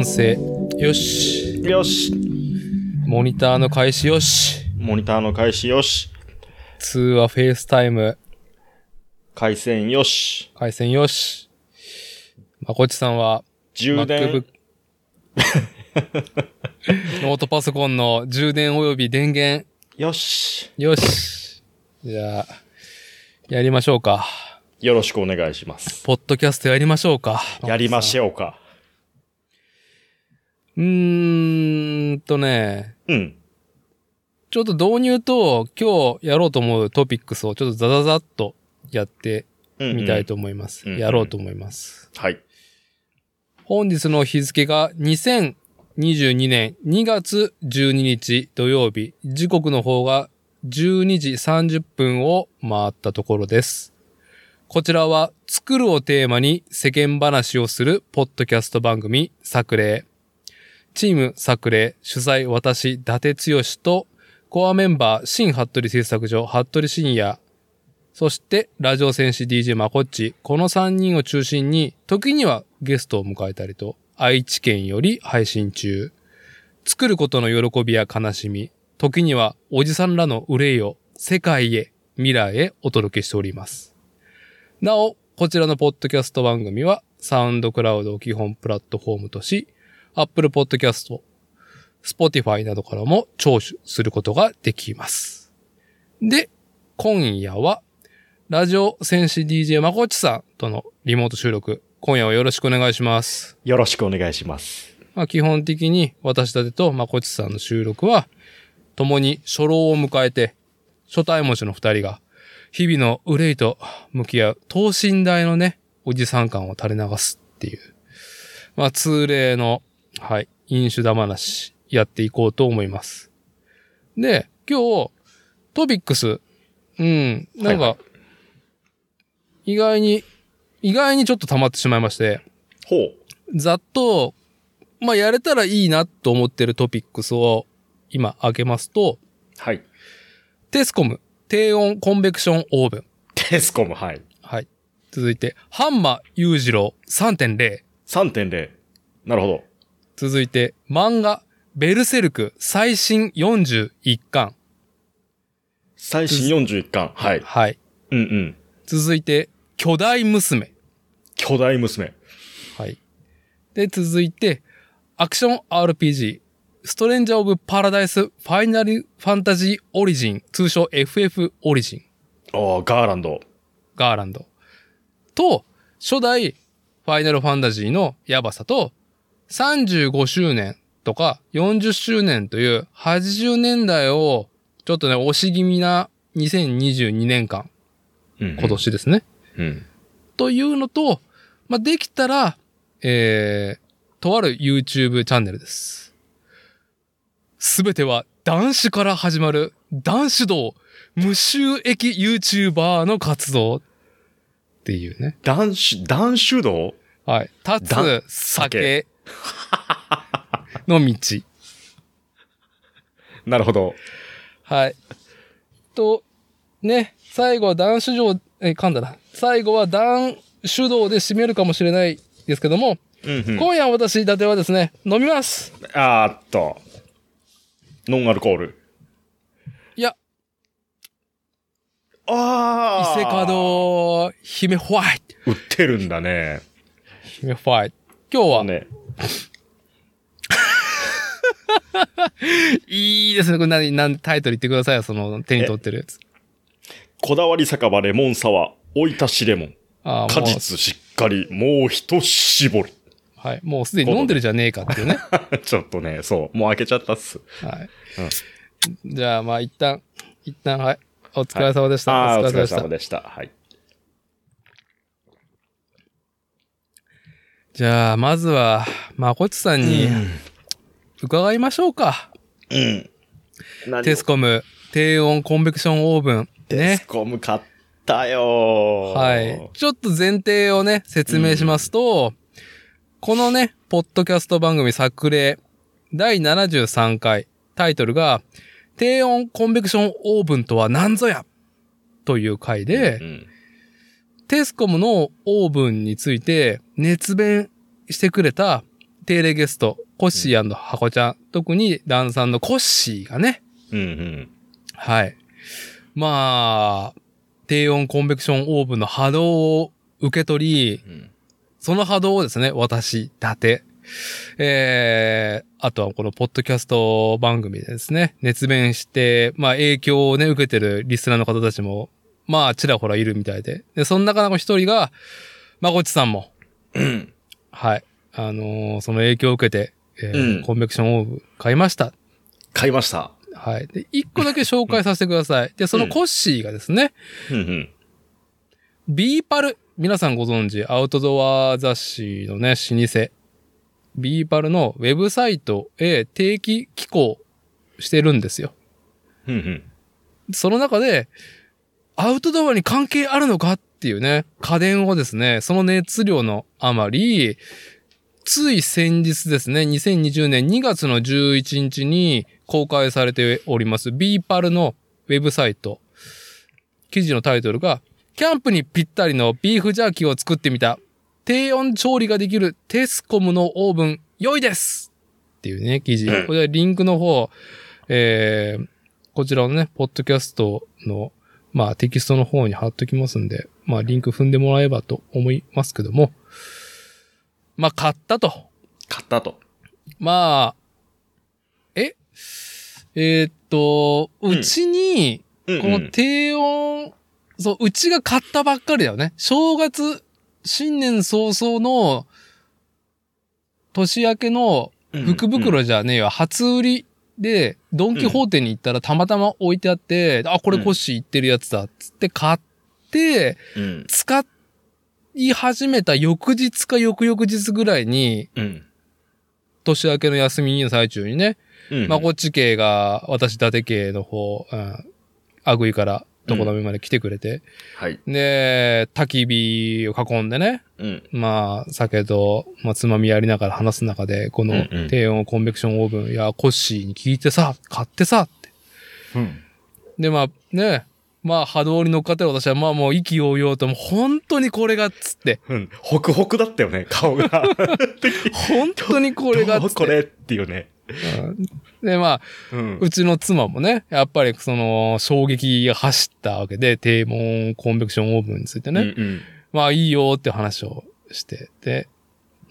音声、よし。よし。モニターの開始よし。モニターの開始よし。通話、 FaceTime、回線よし。回線よし。まこっちさんは、充電。ノートパソコンの充電及び電源、よし。よし。じゃあ、やりましょうか。よろしくお願いします。ポッドキャストやりましょうか。やりましょょうか。う。うーんとね、うん。ちょっと導入と今日やろうと思うトピックスをちょっとザザザっとやってうん、みたいと思います。うんうんやろうと思います。はい。本日の日付が2022年2月12日土曜日、時刻の方が12時30分を回ったところです。こちらは作るをテーマに世間話をするポッドキャスト番組作例。チーム作例主催私伊達剛とコアメンバー新服部製作所服部深也そして、ラジオ戦士 DJ まこっち、この3人を中心に、時にはゲストを迎えたりと、愛知県より配信中。作ることの喜びや悲しみ、時にはおじさんらの憂いを世界へ、未来へお届けしております。なお、こちらのポッドキャスト番組は、サウンドクラウドを基本プラットフォームとし、Apple Podcast、Spotify などからも聴取することができます。で、今夜は、ラジオ戦士 DJ まこっちさんとのリモート収録、今夜はよろしくお願いします。よろしくお願いします。まあ、基本的に私たちとまこっちさんの収録は、共に初老を迎えて、初対持ちの二人が、日々の憂いと向き合う等身大のね、おじさん感を垂れ流すっていう、まあ、通例の、はい、飲酒玉なし、やっていこうと思います。で、今日、トピックス、うん、なんか、はいは意外に、意外にちょっと溜まってしまいまして、ほう。ざっと、まあ、やれたらいいなと思ってるトピックスを今開けますと、はい。テスコム低温コンベクションオーブン。テスコム、はい。はい。続いて、ハンマ裕次郎3.0。3.0。なるほど。続いて、漫画ベルセルク最新41巻。最新41巻。はい。はい。うんうん。続いて、巨大娘。巨大娘。はい。で、続いて、アクション RPG、ストレンジャーオブパラダイスファイナルファンタジーオリジン、通称 FF オリジン。おー、ガーランド。ガーランド。と、初代ファイナルファンタジーのヤバさと、35周年とか40周年という80年代をちょっとね、押し気味な2022年間、うん、今。年ですね。うん。というのと、まあ、できたら、えー、とある YouTube チャンネルです。すべては男子から始まる男子道無収益 YouTuber の活動っていうね。男子、男子道？はい。立だつ酒 の道。なるほど。はい。と、ね、最後は男子道、え、噛んだな。最後は男手動で締めるかもしれないですけども、うんうん。今夜私、伊達はですね、飲みます。あーっと。ノンアルコール。いや、あー。伊勢門、姫ホワイト。売ってるんだね。姫ホワイト。今日は、ね。いいですね。これ何、何、タイトル言ってくださいよ。その、手に取ってるやつ。こだわり酒場レモンサワー、追い足しレモン。ああ、果実しっかり、もう一絞り。はい。もうすでに飲んでるじゃねえかっていうね。ちょっとね、そう、もう開けちゃったっす。はい。じゃあ、まあ、一旦、一旦、はい。お疲れ様でした。ああー、お疲れ様。でした。はい。じゃあ、まずは、まこっちさんに伺いましょうか。うん。何テスコム低温コンベクションオーブン。テねス。コム買ったよーはい。ちょっと前提をね、説明しますと、このね、ポッドキャスト番組作例第73回、タイトルが、低温コンベクションオーブンとは何ぞやという回で、うん。テスコムのオーブンについて熱弁してくれた定例ゲスト、コッシーハコちゃん、特にダンさんのコッシーがね、うんうん。はい。まあ、低温コンベクションオーブンの波動を受け取り、うんその波動をですね、私、伊達。えー、あとはこのポッドキャスト番組でですね、熱弁して、まあ影響をね、受けてるリスナーの方たちも、まあちらほらいるみたいで。で、その中の一人が、まこっちさんも、うん。はい。あのーその影響を受けて、えーうんコンベクションオーブン買いました。買いました。はい。で、一個だけ紹介させてください。で、そのコッシーがですね、うんうん。 BE-PAL。皆さんご存知、アウトドア雑誌のね、老舗。 BE-PALのウェブサイトへ定期寄稿してるんですよ。うんうん。その中で、アウトドアに関係あるのかっていうね、家電をですね、その熱量のあまり、つい先日ですね、2020年2月の11日に公開されております、 BE-PAL のウェブサイト。記事のタイトルが、キャンプにぴったりのビーフジャーキーを作ってみた。低温調理ができるテスコムのオーブン、良いですっていうね、記事うん。これはリンクの方、えー、こちらのね、ポッドキャストの、まあテキストの方に貼っときますんで、まあリンク踏んでもらえばと思いますけども、まあ買ったと。買ったと。まあ、え？えーっと、うんうちに、うんこの低温、そう、うちが買ったばっかりだよね。正月、新年早々の、年明けの福袋じゃねえよ。初売りで、ドンキホーテに行ったらたまたま置いてあって、あ、これコッシー行ってるやつだ、つって買って、うん。使い始めた翌日か翌々日ぐらいに、うん。年明けの休みの最中にね、うん。まこっち系が、私、伊達系の方、うん、アグイから、常滑まで来てくれて、はい。で、焚き火を囲んでね、うん。まあ、酒と、まあ、つまみやりながら話す中で、このうんうん低温コンベクションオーブンやコッシーに聞いてさ、買ってさ、って。うん。で、まあ、ね、まあ、波動に乗っかってる私は、まあもう意気揚々と、もう本当にこれがっつって、うん。ホクホクだったよね、顔が。本当にこれがっつって。これっていうね。う んで、まあ、うん。うちの妻もね、やっぱりその衝撃が走ったわけで、低温コンベクションオーブンについてね。うんうん。まあいいよって話をしてて。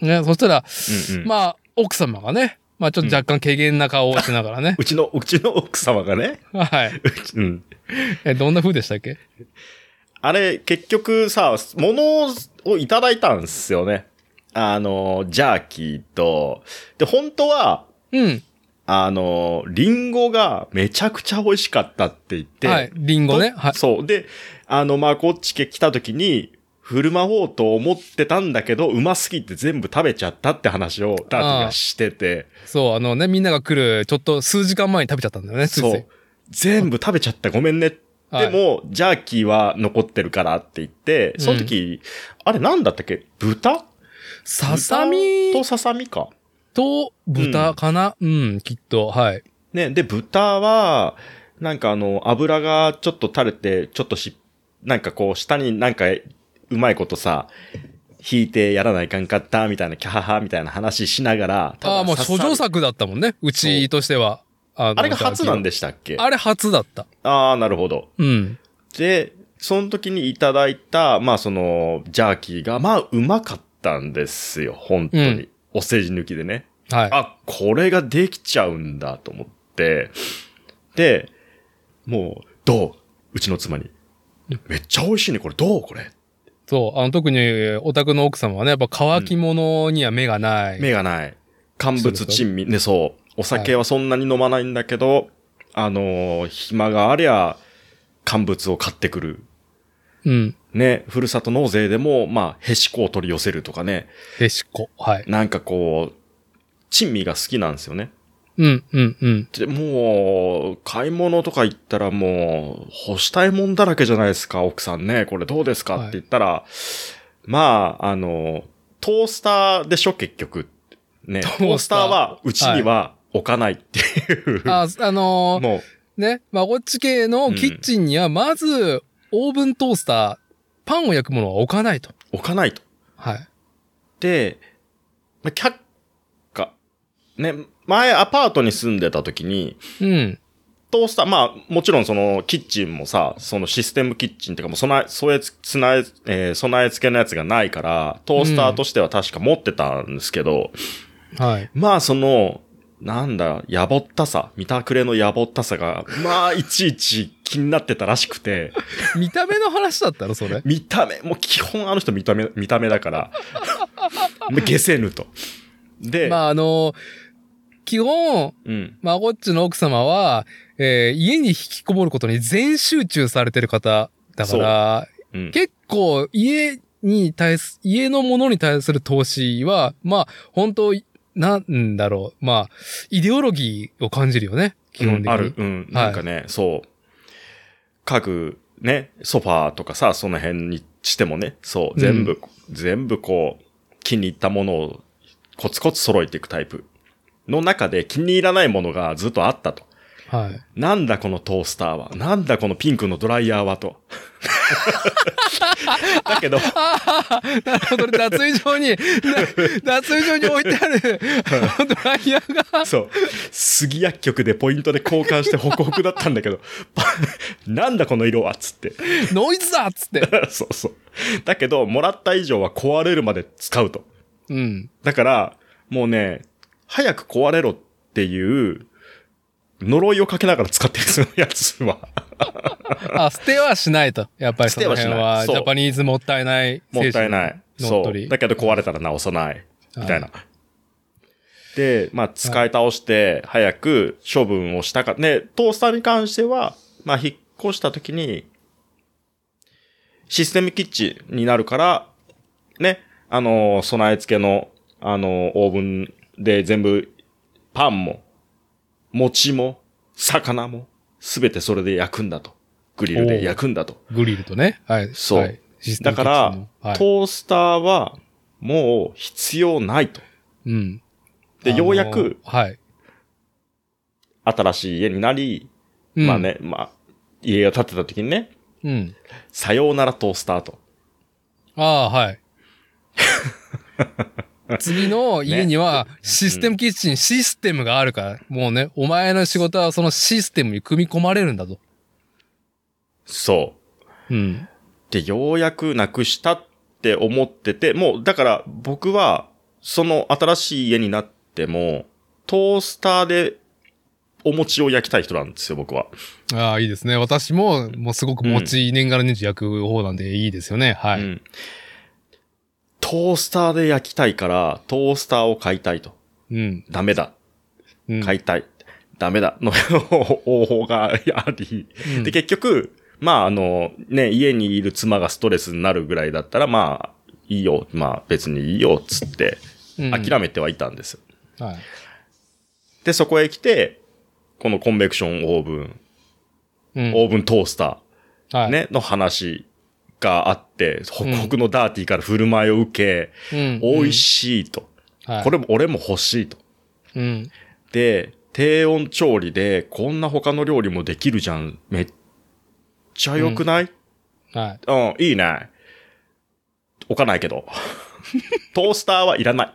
ね、そしたら、うんうん。まあ、奥様がね、まあちょっと若干軽減な顔をしながらね。うちの、うちの奥様がね。はい。うん。え、どんな風でしたっけ？あれ、結局さ、物をいただいたんですよね。あの、ジャーキーと、で、本当は、うん。あの、リンゴがめちゃくちゃ美味しかったって言って、はい。リンゴね。とはい。そう。で、あの、まあ、こっち来た時に、振る舞おうと思ってたんだけど、うますぎて全部食べちゃったって話をダーがしてて、そう、あのね、みんなが来る、ちょっと数時間前に食べちゃったんだよね、そう。全部食べちゃったごめんね。はいでも、ジャーキーは残ってるからって言って、その時、あれなんだったっけ？豚？ささみ豚とささみか。と豚かな？うん、きっと。はい。ね、で、豚は、なんかあの、油がちょっと垂れて、ちょっとし、なんかこう、下になんか、うまいことさ、引いてやらないかんかった、みたいな、キャハハ、みたいな話しながら、ああ、もう諸女作だったもんね。うちとしては。あのあれが初なんで。でしたっけ？あれ初だった。ああ、なるほど。うん。で、その時にいただいた、まあその、ジャーキーが、まあうまかったんですよ、本当に。うんお世辞抜きでね。はい。あ、これができちゃうんだと思って、で、もう、どう？うちの妻に。めっちゃ美味しいね、これどう？これ。そう。あの、特に、オタクの奥様はね、やっぱ乾き物には目がない。目がない。乾物珍味。ね、そう。お酒はそんなに飲まないんだけど、あのー、暇がありゃ、乾物を買ってくる。うん。ね、ふるさと納税でも、まあ、へしこを取り寄せるとかね。へしこ。はい。なんかこう、珍味が好きなんですよね。うん、うん、うん。で、もう、買い物とか行ったらもう、干したいもんだらけじゃないですか、奥さんね。これどうですかはいって言ったら、まあ、あの、トースターでしょ、結局。ね、トトースターは、うちには置かないっていう。あ、あのーもう、ね、まあ、こっち系のキッチンには、まず、オーブントースター、パンを焼くものは置かないと。置かないと。はい。で、まあ却下。ね、前アパートに住んでた時に、うん。トースター、まあ、もちろんその、キッチンもさ、そのシステムキッチンっていうかもう、備え、添えつ、備え、えー備え付けのやつがないから、トースターとしては確か持ってたんですけど、はい。まあ、その、なんだ、やぼったさ、見たくれのやぼったさが、まあ、いちいち気になってたらしくて、見た目の話だったのそれ？見た目、もう基本あの人見た目、見た目だから、もう消せぬと。で、まあ、あの、基本、うん。まあ、ごっちの奥様は、えー家に引きこもることに全集中されてる方だから、うん。結構家に対す、家のものに対する投資は、まあ、本当なんだろう。まあ、イデオロギーを感じるよね。基本的に。うんある。うん。なんかね、そう。家具、ね、ソファーとかさ、その辺にしてもね、そう、全部、全部こう、気に入ったものをコツコツ揃えていくタイプの中で気に入らないものがずっとあったと。はい。なんだこのトースターは？なんだこのピンクのドライヤーは？と。だけど、なるほどね。脱衣場に、な脱衣場に置いてあるドライヤーが。そう。杉薬局でポイントで交換してホクホクだったんだけど、パ なんだこの色は？っつって。ノイズだっつって。そうそう。だけど、もらった以上は壊れるまで使うと。うん。だから、もうね、早く壊れろっていう、呪いをかけながら使ってるやつは、あ、捨てはしないと。やっぱりその辺はジャパニーズもったいないもったいな精い。そう。だけど壊れたら直さない。みたいな。はで、まあ、使い倒して、早く処分をしたか、ね、トースターに関しては、まあ、引っ越した時に、システムキッチンになるから、ね、あの、備え付けの、あの、オーブンで全部、パンも、餅も、魚も、すべてそれで焼くんだと。グリルで焼くんだと。グリルとね。はい。そうはいだからはい、トースターは、もう必要ないと。うん。で、ようやく、はい。新しい家になり、うんまあ。ね、まあ、家が建てた時にね、うん。さようならトースターと。ああ、はい。次の家にはシステムキッチン、システムがあるから、もうね、お前の仕事はそのシステムに組み込まれるんだと。そう。うん。で、ようやくなくしたって思ってて、もう、だから僕は、その新しい家になっても、トースターでお餅を焼きたい人なんですよ、僕は。ああ、いいですね。私も、もうすごく餅、年がら年中焼く方なんでいいですよね。はい。うん。トースターで焼きたいから、トースターを買いたいと。うん。ダメだ。うん。買いたい。ダメだ。の 方法があり。うんで、結局、まあ、あの、ね、家にいる妻がストレスになるぐらいだったら、まあ、いいよ。まあ、別にいいよ、つって、うん諦めてはいたんです。はい。で、そこへ来て、このコンベクションオーブン、うん。オーブントースタはい。ー、ね、の話があって、ホクホクのダーティーから振る舞いを受け、うん。美味しいと。はい。これも、俺も欲しいと。うん。で、低温調理で、こんな他の料理もできるじゃん。めっちゃ良くない、はい。うん、いいね。置かないけど。トースターはいらない。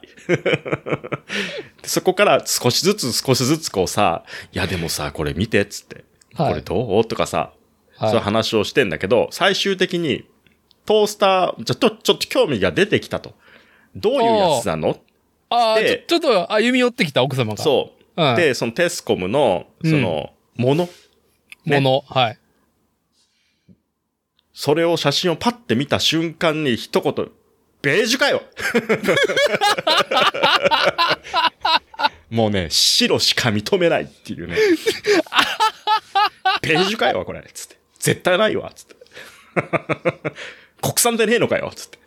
でそこから少しずつ少しずつこうさ、いやでもさ、これ見てっつって。はいこれどう？とかさ、はいそういう話をしてんだけど、最終的にトースター、ちょっと、ちょっと興味が出てきたと。どういうやつなの？ああ、ちょでちょっと歩み寄ってきた奥様が。そう。うんで、そのテスコムの、その、もの、ねもの。はい。それを写真をパッて見た瞬間に一言、ベージュかよ もうね、白しか認めないっていうね。ベージュかよこれつって。絶対ないわつって。国産でねえのかよつって。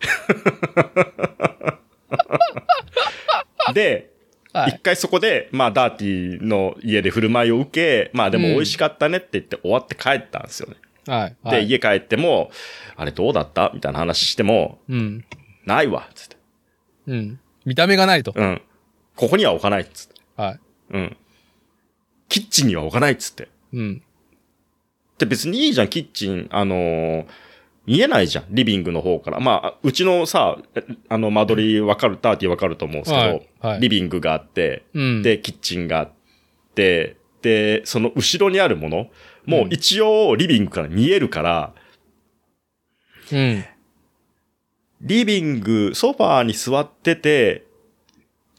で、はい一回そこで、まあ、ダーティーの家で振る舞いを受け、まあでも美味しかったねって言って終わって帰ったんですよね。はい。はで、い、家帰っても、あれどうだった？みたいな話しても、うん。ないわつって。うん。見た目がないと。うん。ここには置かないっつって。はい。うん。キッチンには置かないっつって。うん。で、別にいいじゃん、キッチン。あのー見えないじゃん。リビングの方から。まあ、うちのさ、あの、間取りわかる、ターティーわかると思うんですけど、はいはいリビングがあって、うん。で、キッチンがあって、で、その後ろにあるもの、もう一応リビングから見えるから、うん。リビング、ソファーに座ってて、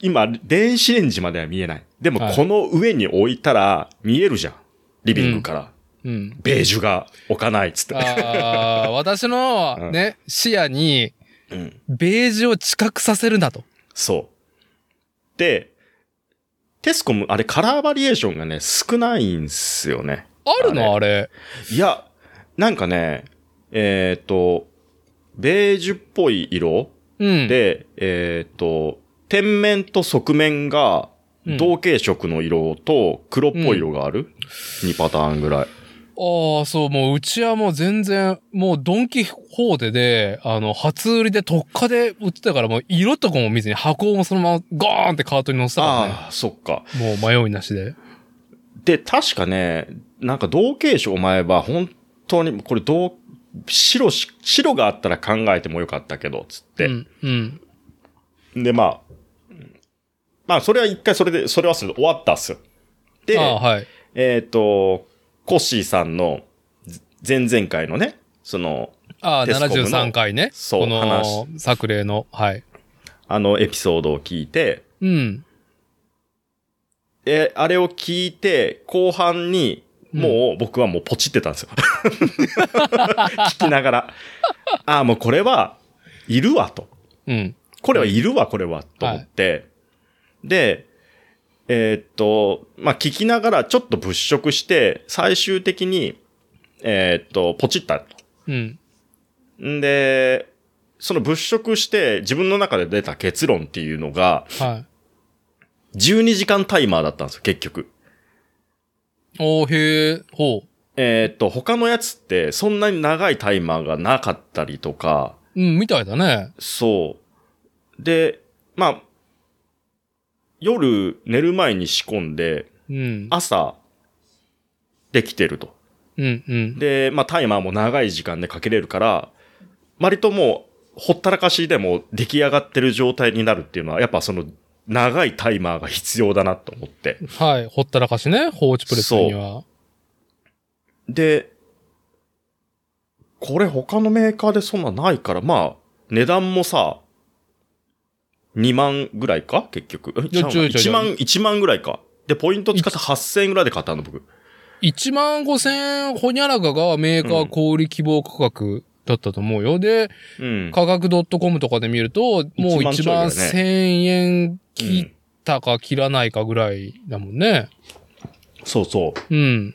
今、電子レンジまでは見えない。でも、はいこの上に置いたら見えるじゃん。リビングから。うん。ベージュが置かないっつって。ああ、私のね、視野に、うん。ベージュを知覚させるなと。そう。で、テスコム、あれカラーバリエーションがね、少ないんすよね。あるの？あれ。いや、なんかね、えっ、と、ベージュっぽい色うん。で、えっ、と、天面と側面がうん同系色の色と黒っぽい色がある、?2 パターンぐらい。ああ、そう、もううちはもう全然、もうドンキホーテで、あの、初売りで特価で売ってたから、もう色とかも見ずに箱もそのままゴーンってカートに乗せたからね。ああ、そっか。もう迷いなしで。で、確かね、なんか同系色お前は本当に、これ同、白し、白があったら考えてもよかったけど、つって。うん。うん。で、まあ、まあ、それは一回それで、それはそれで終わったっすよ。で、ああ、はい。えっ、と、コッシーさんの前々回のね、その、ああ、テスコムの73回ね。そうこの話、作例の。はい。あのエピソードを聞いて、うん。え、あれを聞いて、後半に、もう僕はもうポチってたんですよ。聞きながら。ああ、もうこれは、いるわと。うん。これはいるわ、これは、と思って。で、えーっと、まあ、聞きながらちょっと物色して、最終的に、えーっと、ポチったと。うん。んで、その物色して自分の中で出た結論っていうのが、はい。12時間タイマーだったんですよ、結局。おー、へえ、ほえーっと、他のやつってそんなに長いタイマーがなかったりとか、う。うん、みたいだね。そう。で、まあ、夜寝る前に仕込んで、うん。朝、できてると。うん、うん。で、まあタイマーも長い時間でかけれるから、割ともう、ほったらかしでも出来上がってる状態になるっていうのは、やっぱその、長いタイマーが必要だなと思って。はい。ほったらかしね。放置プレスには。で、これ他のメーカーでそんなないから、まあ、値段もさ、2万ぐらいか？結局？いやちょいちょい1万、1万ぐらいか。で、ポイント使って8000円ぐらいで買ったの、僕。1万5千円ほにゃらかがメーカー小売希望価格だったと思うよ。で、うん。価格 .com とかで見ると、もう1万ちょいだよね1万1000円切ったか切らないかぐらいだもんね。そうそうん。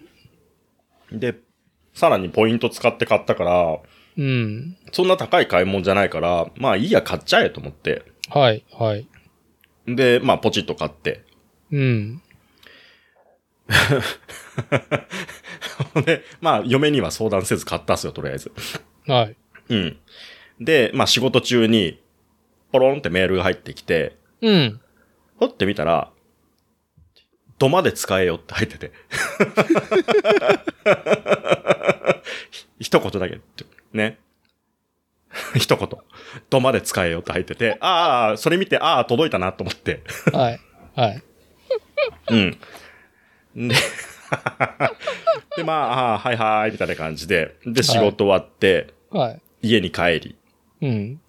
う。で、さらにポイント使って買ったから、うん。そんな高い買い物じゃないから、まあいいや、買っちゃえと思って。はい、はい。で、まあポチッと買って。うん。で、まあ嫁には相談せず買ったっすよ、とりあえず。はい。うん。で、まあ仕事中に、ポロンってメールが入ってきて、うん。ほってみたら、土まで使えよって入ってて。ひ一言だけ。ね。一言。土まで使えよって入ってて、ああ、それ見て、ああ、届いたなと思って。はい。はい。うん。で、で、まあ、ああはいはい、みたいな感じで、で、仕事終わって、はい。家に帰り、うん。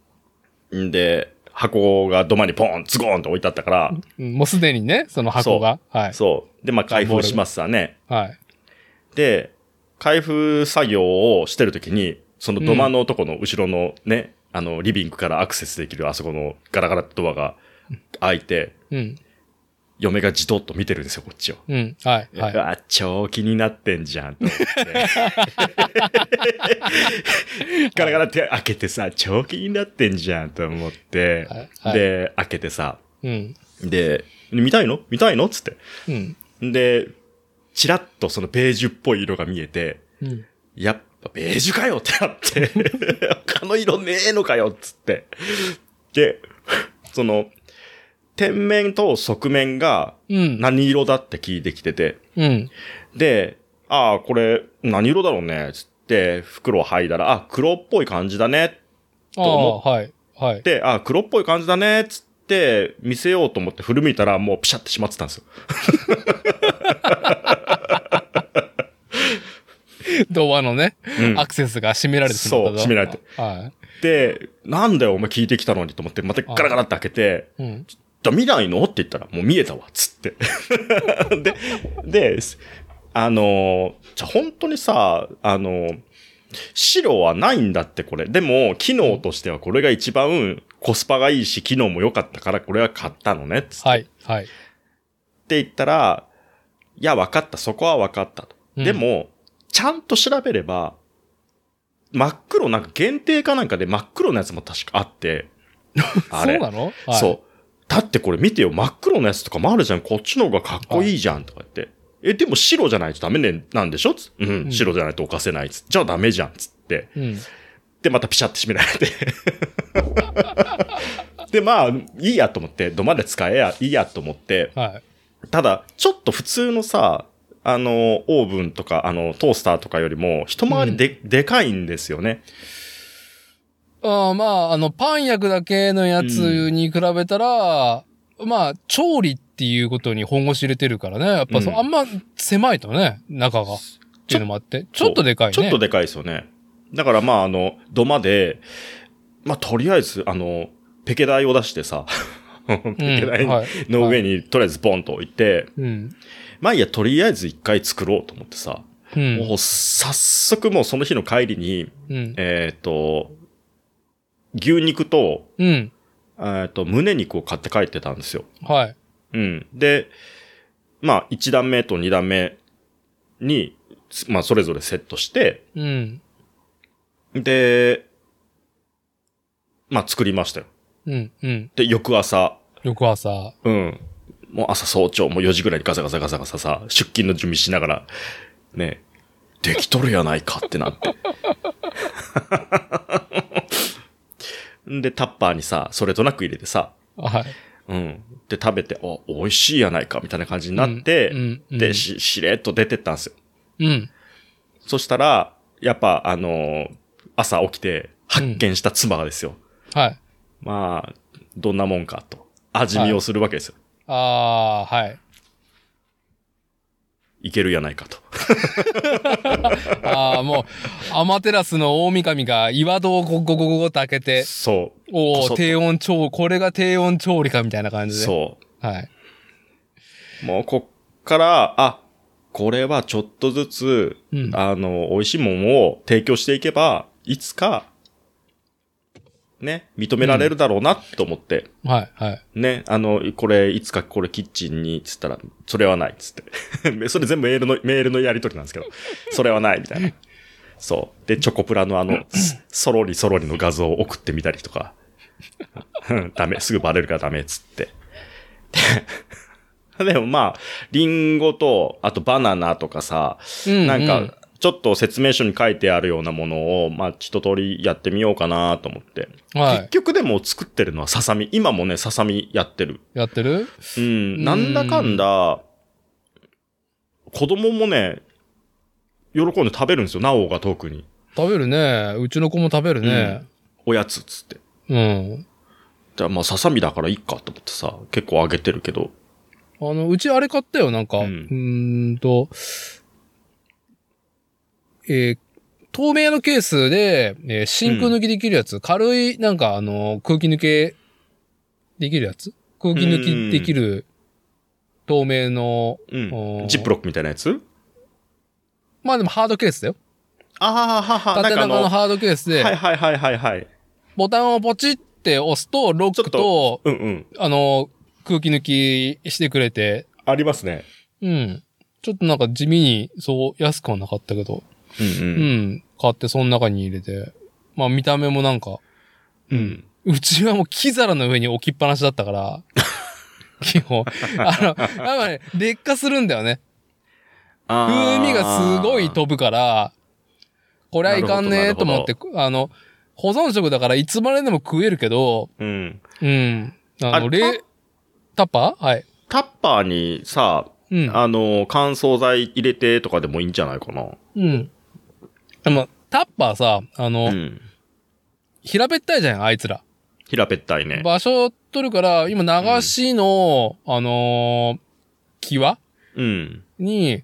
んで、箱が土間にポン、ズゴーンと置いてあったから、うんもうすでにね、その箱が。はい。そう。で、まあ、開封しますわね。はい。で、開封作業をしてるときに、その土間のとこの後ろのね、あの、リビングからアクセスできるあそこのガラガラドアが開いて、うん。嫁がじとっと見てるんですよ、こっちを。うん。はい。はい。うわ、超気になってんじゃん。と思って ガラガラって開けてさ、超気になってんじゃんと思って、はいはいで、開けてさ、うん。で、見たいの？見たいの？つって。うん。で、チラッとそのベージュっぽい色が見えて、うん。やっぱベージュかよってなって、他の色ねえのかよっつって。で、その、天面と側面がうん。何色だって聞いてきてて、うん。で、ああ、これ何色だろうね、つっで、袋を剥いだら、あ、黒っぽい感じだねあ思あ、はい。はい。で、あ、黒っぽい感じだね、つって、見せようと思って振り向いたら、もうピシャってしまってたんですよ。ドアのね、うんアクセスが閉められてしまったとそう閉められて。はで、なんだよ、お前聞いてきたのにと思って、またガラガラって開けて、い。うん。だ見ないのって言ったら、もう見えたわ、つって。で、で、あの、じゃ、本当にさ、あの、白はないんだって、これ。でも、機能としてはこれが一番コスパがいいし、機能も良かったから、これは買ったのね、つって。はい。はい。って言ったら、いや、分かった、そこは分かったと。うんでも、ちゃんと調べれば、真っ黒、なんか限定かなんかで真っ黒のやつも確かあって、あれそうなの？はいそう。だってこれ見てよ、真っ黒のやつとかもあるじゃん。こっちの方がかっこいいじゃん、とか言って。え、でも白じゃないとダメね、なんでしょ？つうん、うん白じゃないと犯せないっつじゃあダメじゃん、つって。うん。で、またピシャって閉められて。で、まあ、いいやと思って、土まで使えや、いいやと思って、はい。ただ、ちょっと普通のさ、あの、オーブンとか、あの、トースターとかよりも、一回りで、でかいんですよね。ああまあ、あの、パン焼くだけのやつに比べたら、まあ、調理っていうことに本腰入れてるからね。やっぱそう、うんあんま狭いとね、中が。っていうのもあって。ちょっとでかいね。ちょっとでかいですよね。だからまあ、あの、土間で、まあ、とりあえず、あの、ペケ台を出してさ、ペケ台はいの上にとりあえずボンと置いて、うん。まあいいや、とりあえず一回作ろうと思ってさ、うん。もう早速もうその日の帰りに、うん。えっ、と、牛肉と、うん。えっ、と、胸肉を買って帰ってたんですよ。はい。うん。で、まあ、1段目と2段目に、つまあ、それぞれセットして、うん。で、まあ、作りましたよ。うん。うん。で、翌朝、翌朝。うん。もう朝早朝、もう4時ぐらいにガサガサガサガサさ、出勤の準備しながら、ね、できとるやないかってなって。ん で、タッパーにさ、それとなく入れてさ、はい。うん。で、食べて、お、美味しいやないか、みたいな感じになって、うんうんで、し、しれっと出てったんですよ。うん。そしたら、やっぱ、あのー朝起きて発見した妻がですよ。はい。まあ、どんなもんかと。味見をするわけですよ。ああ、はい。い、けるやないかと。ああ、もう、アマテラスの大神が岩戸をゴゴゴゴゴと開けて、そう。おお低温調、これが低温調理かみたいな感じで。そう。はい。もうこっから、あ、これはちょっとずつ、うんあの、美味しいものを提供していけば、いつか、ね、認められるだろうなと思って、はい、はい。ね、あの、これ、いつかこれキッチンに、つったら、それはない、つって。それ全部メールの、メールのやりとりなんですけど、それはない、みたいな。そう。で、チョコプラのあの、そろりそろりの画像を送ってみたりとか、う んダメ、すぐバレるからダメ、つって。で でもまあ、リンゴと、あとバナナとかさ、うんなんかうん、ちょっと説明書に書いてあるようなものを、まあ、一通りやってみようかなと思って。はい。結局でも作ってるのはささみ。今もね、ささみやってる。やってるうん。なんだかんだ、子供もね、喜んで食べるんですよ。なおが特に。食べるね。うちの子も食べるね。おやつっつって。うん。じゃあまあ、ささみだからいいかと思ってさ、結構あげてるけど。あの、うちあれ買ったよ、なんか。ううんーんと、えー透明のケースで、えー真空抜きできるやつ、軽い、なんかあの、空気抜けできるやつ？空気抜きできる透明の、うん。ジップロックみたいなやつ？まあでもハードケースだよ。あははは縦長のハードケースで、はいはいはいはいはい。ボタンをポチって押すと、ロックと、うんうん。あの、空気抜きしてくれて、ありますね。うん。ちょっとなんか地味に、そう、安くはなかったけど、うんううん。ん。買ってその中に入れて。まあ見た目もなんか、うん。うちはもう木皿の上に置きっぱなしだったから、基本。あの、やっぱね、劣化するんだよね。風味がすごい飛ぶから、これはいかんねーと思って、あの、保存食だからいつまででも食えるけど、うん。うん。あの、あれ冷、タッパー？はい。タッパーにさ、うん。あの、乾燥剤入れてとかでもいいんじゃないかな。うん。まあ、タッパーさ、あの、うん。平べったいじゃん、あいつら。平べったいね。場所取るから、今流しの、あのー際うん。に、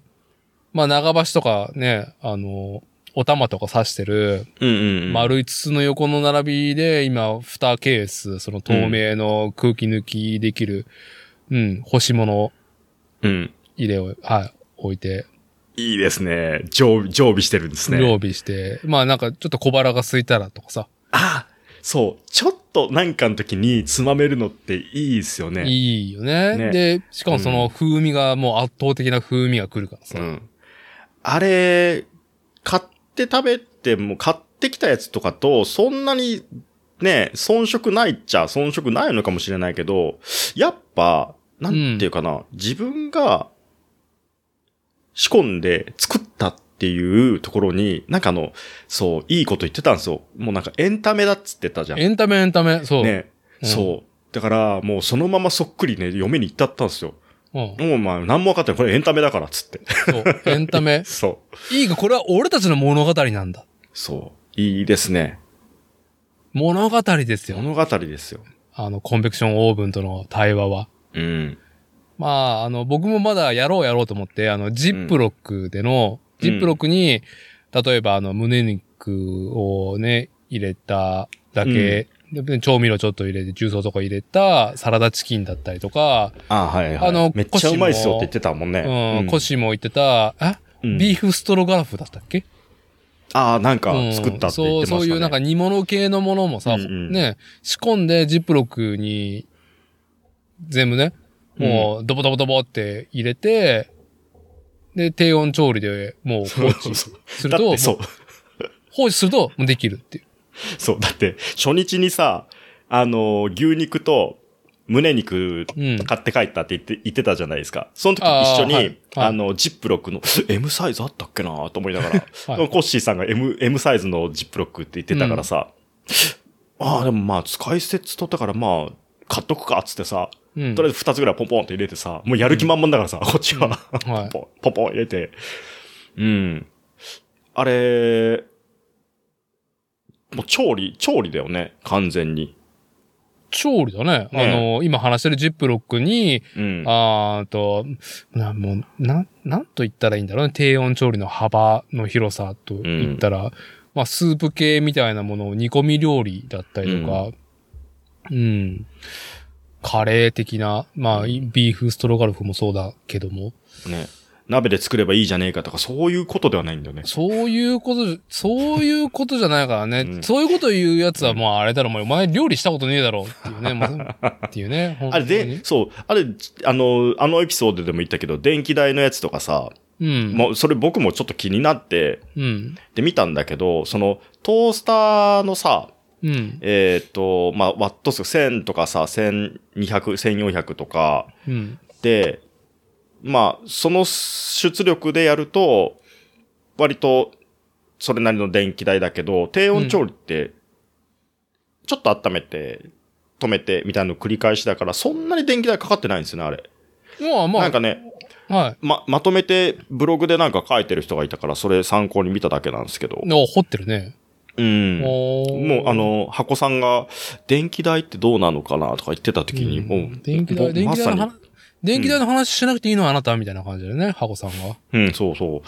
まあ長橋とかね、あのーお玉とか刺してるうんうんうん。丸い筒の横の並びで、今、蓋ケース、その透明の空気抜きできる、うん、干し物うん。入れを、はい、置いて、いいですね。常備、常備してるんですね。常備して、まあなんかちょっと小腹が空いたらとかさ、あそう。ちょっとなんかの時につまめるのっていいですよね。いいよね。ねで、しかもその風味がもう圧倒的な風味が来るからさ。うん。あれ、買って食べても、買ってきたやつとかと、そんなにね、遜色ないっちゃ遜色ないのかもしれないけど、やっぱ、なんていうかな、自分が仕込んで作ったっていうところに、なんかあの、そう、いいこと言ってたんですよ。もうなんかエンタメだっつってたじゃん。エンタメエンタメ、そう。ね、うんそう。だから、もうそのままそっくりね、嫁に行ったったんですよ。うん。もうまあ、何も分かってない。これエンタメだから、つって。そう。エンタメ。そう。いいか、これは俺たちの物語なんだ。そう。いいですね。物語ですよ。物語ですよ。あの、コンベクションオーブンとの対話は。うん。まあ、あの、僕もまだやろうやろうと思って、あの、ジップロックでの、うん。ジップロックに、例えばあの、胸肉をね、入れただけ、で調味料ちょっと入れて、重曹とか入れたサラダチキンだったりとか、あはいはい。あのめっちゃうまいっすよって言ってたもんね。うん、コシも言ってた、あ、うん。ビーフストロガラフだったっけ？ああ、なんかうん。作ったって言ってましたね。そう、そういうなんか煮物系のものもさ、うんうん。ね、仕込んでジップロックに全部ね、もうドボドボドボって入れて、で、低温調理でもう放置すると、そう。放置するともうできるっていう。そう。だって、初日にさ、あの、牛肉と胸肉うん買って帰ったって言って、言ってたじゃないですか。その時一緒に、あ,、はいはいの、ジップロックの M サイズあったっけなと思いながら、はいコッシーさんが M、M サイズのジップロックって言ってたからさ、ああ、でもまあ、使い捨てっつっとったからまあ、買っとくかっつってさ、うん。とりあえず二つぐらいポンポンって入れてさ、もうやる気満々だからさ、こっちは。はいポンポンポン入れて。うん。あれ、もう調理、調理だよね、完全に。調理だね。ねあの、今話してるジップロックに、うん。あーと、な、もう、なん、なんと言ったらいいんだろうね。低温調理の幅の広さと言ったら、まあ、スープ系みたいなものを煮込み料理だったりとか、うん、カレー的な、まあ、ビーフストロガルフもそうだけども、ね。鍋で作ればいいじゃねえかとか、そういうことではないんだよね。そういうことじ、そういうことじゃないからね。うんそういうこと言うやつはもうあれだろ、もうお前料理したことねえだろっていうね、っていうね。あれで、そう、あれ、あの、あのエピソードでも言ったけど、電気代のやつとかさ、うん。もう、それ僕もちょっと気になって、うん。で見たんだけど、その、トースターのさ、うん。えっ、と、まあ、ワット数1000とかさ、1200、1400とかうん。で、まあ、その出力でやると、割と、それなりの電気代だけど、低温調理って、ちょっと温めて、止めて、みたいなの繰り返しだから、そんなに電気代かかってないんですよね、あれ。まあまあ、なんかね、はい。ま、まとめてブログでなんか書いてる人がいたから、それ参考に見ただけなんですけど。お掘ってるね。うん。もう、あ、の、箱さんが、電気代ってどうなのかなとか言ってた時に、うんもう、電気代、電気代の話、電気代の話しなくていいのはあなたみたいな感じでね、ハコさんが。うん、そうそ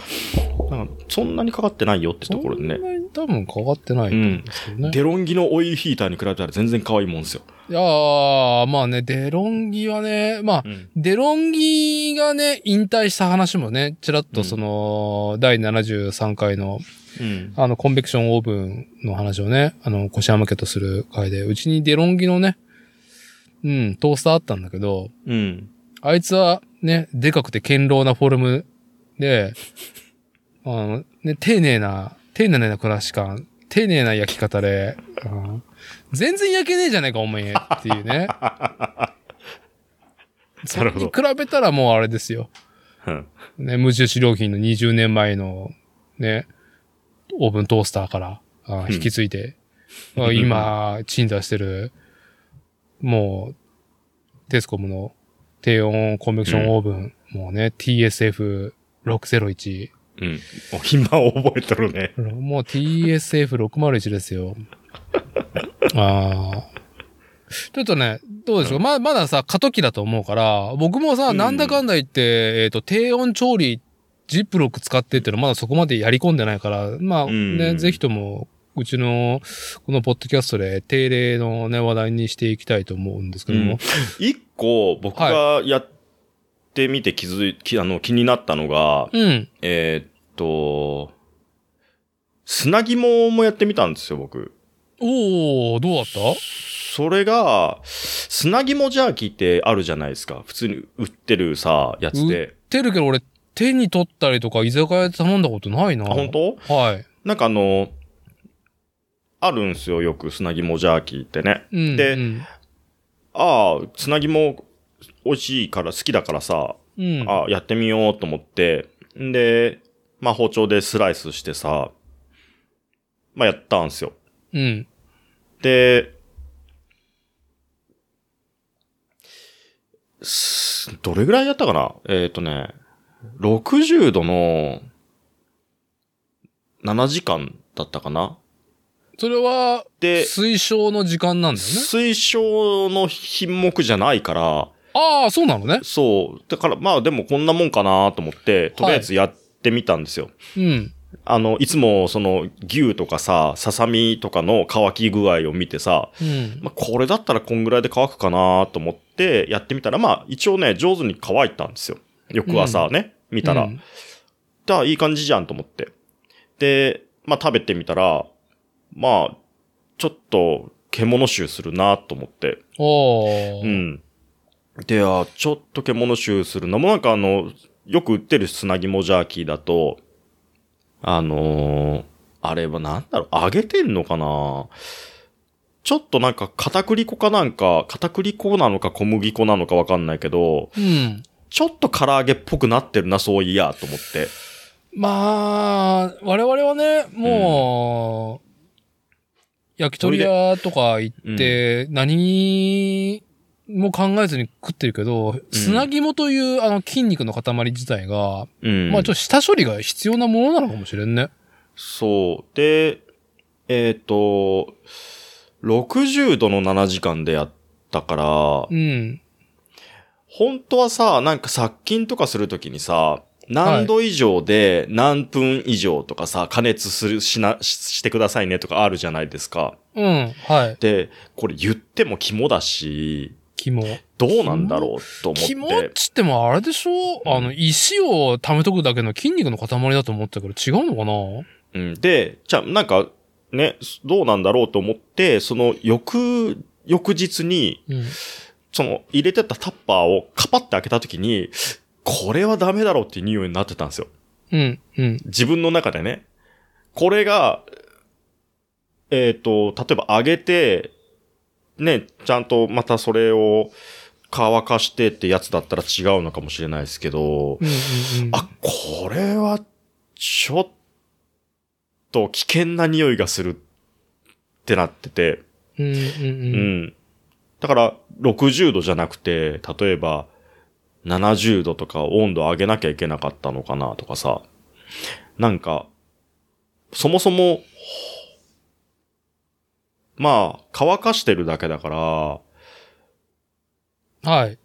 う。なんかそんなにかかってないよってところでねそん。なに多分かかってないと思うんですけどね。デロンギのオイルヒーターに比べたら全然可愛いもんですよ。いやー、まあね、デロンギはね、まあ、うん。デロンギがね、引退した話もね、ちらっとその、第73回の、うん。あの、コンベクションオーブンの話をね、あの、腰山家とする回で、うちにデロンギのね、うん、トースターあったんだけど、うん。あいつはね、でかくて堅牢なフォルムで、あの、ね、丁寧な、丁寧な暮らし感、丁寧な焼き方で、うん全然焼けねえじゃねえか、お前っていうね。それに比べたらもうあれですよ。うん。ね、無印良品の20年前のね、オーブントースターからあ引き継いで、あ今、鎮座してる、もう、テスコムの低温コンベクションオーブン、もうね、TSF601、うん。今を覚えてるね。もう TSF601 ですよ。ああ。ちょっとね、どうでしょう、ま、まださ、過渡期だと思うから、僕もさ、うんなんだかんだ言って、えっ、と、低温調理、ジップロック使ってっていうのまだそこまでやり込んでないから、まあうんね、ぜひとも、うちの、このポッドキャストで定例のね、話題にしていきたいと思うんですけども。一個僕がやってみて気づい、きあの気になったのが、うん。えーっと、砂肝もやってみたんですよ、僕。おー、どうだった？それが、砂肝ジャーキーってあるじゃないですか。普通に売ってるさ、やつで。てるけど俺、手に取ったりとか居酒屋で頼んだことないな。あ、本当？はい。なんかあの、あるんですよ、よく砂肝ジャーキーってね。うん。でうん。ああ、砂肝美味しいから好きだからさ、うん。あやってみようと思って、んで、まあ包丁でスライスしてさ、まあやったんですよ。うん。で、すどれぐらいやったかな？えっ、とね、60度の7時間だったかな？それは、で、推奨の時間なんだよね？推奨の品目じゃないから、ああ、そうなのね。そう。だからまあでもこんなもんかなと思って、とりあえずやってみたんですよ。うん。あの、いつもその牛とかさ、ささみとかの乾き具合を見てさ、うん。まあ、これだったらこんぐらいで乾くかなと思ってやってみたら、まあ一応ね、上手に乾いたんですよ。翌朝ね、見たら。うんだからいい感じじゃんと思って。で、まあ食べてみたら、まあ、ちょっと獣臭するなと思って。うん。で、あ、ちょっと獣臭するのもなんかあの、よく売ってる砂肝ジャーキーだと、あのーあれはなんだろう、揚げてんのかなちょっとなんか片栗粉かなんか、片栗粉なのか小麦粉なのかわかんないけど、うん。ちょっと唐揚げっぽくなってるな、そういや、と思って。まあ、我々はね、もう、焼き鳥屋とか行って、何も考えずに食ってるけど、砂肝というあの筋肉の塊自体が、うん。まあちょっと下処理が必要なものなのかもしれんね。そう。で、えっ、と、60度の7時間でやったから、うん。本当はさ、なんか殺菌とかするときにさ、何度以上で何分以上とかさ、加熱する、しな、ししてくださいねとかあるじゃないですか。うん。はい。で、これ言っても肝だし、肝。どうなんだろうと思肝っ。ってつってもあれでしょ、あの、石を溜めとくだけの筋肉の塊だと思ったけど違うのかな？うん。で、じゃあなんか、ね、どうなんだろうと思って、その翌、翌日に、うん。その入れてたタッパーをカパって開けたときに、これはダメだろうっていう匂いになってたんですよ。うん。うん。自分の中でね。これが、えっ、と、例えば揚げて、ね、ちゃんとまたそれを乾かしてってやつだったら違うのかもしれないですけど、うん。うん。あ、これは、ちょっと危険な匂いがするってなってて、うん。うん。ううん。ん。だから、60度じゃなくて、例えば、70度とか温度上げなきゃいけなかったのかなとかさ。なんか、そもそも、まあ、乾かしてるだけだから、はい。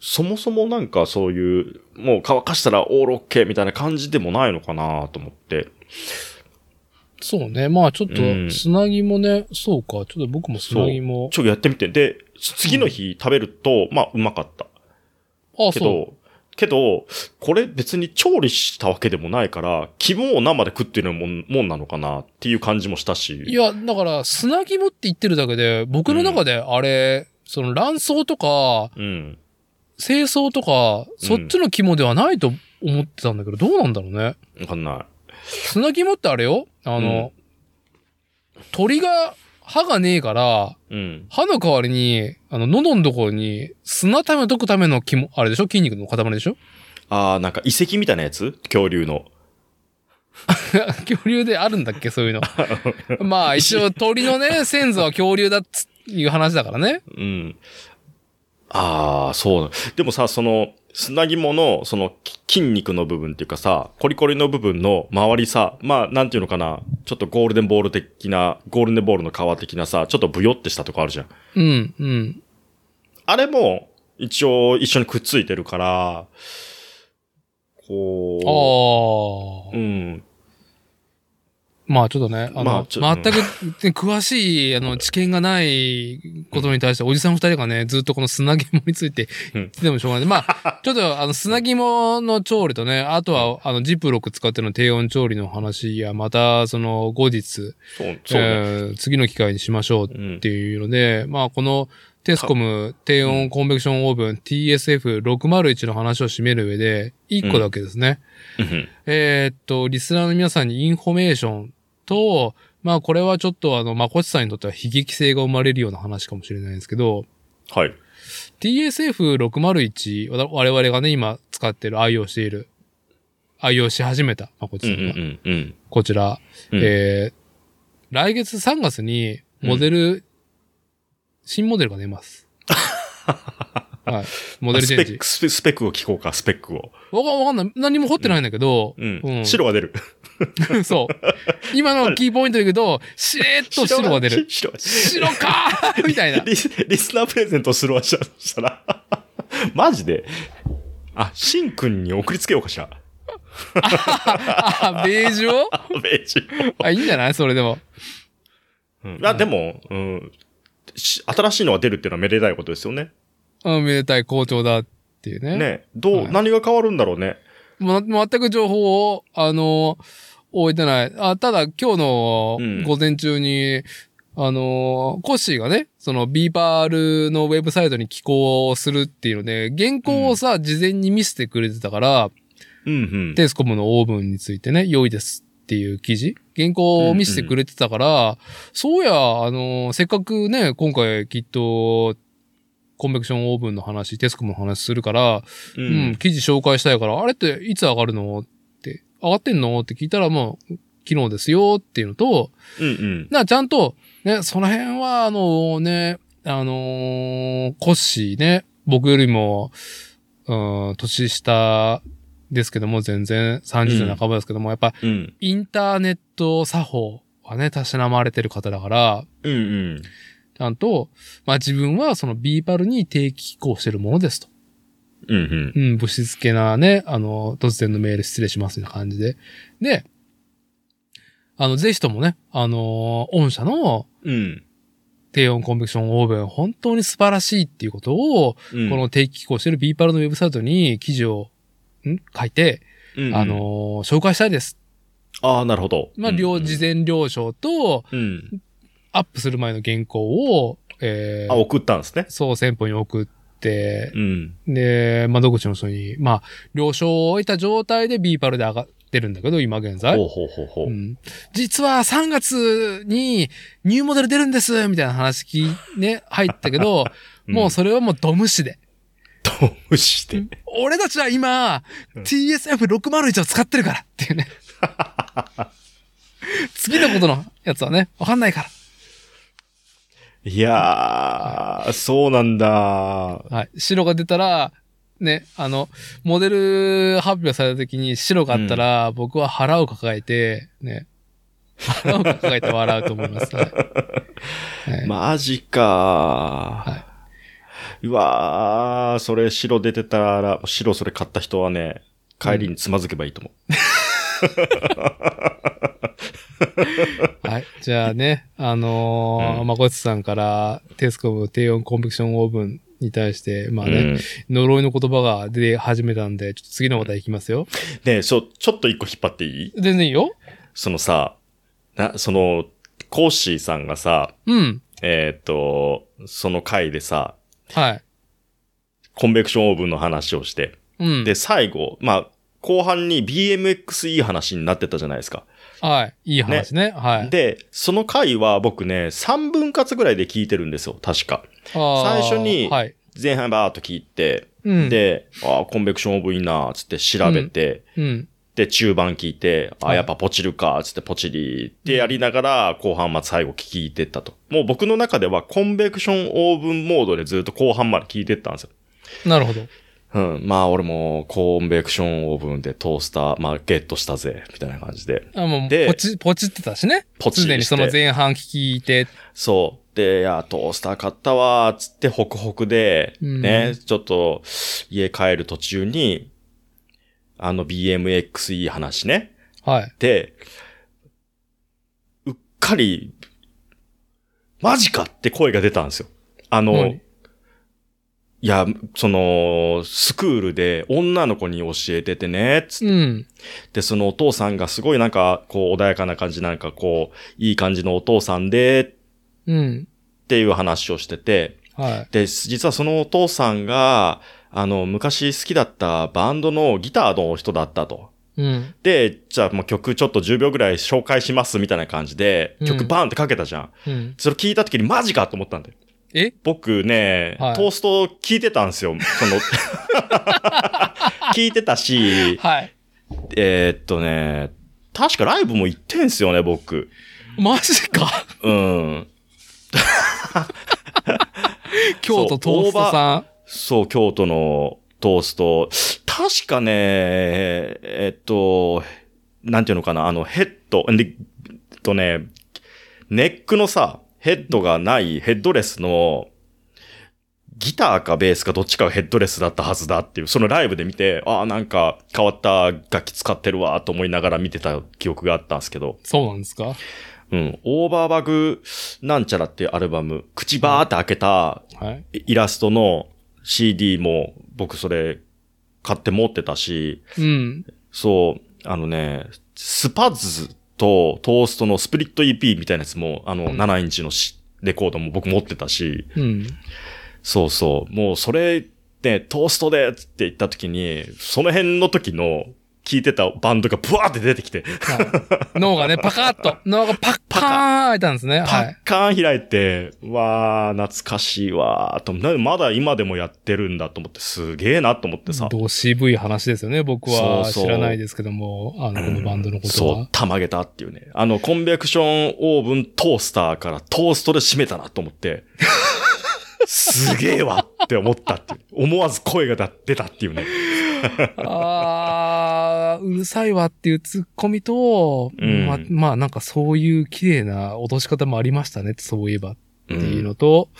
そもそもなんかそういう、もう乾かしたらオールオッケーみたいな感じでもないのかなと思って。そうね。まあちょっとう、ん砂肝ね、そうか。ちょっと僕も砂肝。ちょっとやってみて。で、次の日食べると、まあ、うまかった。あ、そう。けど、けど、これ別に調理したわけでもないから、肝を生で食ってるもんもんなのかなっていう感じもしたし。いや、だから、砂肝って言ってるだけで、僕の中であれ、その卵巣とか、うん。清掃とか、そっちの肝ではないと思ってたんだけど、どうなんだろうね。わかんな砂肝ってあれよあの、鳥が歯がねえから、い。うん。歯の代わりに、あの、喉のところに砂溜めとくための肝、あれでしょ？筋肉の塊でしょ？ああ、なんか遺跡みたいなやつ？恐竜の。恐竜であるんだっけ？そういうの。まあ、一応鳥のね、先祖は恐竜だっついう話だからね。うん。ああ、そうだ。でもさ、その、砂肝の、その、き筋肉の部分っていうかさ、コリコリの部分の周りさ、まあ、なんていうのかな、ちょっとゴールデンボール的な、ゴールデンボールの皮的なさ、ちょっとブヨってしたとこあるじゃん。うん、うん。あれも、一応、一緒にくっついてるから、こう、ああ。うん。まあちょっとね、あの、まあ全く、ね詳しい、あの、知見がないことに対して、おじさん二人がね、ずっとこの砂肝についてうん言っててもしょうがない。まあ、ちょっと、あの、砂肝の調理とね、あとは、あの、ジップロック使っての低温調理の話や、また、その、後日、ね。えー次の機会にしましょううんっていうので、まあ、この、テスコム低温コンベクションオーブン TSF601 の話を締める上で、1個だけですね。うんえーっと、リスナーの皆さんにインフォメーションと、まあこれはちょっとあの、まこちさんにとっては悲劇性が生まれるような話かもしれないんですけど、はい。TSF601、わ我々がね、今使ってる、愛用している、愛用し始めた、まこちうんうんさんが、うんうん。こちら、うんえー、来月3月にモデル、新モデルが出ます。はい。モデルチェンジスペック、。スペックを聞こうか、スペックを。わかわかんない。何も掘ってないんだけど、うん。うん白が出る。そう。今のキーポイントだけど、しれーっと白が出る。白が白かーみたいな。リスリスナープレゼントするわ、したら。マジで？あ、シンくんに送りつけようかしら。あ、ベージュを？ベージュあ、いいんじゃない？それでも。うんあ、でも、うん、し新しいのが出るっていうのはめでたいことですよね。うん、めでたい校長だっていうね。ね。どう、はい何が変わるんだろうね。ま、全く情報を、あの、置いてない。あ、ただ今日のうん午前中に、あの、コッシーがね、そのビーパールのウェブサイトに寄稿するっていうので、原稿をさ、事前に見せてくれてたから、うんうん。テスコムのオーブンについてね、良いですっていう記事原稿を見せてくれてたから、そうや、あの、せっかくね、今回きっと、コンベクションオーブンの話、テスコムの話するから、ううん、記事紹介したいから、あれっていつ上がるのって、上がってんのって聞いたらもう、昨日ですよっていうのと、うんうん。な、ちゃんと、ね、その辺は、あのね、あのーコッシーね、僕よりも、うん、年下ですけども、全然30代半ばですけども、やっぱ、うん。インターネット作法はね、たしなまれてる方だから、うんうん。ちゃんと、まあ自分はその BE-PALに定期寄稿してるものですと。うんうん。うん、不躾系なね、あの、突然のメール失礼しますみたいな感じで。で、あの、ぜひともね、あの御社のうん。低温コンベクションオーブン、本当に素晴らしいっていうことを、うんこの定期寄稿してる BE-PALのウェブサイトに記事を、ん？書いて、うんうんあの紹介したいです。ああ、なるほど。まあ、うん両、事前了承と、うん。アップする前の原稿を、えーあ、送ったんですね。そう、先方に送って、うん。で、窓口の人に、まあ、了承を得た状態で BE-PAL で上がってるんだけど、今現在。ほうほうほうほう。うん、実は3月にニューモデル出るんですみたいな話き、ね、入ったけど、もうそれはもうド無視で。と、無視して。俺たちは今、うん TSF601 を使ってるからっていうね。次のことのやつはね、わかんないから。いやー、そうなんだ。はい。白が出たら、ね、あの、モデル発表された時に白があったら、僕は腹を抱えて、ね、腹を抱えて笑うと思います。はいはい マジかー。うわー、それ白出てたら、白それ買った人はね、帰りにつまずけばいいと思 はい。じゃあね、あのーうんまこつさんから、テスコム低温コンベクションオーブンに対して、まう。あね、うん呪いの言葉が出始めたんで、ちょっと次の話題いきますよ。ねそう、ちょっと一個引っ張っていい？全然いいよ。そのさ、な、その、コーシーさんがさ、うん。えーっと、その回でさ、はい。コンベクションオーブンの話をして、うん。で、最後、まあ、後半に BMX いい話になってたじゃないですか。はい。いい話ね。はい。で、その回は僕ね、3分割ぐらいで聞いてるんですよ、確か。最初にはい。前半バーっと聞いて、うん。、で、ああ、コンベクションオーブンいいな、つって調べて、うん。で、中盤聞いて、ああ、はいやっぱポチるか、つってポチリってやりながら、後半まで最後聞いてったと。もう僕の中ではコンベクションオーブンモードでずっと後半まで聞いてったんですよ。なるほど。うん。まあ、俺も、コンベクションオーブンでトースター、まあ、ゲットしたぜ、みたいな感じで。あ、もう、でポチ、ポチってたしね。ポチすでにその前半聞いて、そう。で、いや、トースター買ったわ、つって、ホクホクで、うんね、ちょっと、家帰る途中に、あの BMX いい話ね。はい。で、うっかり、マジかって声が出たんですよ。あの、何？いや、その、スクールで女の子に教えててね、つっうん。て、そのお父さんがすごいなんか、こう、穏やかな感じ、なんかこう、いい感じのお父さんで、うん。っていう話をしてて、はで、実はそのお父さんが、あの、昔好きだったバンドのギターの人だったと。い。うん。で、じゃあもう曲ちょっと10秒ぐらい紹介しますみたいな感じで、うん曲バーンってかけたじゃん。うん。それ聞いた時にマジかと思ったんだよ。え？僕ね、はいトースト聞いてたんですよ。その、聞いてたし、はい。えーっとね、確かライブも行ってんすよね、僕。マジか。うん。京都トーストさそう、京都のトースト。確かね、えっと、なんていうのかな、あの、ヘッド、で、えっとね、ネックのさ、ヘッドがないヘッドレスの、ギターかベースかどっちかがヘッドレスだったはずだっていう、そのライブで見て、ああ、なんか変わった楽器使ってるわと思いながら見てた記憶があったんですけど、ん。そうなんですか？うん、オーバーバグなんちゃらっていうアルバム、口バーって開けたはい。イラストの CD も僕それ買って持ってたし、うん。そう、あのね、スパズとトーストのスプリット EP みたいなやつも、あの、うん。7インチのしレコードも僕持ってたし、うん。そうそう、もうそれね、トーストでって言った時に、その辺の時の聴いてたバンドがブワーって出てきて、はい脳がね、パカッと、脳がパッパーン開いたんですね。パッはい。カーン開いて、わー、懐かしいわーと、なまだ今でもやってるんだと思って、すげーなと思ってさ。どう渋い話ですよね。僕はそうそう知らないですけども、あの、このバンドのことはそう、。たまげたっていうね。あの、コンベクションオーブントースターからトーストで締めたなと思って、すげえわって思ったっていう。思わず声が出たっていうね。あ ー、うるさいわっていうツッコミと、うんま、まあなんかそういう綺麗な落とし方もありましたね、そういえばっっていうのと、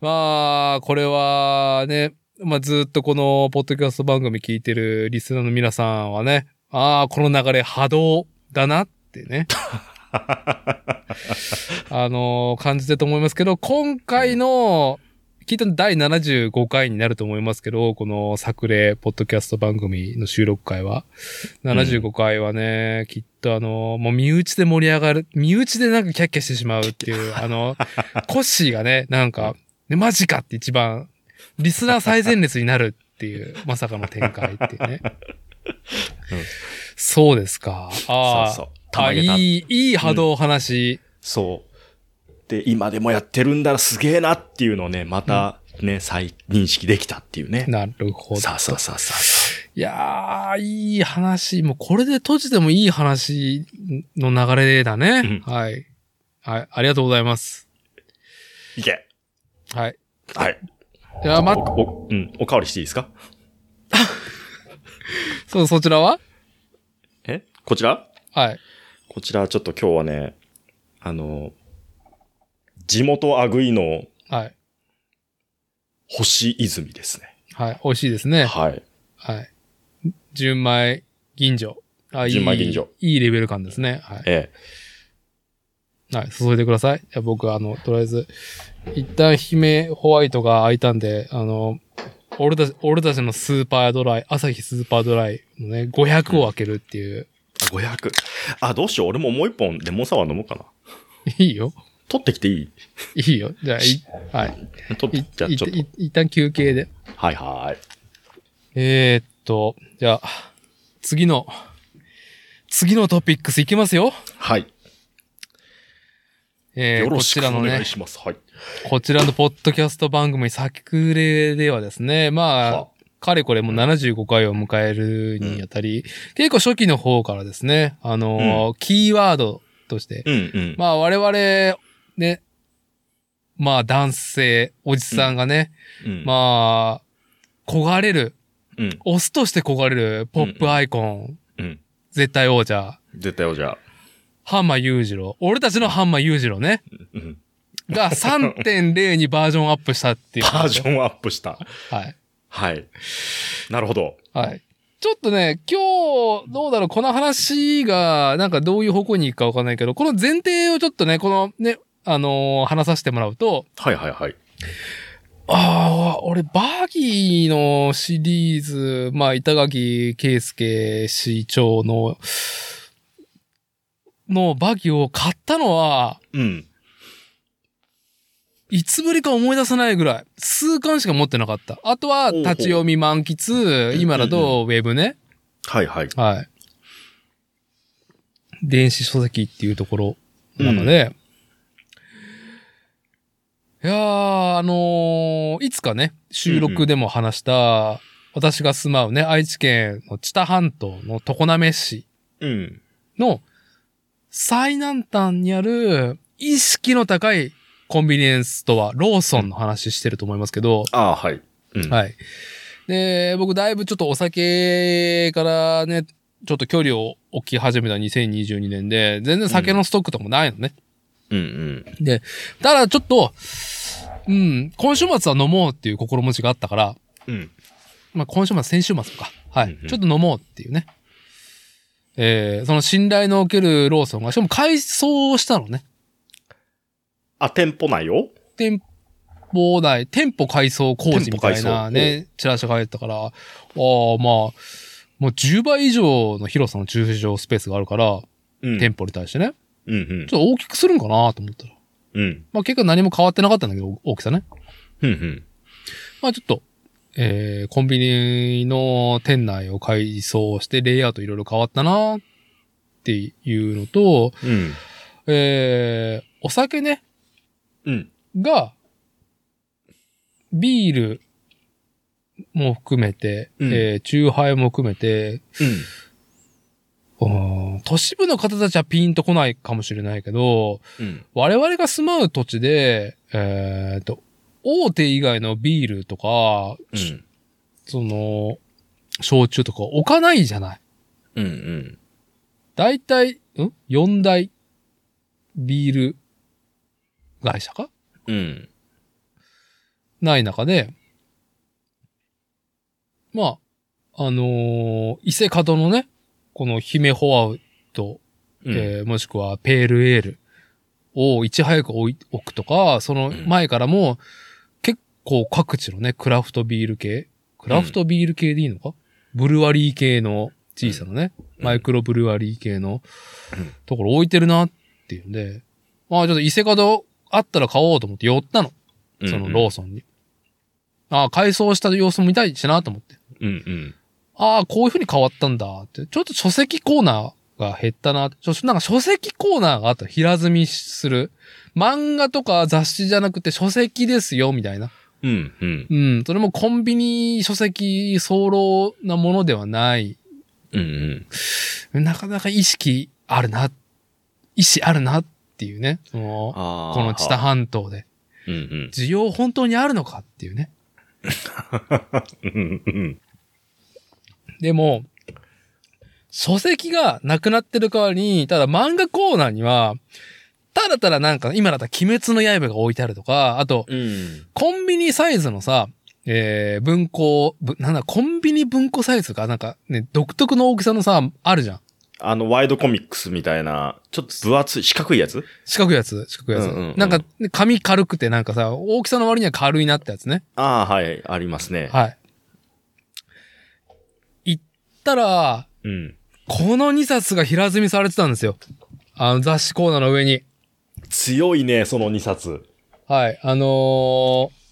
まあ、これはね、まあずっとこのポッドキャスト番組聞いてるリスナーの皆さんはね、ああ、この流れ波動だなってね。あの感じてると思いますけど、今回の、聞いたの第75回になると思いますけど、この作例、ポッドキャスト番組の収録回は。75回はね、きっとあの、もう身内で盛り上がる、身内でなんかキャッキャしてしまうっていう、あの、コッシーがね、なんか、ね、マジかって一番、リスナー最前列になるっていう、まさかの展開っていうね。そうですか。ああ、いい、いい波動話。そう。で、今でもやってるんだらすげえなっていうのをね、またね、再認識できたっていうね。なるほど。さあさあさあさあさいやー、いい話。もうこれで閉じてもいい話の流れだね。うんはい。はい。ありがとうございます。あ。いけ。はい。はい。じゃあ、ま、お、お、うん、おかわりしていいですか？そう、そちらは？え？こちら？はい。こちらちょっと今日はね、あの、地元アグイのはい。星泉ですね。はい。美味しいですね。はい。はい。純米銀醸。あいい純米銀醸いいレベル感ですね。はい。えはい。注いでください。じゃあ僕、あの、とりあえず、一旦姫ホワイトが開いたんで、あの、俺たち、俺たちのスーパードライ、朝日スーパードライのね、500を開けるっていう。え500。あ、どうしよう。俺ももう一本レモンサワー飲もうかな。いいよ。取ってきていい？いいよ。じゃあ、い、はい。い取って、じゃあいちょっと。い一旦休憩で。はいはい。えー、っと、じゃあ、次の、次のトピックスいきますよ。はい。えー、こよろしくおちらのね願い、します。はい。こちらのポッドキャスト番組、サキクレではですね、まあは、かれこれもう75回を迎えるにあたり、結構初期の方からですね、あのーキーワードとして、うんうん。まあ我々、ね、まあ男性、おじさんがね、うんまあ、焦がれるうん。オスとして焦がれるポップアイコン、うん。絶対王者、絶対王者。ハンマー裕次郎。俺たちのハンマー裕次郎ね。うん。が3.0にバージョンアップしたっていう。バージョンアップした。はい。はい。なるほど。はい。ちょっとね、今日、どうだろう、この話が、なんかどういう方向に行くかわかんないけど、この前提をちょっとね、このね、あのー話させてもらうと、はいはいはい。ああ、俺、バギーのシリーズ、まあ、板垣圭介市長の、のバギーを買ったのは、うん。いつぶりか思い出さないぐらい。数巻しか持ってなかった。あとは、立ち読み満喫、今だとウェブね。はいはい。はい。電子書籍っていうところの中で、いやー、あのーいつかね、収録でも話した、私が住まうね、愛知県の知多半島の常滑市うん。の最南端にある意識の高いコンビニエンスストア、ローソンの話してると思いますけど、ああ、はい。うん。はい。で、僕だいぶちょっとお酒からね、ちょっと距離を置き始めた2022年で、全然酒のストックとかもないのね。うんうん。ただちょっと、うん、今週末は飲もうっていう心持ちがあったから、うん。まあ今週末、先週末か。はい。うんうんちょっと飲もうっていうね。えー、その信頼のおけるローソンが、しかも改装したのね。あ、店舗内を？店舗内、店舗改装工事みたいなね、チラシが入ったから、ああ、まあ、もう10倍以上の広さの駐車場スペースがあるから、うん店舗に対してね、うんうんちょっと大きくするんかなと思ったら。うん。まあ結果何も変わってなかったんだけど、大きさね。うんうん。まあちょっと、えー、コンビニの店内を改装してレイアウトいろいろ変わったなっていうのと、うん。えー、お酒ね、うん。が、ビールも含めて、うんえー、チューハイも含めて、うん。うん都市部の方たちはピンとこないかもしれないけど、うん。我々が住まう土地で、えーと、大手以外のビールとか、うん。その、焼酎とか置かないじゃない。うんうん。だいたい、ん ?4 大ビール会社か？うん。ない中で、まあ、あのー伊勢門のね、この姫ホアウト、うん。えーもしくはペールエールをいち早く置くとか、その前からも、結構各地のね、クラフトビール系、クラフトビール系でいいのか、ブルワリー系の小さなね、うんマイクロブルワリー系のうんところ置いてるなっていうんで、まあちょっと伊勢門あったら買おうと思って寄ったの。そのローソンに。ああ、改装した様子も見たいしなと思って。うんうん。ああ、こういう風に変わったんだって。ちょっと書籍コーナーが減ったな。なんか書籍コーナーがあったら平積みする。漫画とか雑誌じゃなくて書籍ですよ、みたいな。うんうん。うん。それもコンビニ書籍総合なものではない。うんうん。なかなか意識あるな。意思あるなっていうね。その。この知多半島で。うんうん。需要本当にあるのかっていうね。う んうん。でも、書籍がなくなってる代わりに、ただ漫画コーナーには、ただただなんか、今だったら鬼滅の刃が置いてあるとか、あと、うん。コンビニサイズのさ、えー、文庫、ぶなんだ、コンビニ文庫サイズが、なんかね、独特の大きさのさ、あるじゃん。あの、ワイドコミックスみたいな、ちょっと分厚い、四角いやつ？四角いやつ、四角いやつ。うんうんうんなんか、ね紙軽くてなんかさ、大きさの割には軽いなってやつね。ああ、はい、ありますね。はい。行ったら、うん。この2冊が平積みされてたんですよ。あの雑誌コーナーの上に。強いね、その2冊。はい。あのー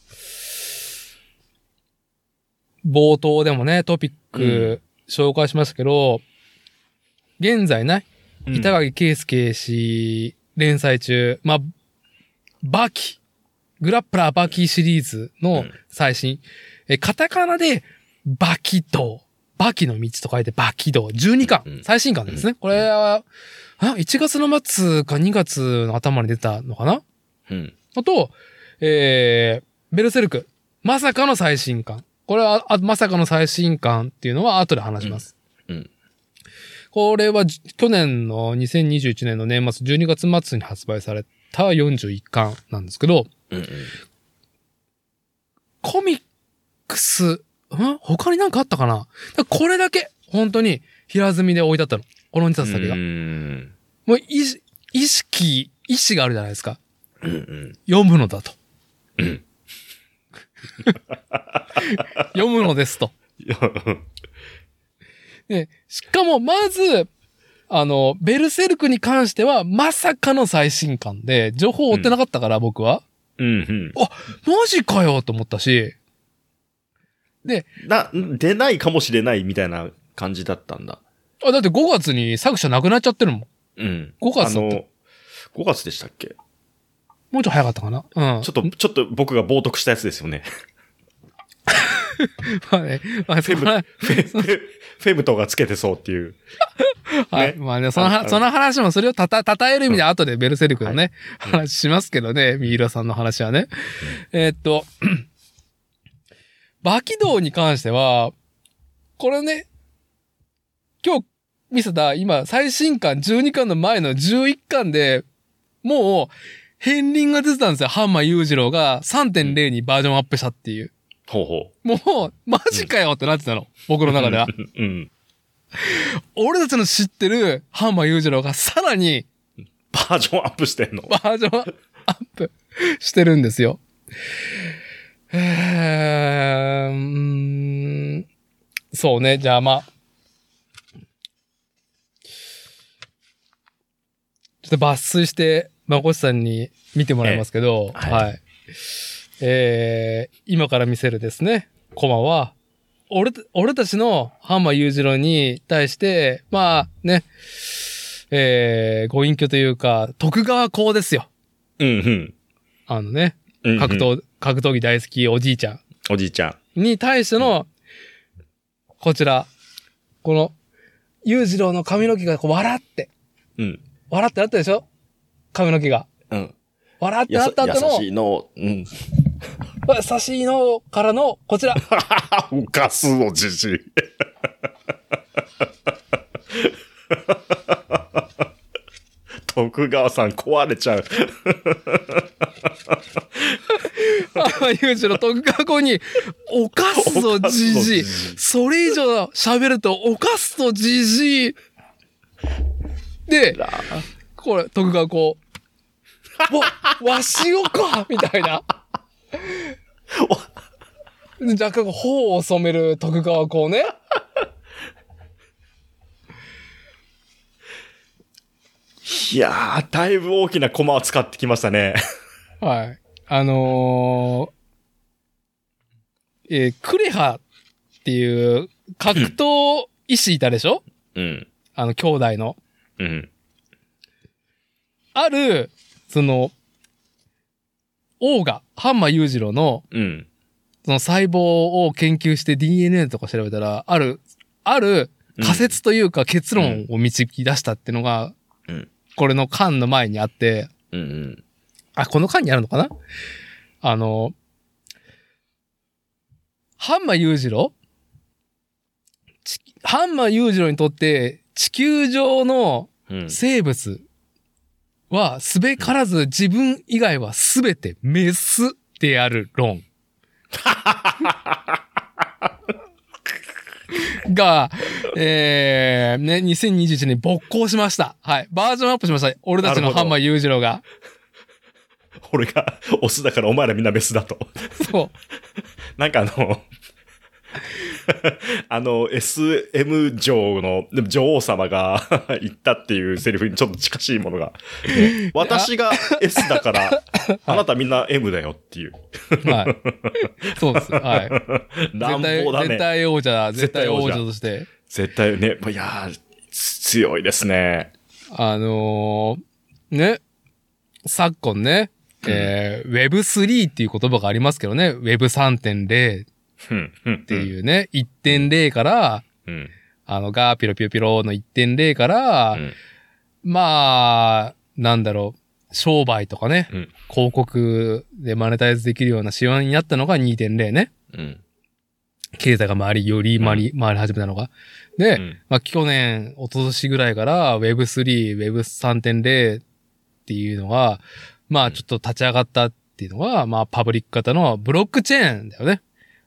冒頭でもね、トピック紹介しましたけど、現在ね、板垣圭介氏連載中、まあ、バキ、グラップラーバキシリーズの最新、え、カタカナでバキ道、バキの道と書いてバキ道、12巻、うん最新巻ですね。これは、あ、1月の末か2月の頭に出たのかな？うん。あと、えー、ベルセルク。まさかの最新刊。これは、あまさかの最新刊っていうのは後で話します。うんうんこれはじ去年の2021年の年末12月末に発売された41巻なんですけど、うんうん。コミックス、ん？他になんかあったかな？これだけ、本当に平積みで置いてあったの。この2冊だけがう。んもう意識、意識、意志があるじゃないですか。うんうん。読むのだと。うん。読むのですと。しかも、まず、あの、ベルセルクに関しては、まさかの最新刊で、情報を追ってなかったから、僕は。うんうん。マジかよと思ったし、な、出ないかもしれないみたいな感じだったんだ。あ、だって5月に作者亡くなっちゃってるもん。うん。5月あの、5月でしたっけ？もうちょい早かったかなうん。ちょっと、ちょっと僕が冒涜したやつですよね。まあね、まあ、フェム、フェフェフェムトがつけてそうっていう。はい。ねまあね、そのその話もそれをたた、える意味で後でベルセルクのね、話しますけどね、ミイラさんの話はね。えーっと、バキドウに関しては、これね、今日見せた今最新刊12巻の前の11巻で、もう、片鱗が出てたんですよ。ハンマー裕次郎が3.0にバージョンアップしたっていう。ほうほもう、マジかよってなってたの。僕の中では。う。うん。俺たちの知ってるハンマー裕次郎がさらにバージョンアップしてんのバージョンアップしてるんですよ。えー、うーんそうね。じゃあまあ。ちょっと抜粋して、まこしさんに見てもらいますけど、ええはい、はいえー、今から見せるですね、コマは、俺た、俺たちのハンマー裕次郎に対して、まあね、えー、ご隠居というか、徳川公ですよ。うんうんあのね、うんうん。格闘、技大好きおじいちゃおじいちゃん。んに対しての、こちら、この、裕次郎の髪の毛がこう笑って、うん。笑ってなったでしょ？髪の毛が。うん。笑ってなった後の、優しいの。うん。優しいのからの、こちら。おかすおじじい。徳川さん壊れちゃう。あ裕次郎徳川公に、おかすぞじじい。それ以上喋ると、おかすぞじじい。で、これ、徳川公。わ、わしをかみたいな。若干頬を染める徳川公ね。いやー、だいぶ大きなコマを使ってきましたね。はい。あのー、えークレハっていう格闘医師いたでしょ、うん。あの、兄弟の。うん。ある、その、王が、ハンマー裕次郎の、うん。その細胞を研究して DNA とか調べたら、ある、ある仮説というか結論を導き出したっていうのが、うんこれの巻の前にあって、うんうん。あ、この巻にあるのかな？あの、ハンマー裕次郎ちハンマー裕次郎にとって地球上のうん。生物はすべからず自分以外はすべてメスである論。が、えー、ね、2021年に勃興しました。はい。バージョンアップしました。俺たちのハンマー裕次郎が。俺がオスだからお前らみんなメスだと。そう。なんかあの、あの、SM 女の女王様が 言ったっていうセリフにちょっと近しいものが。ね 私が S だから、あなたみんな M だよっていう。はい。そうです。はい。乱絶対、絶暴だね。対王者、絶対王絶対王者者として。絶対ね、いや強いですね。あのーね、昨今ね、えー、Web3 っていう言葉がありますけどね、Web3.0 っていうね、1.0から、うん。あの、ガーピロピロピロの1.0から、うんまあ、なんだろう、商売とかね、うん広告でマネタイズできるような仕様になったのが2.0ね。うん。経済が回り、より回り、回り始めたのが。で、うんまあ去年、一昨年ぐらいから Web3、Web3.0 っていうのが、まあちょっと立ち上がったっていうのが、まあパブリック型のブロックチェーンだよね。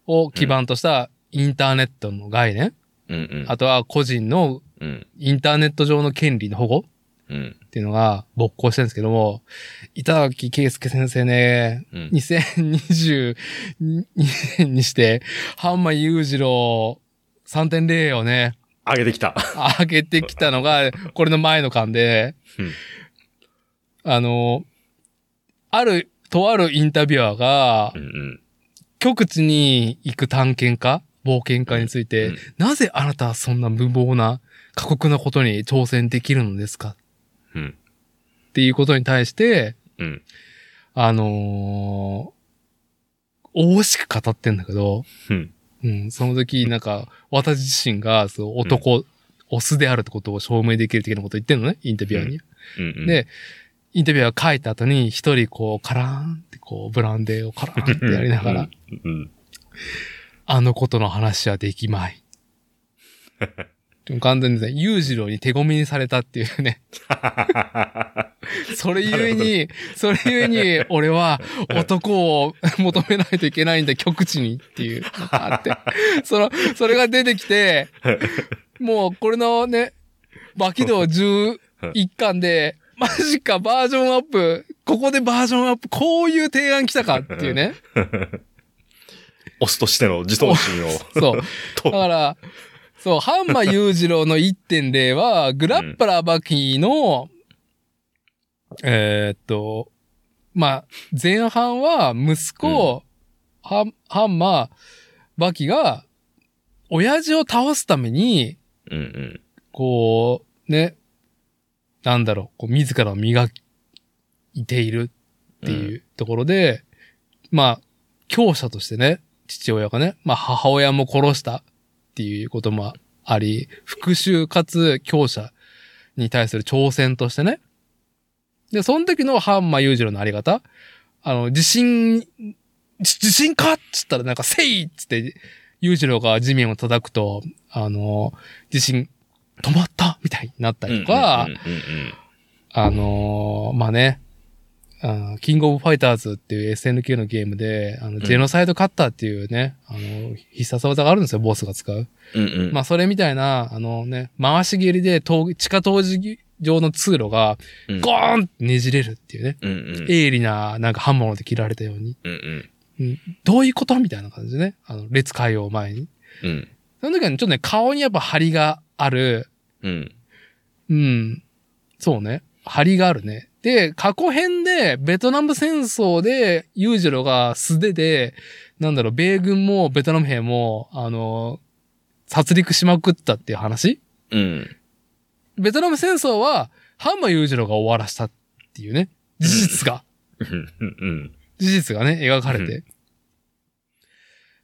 を基盤としたインターネットの概念。うんうん。あとは個人のうん。インターネット上の権利の保護うん。っていうのが勃興してるんですけども、板垣圭介先生ね、うん。2022年にして、ハンマ裕次郎3.0をね、上げてきた。上げてきたのが、これの前の間で、うんあの、ある、とあるインタビュアーがう、ん極地に行く探検家、冒険家について、うんなぜあなたはそんな無謀な、過酷なことに挑戦できるのですか？うん。っていうことに対して、うん。あのー、大しく語ってんだけど、うん。うん、その時、なんか、私自身が、そう、男、オスであるってことを証明できる的なことを言ってんのね、インタビュアーに。うんうん。で、インタビュアーが書いた後に、一人こう、カラーンってこう、ブランデーをカラーンってやりながら、うん。あのことの話はできまい。でも完全にね、裕次郎に手ごみにされたっていうね。それゆえに、それゆえに、俺は男を求めないといけないんだ、極地にっていうのがあって。その、それが出てきて、もうこれのね、バキ道11巻で、マジかバージョンアップ、ここでバージョンアップ、こういう提案来たかっていうね。オスとしての自尊心を。そう。だ と。から、そう、ハンマ裕次郎の1.0は、グラッパラーバキの、えーっと、まあ、前半は息子、ハンハンマー、バキが、親父を倒すために、うんうん。こう、ね、なんだろう、こう自らを磨いているっていうところで、まあ、強者としてね、父親がね、まあ母親も殺したっていうこともあり、復讐かつ強者に対する挑戦としてね。で、その時のハンマー裕次郎のあり方、あの、地震、じ地震かっつったらなんか、せいっつって、裕次郎が地面を叩くと、あの、地震止まった？みたいになったりとか、うんうんうんあのーまあね、あのキングオブファイターズっていう SNK のゲームで、あの、ジェノサイドカッターっていうね、あの、必殺技があるんですよ、ボスが使う。うんうん。まあ、それみたいな、あのね、回し蹴りで、峠地下陶事上の通路が、うんゴーンってねじれるっていうね、うんうん。鋭利な、なんか刃物で切られたように。うんうん。うんどういうこと？みたいな感じでね、あの、列海を前に。うん。その時はね、ちょっとね、顔にやっぱ張りがある、うん。うん。そうね。張りがあるね。で、過去編で、ベトナム戦争で、裕次郎が素手で、なんだろう、米軍もベトナム兵も、あの、殺戮しまくったっていう話？うん。ベトナム戦争は、ハンマー裕次郎が終わらしたっていうね、事実が、うん。うん。事実がね、描かれて。う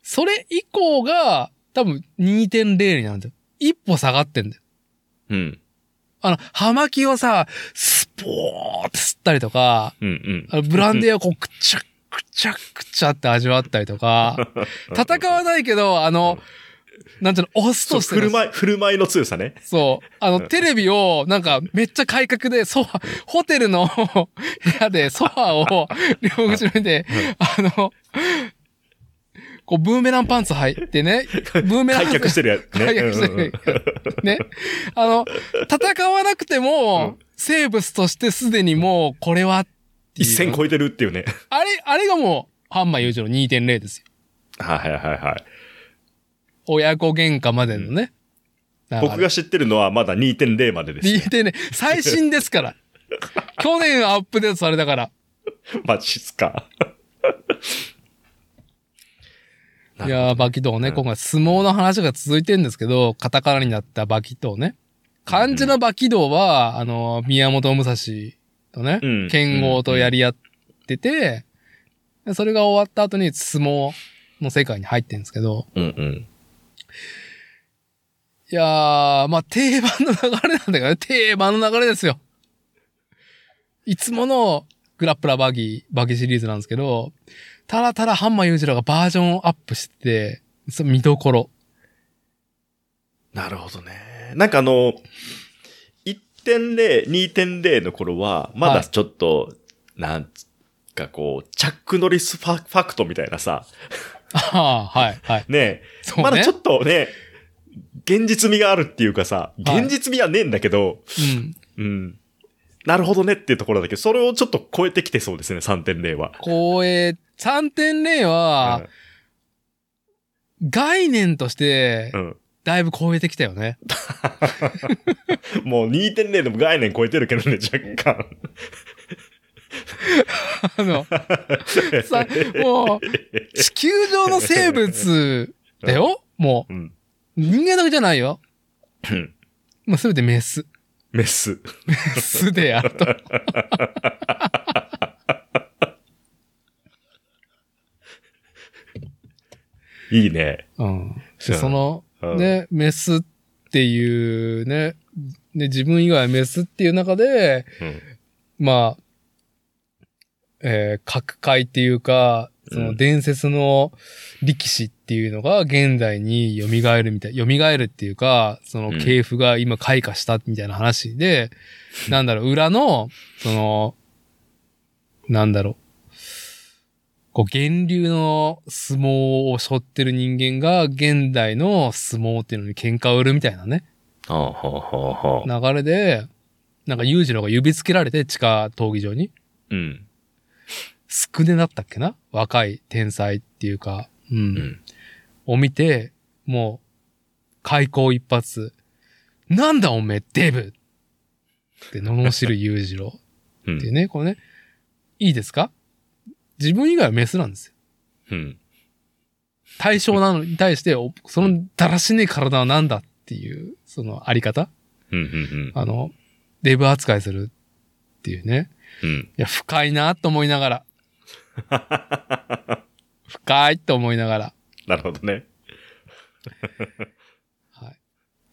それ以降が、多分2.0になるんだよ。一歩下がってんだよ。うん。あの、葉巻をさ、スポーって吸ったりとか、うん。うん。あのブランデーをこう、くちゃくちゃくちゃって味わったりとか、戦わないけど、あの、なんていうの、押すとし振る舞い、振る舞いの強さね。そう。あの、テレビを、なんか、めっちゃ改革で、ソファ、ホテルの 部屋でソファーを両口目で、あの、こう、ブーメランパンツ履いてね、ブーメラン開脚してるやつね。開脚してるね。あの、戦わなくても、生物としてすでにもう、これは一線超えてるっていうね。あれ、あれがもう、ハンマー裕次郎2.0ですよ。はいはいはいはい。親子喧嘩までのね。僕が知ってるのはまだ2.0までです。2.0、最新ですから。去年アップデートされたから。マジっすか。いやー、バキ道ね、うん。今回相撲の話が続いてるんですけど、カタカナになったバキ道ね。漢字のバキ道は、あの、宮本武蔵とね、うん。剣豪とやり合ってて、でそれが終わった後に相撲の世界に入ってるんですけど、うんうん。いやー、まあ、定番の流れなんだけどね、定番の流れですよ。いつものグラップラーバギー、バギーシリーズなんですけど、ただただハンマー裕次郎がバージョンアップしてて、そう見どころ。なるほどね。なんかあの、1.0、2.0の頃は、まだちょっと、なんかこう、チャックノリスファファクトみたいなさ、ああ、はい、はい。ねそうね。まだちょっとね、現実味があるっていうかさ、はい現実味はねえんだけど、うん。うん。なるほどねっていうところだけど、それをちょっと超えてきてそうですね、3.0は。こえ、3.0は、概念としてう、ん。だいぶ超えてきたよね。うん。もう2.0でも概念超えてるけどね、若干。あの、さ、もう、地球上の生物だよもうん。う、人間だけじゃないよ。うんもうすべてメス。メス。メスであると。いいね。うん。でその、うんね、メスっていうね、ね、自分以外はメスっていう中で、うん。まあ、えー、各界っていうか、その伝説の力士っていうのが現代に蘇るみたい、蘇るっていうか、その系譜が今開花したみたいな話で、なんだろう、裏の、その、なんだろう、こう、源流の相撲を背負ってる人間が現代の相撲っていうのに喧嘩を売るみたいなね、はあ、はあはあはあ、流れで、なんか裕次郎が指つけられて地下闘技場に。うん。スクネだったっけな？若い天才っていうか、うん。うん。を見て、もう、開口一発、なんだおめえ、デブ！って罵る裕次郎。うん。っていうね、これね、いいですか？自分以外はメスなんですよ。うん。対象なの に対して、おそのだらしねえ体はなんだっていう、そのあり方？うん。うん。あの、デブ扱いするっていうね。うん。いや、深いなと思いながら。深いと思いながら。なるほどね。はい。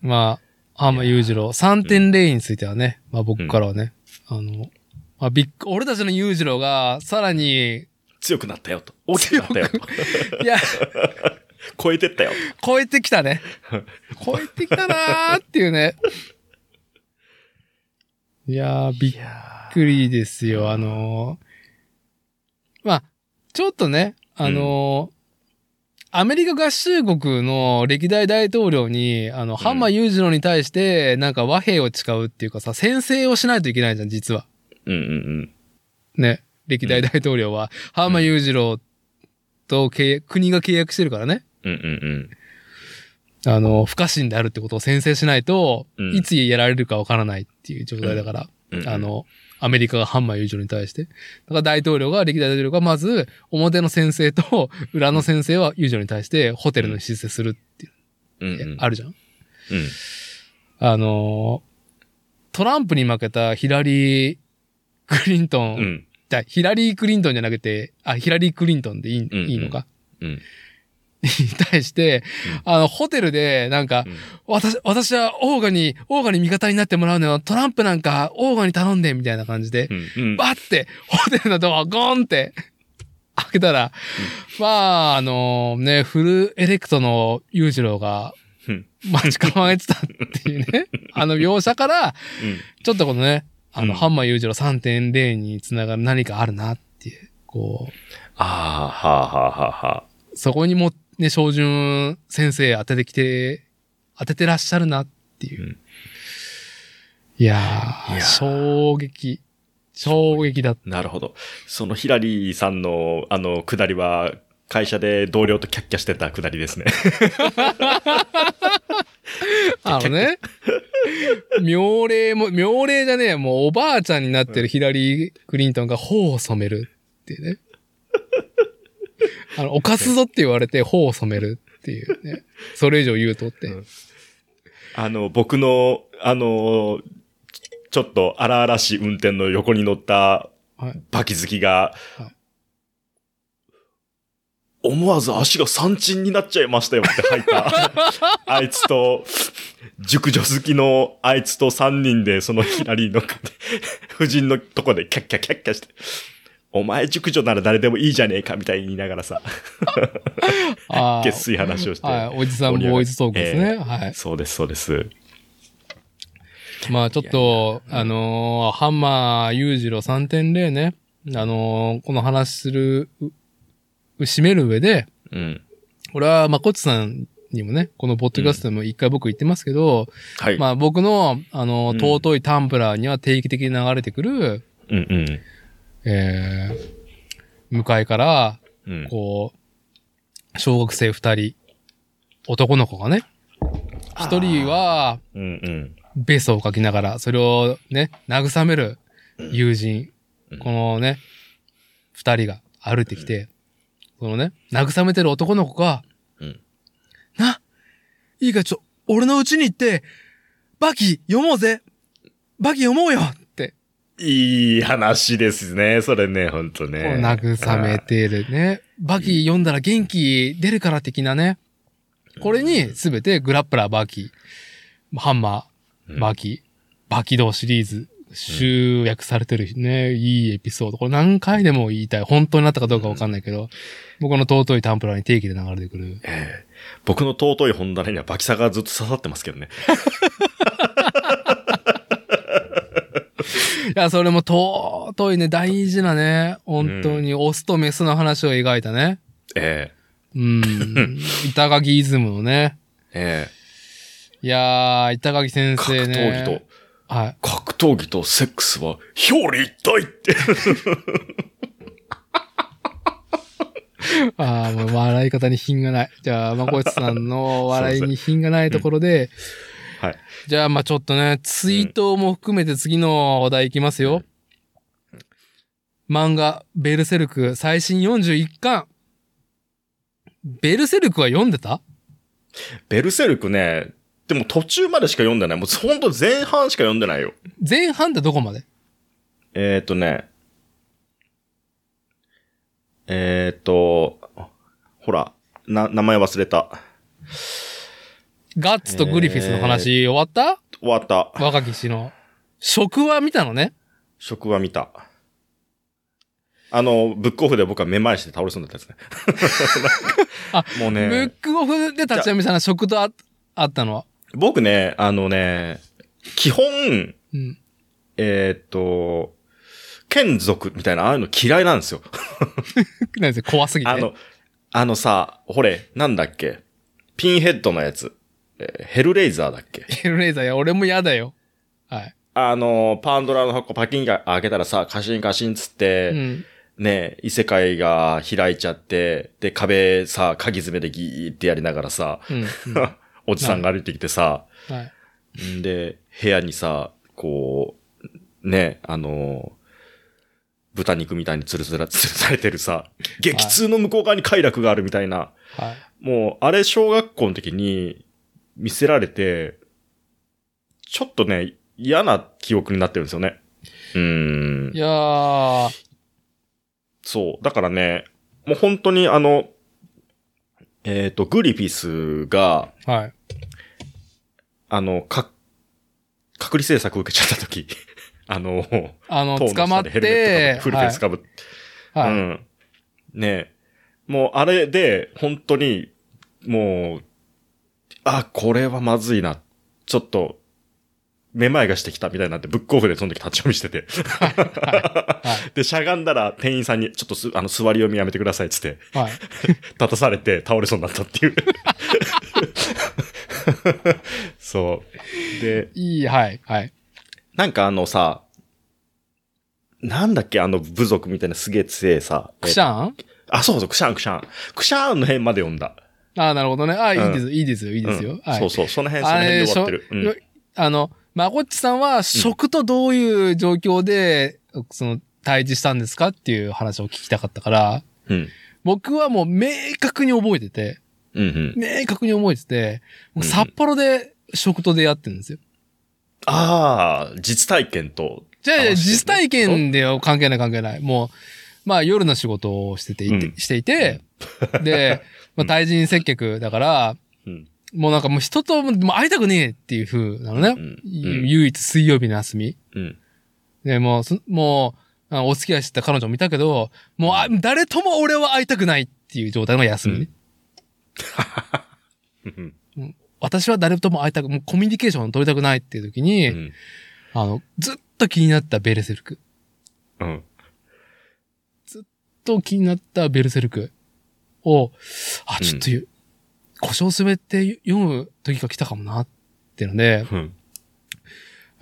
まあ、浜裕次郎、3.0についてはね、まあ僕からはね、あの、まあびっく、俺たちの裕次郎が、さらに、強くなったよと。大きくなったよと。いや、超えてったよ。超えてきたね。超えてきたなーっていうね。いやー、びっくりですよ。あのーまあ、ちょっとね、あのーアメリカ合衆国の歴代大統領に、あの、ハンマー裕次郎に対して、なんか和平を誓うっていうかさ、宣誓をしないといけないじゃん、実は。うんうんね。歴代大統領は、ハンマー裕次郎と契約国が契約してるからね。うん。うんうんあの、不可侵であるってことを宣誓しないと、うんいつやられるかわからないっていう状態だから、うん。あ、の、アメリカがハンマー裕次郎に対して。だから大統領が、歴代大統領がまず、表の宣誓と裏の宣誓は裕次郎に対してホテルの施設するっていううんうん。あるじゃん。うん。あのートランプに負けたヒラリー・クリントン、うん。じヒラリー・クリントンじゃなくて、あ、ヒラリー・クリントンでいい,、うんうんいいのか？うん。に対して、あの、ホテルで、なんか、うん私、私はオーガに、オーガに味方になってもらうのよ。トランプなんか、オーガに頼んで、みたいな感じで、うん。うん。バッて、ホテルのドアをゴンって、開けたら、まあ、あのね、フルエレクトの裕次郎がうん、待ち構えてたっていうね、あの描写から、ちょっとこのね、あの、うんハンマー裕次郎3.0につながる何かあるなっていう、こう、ああ、はあはあはあはあ。そこにもね、照準先生当ててきて、当ててらっしゃるなっていう。うんいやーいやー衝撃。衝撃だった。なるほど。そのヒラリーさんの、あの、下りは、会社で同僚とキャッキャしてた下りですね。あのね、妙齢も、妙齢じゃねえ、もうおばあちゃんになってるヒラリー・クリントンが頬を染めるっていうね。あの、犯すぞって言われて頬を染めるっていうね。それ以上言うとって。うんあの、僕の、あの、ちょっと荒々しい運転の横に乗ったはい。バキ好きが、はい思わず足が三鎮になっちゃいましたよって吐いた。あいつと、熟女好きのあいつと三人でそのヒラリーの夫人のとこでキャッキャキャッキャして、お前熟女なら誰でもいいじゃねえかみたいに言いながらさ、あげっすい話をして。はい。おじさんボーイズトークですね。はい。そうです、そうです。まあちょっと、あのーハンマー裕次郎3.0ね、あのーこの話する、う締める上で、うん。これは、まこっちさんにもね、このポッドキャストでも一回僕言ってますけど、はい。まあ僕の、あのーうん尊いタンブラーには定期的に流れてくる、うんうん。えー、向かいから、うん。こう、小学生二人、男の子がね、一人は、うんうん。ベスを書きながら、それをね、慰める友人、うんこのね、二人が歩いてきて、そのね、慰めてる男の子が、うんな、いいかちょ、俺の家に行って、バキ読もうぜバキ読もうよって、いい話ですね、それね、ほんとね。慰めてるね。バキ読んだら元気出るから的なね。これにすべてグラップラーバキ、ハンマー、バキ、バキ道シリーズ、集約されてるね、いいエピソード。これ何回でも言いたい。本当になったかどうかわかんないけど、僕の尊いタンプラーに定期で流れてくる。ええ僕の尊い本棚にはバキサがずっと刺さってますけどね。いや、それも尊いね、大事なね、本当にオスとメスの話を描いたね。えうん。板垣イズムのね。ええいやー、板垣先え格生ね。闘技と、はい。格闘技とセックスは表裏一体って。ああ、もう笑い方に品がない。じゃあ、まこちさんの笑いに品がないところで、はい。じゃあ、まあちょっとね、ツイートも含めて次の話題いきますよ。漫画、ベルセルク最新41巻。ベルセルクは読んでた？ベルセルクね、でも途中までしか読んでない。もうほんと前半しか読んでないよ。前半ってどこまで？えー、っとね。えー、っと、ほら、な、名前忘れた。ガッツとグリフィスの話終わった？終わった。若き氏の。職は見たのね？職は見た。あの、ブックオフで僕はめまいして倒れそうになったやつね。あ もうブッね、クオフで立ち読みさんが職とああったのは？僕ね、あのね、基本、うん。えー、っと、剣族みたいな、ああいうの嫌いなんですよ。何です怖すぎて。あの、あのさ、ほれ、なんだっけ？ピンヘッドのやつ。えーヘルレイザーだっけ？ヘルレーザーや、俺も嫌だよ。はい。あの、パンドラの箱パキンが開けたらさ、カシンカシンつって、うん。ね、異世界が開いちゃって、で、壁さ、鍵爪でギーってやりながらさ、うん。うん おじさんが歩いてきてさ、はい。んで、部屋にさ、こう、ね、あの、豚肉みたいに吊るすら、吊るされてるさ、激痛の向こう側に快楽があるみたいな、はい。もう、あれ小学校の時に見せられて、ちょっとね、嫌な記憶になってるんですよね。うーんい。やー、そう。だからね、もう本当にあの、えっ、と、グリフィスが、はい。あの、か、隔離政策を受けちゃった時、あの、あの、捕まってフルフェイスかぶって、はい。はいうん。ねえ。もうあれで、本当に、もう、あ、これはまずいな。ちょっと、めまいがしてきたみたいになって、ブックオフでその時立ち読みしてて。はで、しゃがんだら店員さんに、ちょっとす、あの、座り読みやめてくださいっつって、い。はい。立たされて倒れそうになったっていう。そう。で、いい、はい。はい。なんかあのさ、なんだっけあの部族みたいなすげえ強えさ。クシャン？あ、そうそう、クシャン、クシャン。クシャンの辺まで読んだ。ああ、なるほどね。ああ、いいうんです、いいですよ、いいですよ。うんはい。そうそう、その辺、その辺で終わってる。しょ？うんあの、まこっちさんは、食とどういう状況で、その、対峙したんですかっていう話を聞きたかったから、うん。僕はもう明確に覚えてて、うんうん。明確に覚えてて、札幌で食と出会ってるんですよ。ああ、実体験と。じゃあ、実体験で関係ない関係ない。もう、まあ夜の仕事をしてていて、うんしていて、で、まあ対人接客だから、うん。もうなんかもう人ともう会いたくねえっていう風なのね。唯一水曜日の休み。うん。で、もうそ、もう、あお付き合いしてた彼女もいたけど、もうあ誰とも俺は会いたくないっていう状態の休みね。うん。私は誰とも会いたく、もうコミュニケーションを取りたくないっていう時に、うん。あの、ずっと気になったベルセルク。うん。と気になったベルセルクを、あ、うんちょっとゆ、腰を滑って読む時が来たかもなっていうので、うん。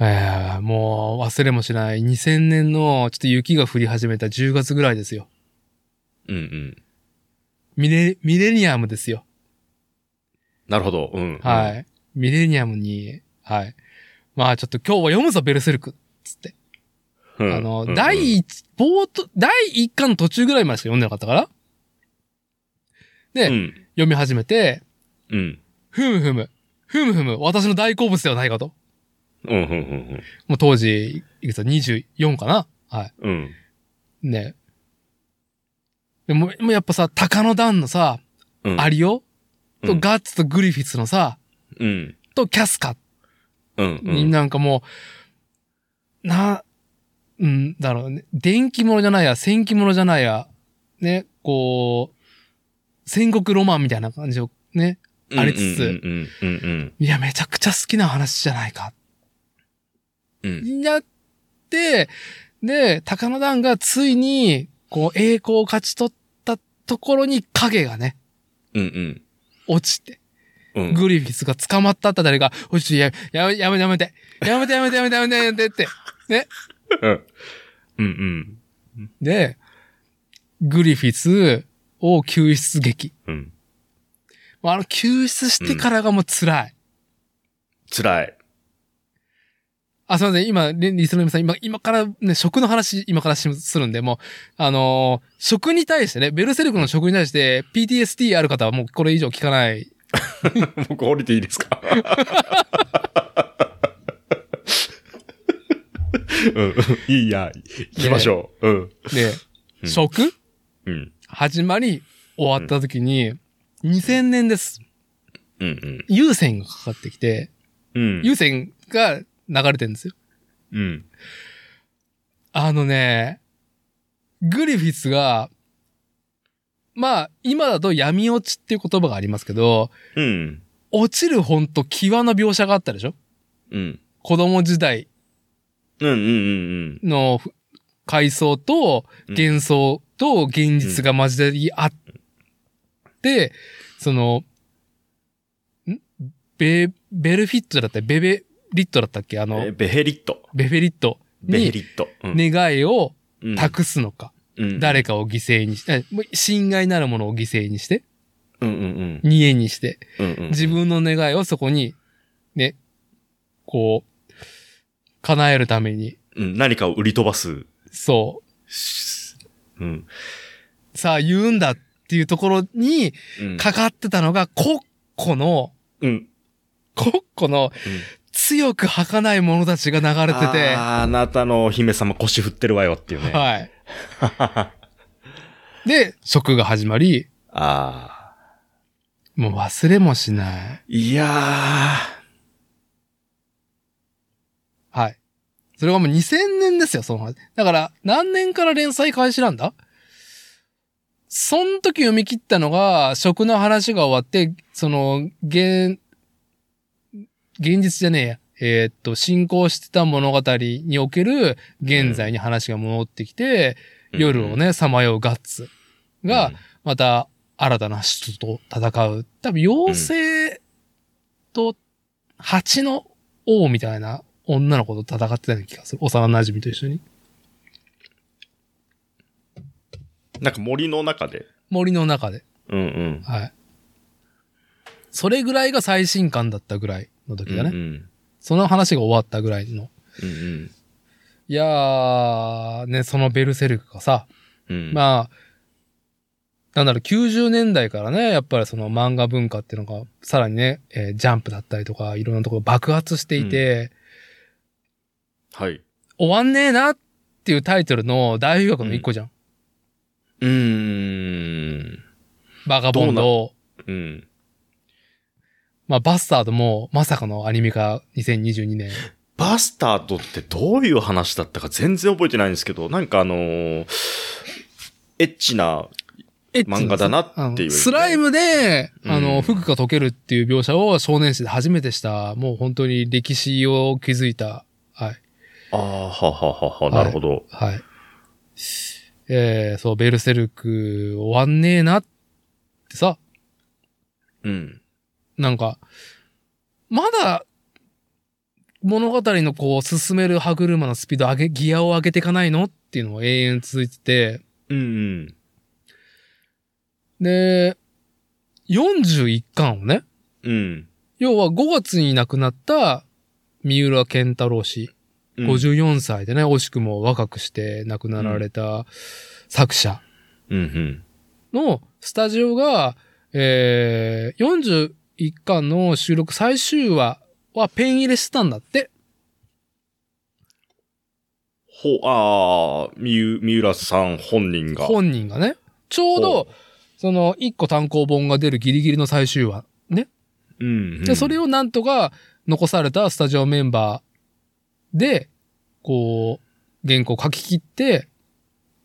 えー、もう忘れもしない2000年のちょっと雪が降り始めた10月ぐらいですよ。うん。うん。ミレ、ミレニアムですよ。なるほど。うん。はい。ミレニアムに、はい。まあちょっと今日は読むぞ、ベルセルク。つって。うん。あの、うん第一、冒頭、第一巻の途中ぐらいまでしか読んでなかったから。で、うん。読み始めて、うん。ふむふむ、ふむふむ、私の大好物ではないかと。うん。うん。うん。もう当時、いくつだ、24かな？はうん。い。ね。でも、もうやっぱさ、鷹の段のさ、うん。アリオ？とうんガッツとグリフィスのさ、うん。とキャスカ？うん。うにん。なんかもう、な、うんだろうね。電気物じゃないや、戦記物じゃないや、ね、こう、戦国ロマンみたいな感じをね、ありつつうん。うん。うん。うん。いや、めちゃくちゃ好きな話じゃないか。うん。やって、で、高野団がついに、こう、栄光を勝ち取ったところに影がね、うん。うん。落ちて、うん。グリフィスが捕まったあたりが、おいしい、や、やめ、やめて、やめて、やめて、やめて、やめて、やめて、やめてって。うん。うん。で、グリフィスを救出劇。うん。あの、救出してからがもう辛い。辛い。あ、すいません。今、リリスの皆さん、今、今からね、食の話、今からしするんで、もう、あのー食に対してね、ベルセルクの食に対して PTSD ある方はもうこれ以上聞かない。僕降りていいですか？うん。いいや。行きましょう。うん。で、うん食？うん。始まり、終わった時に、2000年です。うん。優先がかかってきて、うん。優先が流れてるんですよ。うん。あのね、グリフィスが、まあ、今だと闇落ちっていう言葉がありますけど、うん。落ちる本と際の描写があったでしょ？うん。子供時代うん。うん。うん。のふ回想とうん幻想と現実が交わり合って、その、ん？ベ、ベルフィットだったベベリットだったっけ？あの、えベヘリット。ベフェリット。ベヘにリット。うん。願いをうん。託すのか、うん。誰かを犠牲にして、侵害なるものを犠牲にして、うんうん煮えにして、うん。うんうん。自分の願いをそこに、ね、こう、叶えるために、うん。何かを売り飛ばす。そう。ん。う、さあ言うんだっていうところにうん。かかってたのが、コッコの、うん。コッコの強く儚い者たちが流れてて、あーあなたのお姫様腰振ってるわよっていうね。はい。で、食が始まり、ああ。もう忘れもしない。いやはい。それがもう2000年ですよ、その話。だから、何年から連載開始なんだ？その時読み切ったのが、食の話が終わって、その、現、現実じゃねえや。えーっと、進行してた物語における現在に話が戻ってきて、ー。夜をね、さまようガッツうん、が、また新たな人と戦う。多分、妖精と蜂の王みたいな女の子と戦ってたような気がする。幼馴染と一緒に。なんか森の中で。森の中で。うんうん。はい。それぐらいが最新刊だったぐらいの時だね。うんその話が終わったぐらいの。うん。うんいやー、ね、そのベルセルクがさ、うん。あ。まあ、なんだろう、90年代からね、やっぱりその漫画文化っていうのが、さらにね、えージャンプだったりとか、いろんなところ爆発していて、はい。終わんねえなっていうタイトルの大学の一個じゃん。うーん。バガボンド。うん。まあ、バスタードも、まさかのアニメ化2022年。バスタードってどういう話だったか全然覚えてないんですけど、なんかあのーエッチな、エッチな漫画だなっていうスライムで、あうの、ん服が溶けるっていう描写を少年誌で初めてした、もう本当に歴史を築いた、はい。ああ、はははは、なるほど。はい。えー、そう、ベルセルク終わんねえなってさ、うん。なんか、まだ、物語のこう、進める歯車のスピード上げ、ギアを上げていかないのっていうのが永遠続いてて、うんうん。で、41巻をね、うん。要は5月に亡くなった三浦健太郎氏、うん。54歳でね、惜しくも若くして亡くなられた作者。のスタジオが、えー、41巻の収録最終話はペン入れしてたんだって。ほ、ああ、三浦さん本人が。本人がね。ちょうほど、その1個単行本が出るギリギリの最終話。ね。うん、うん。で、それを、をなんとか残されたスタジオメンバーで、こう、原稿書き切って、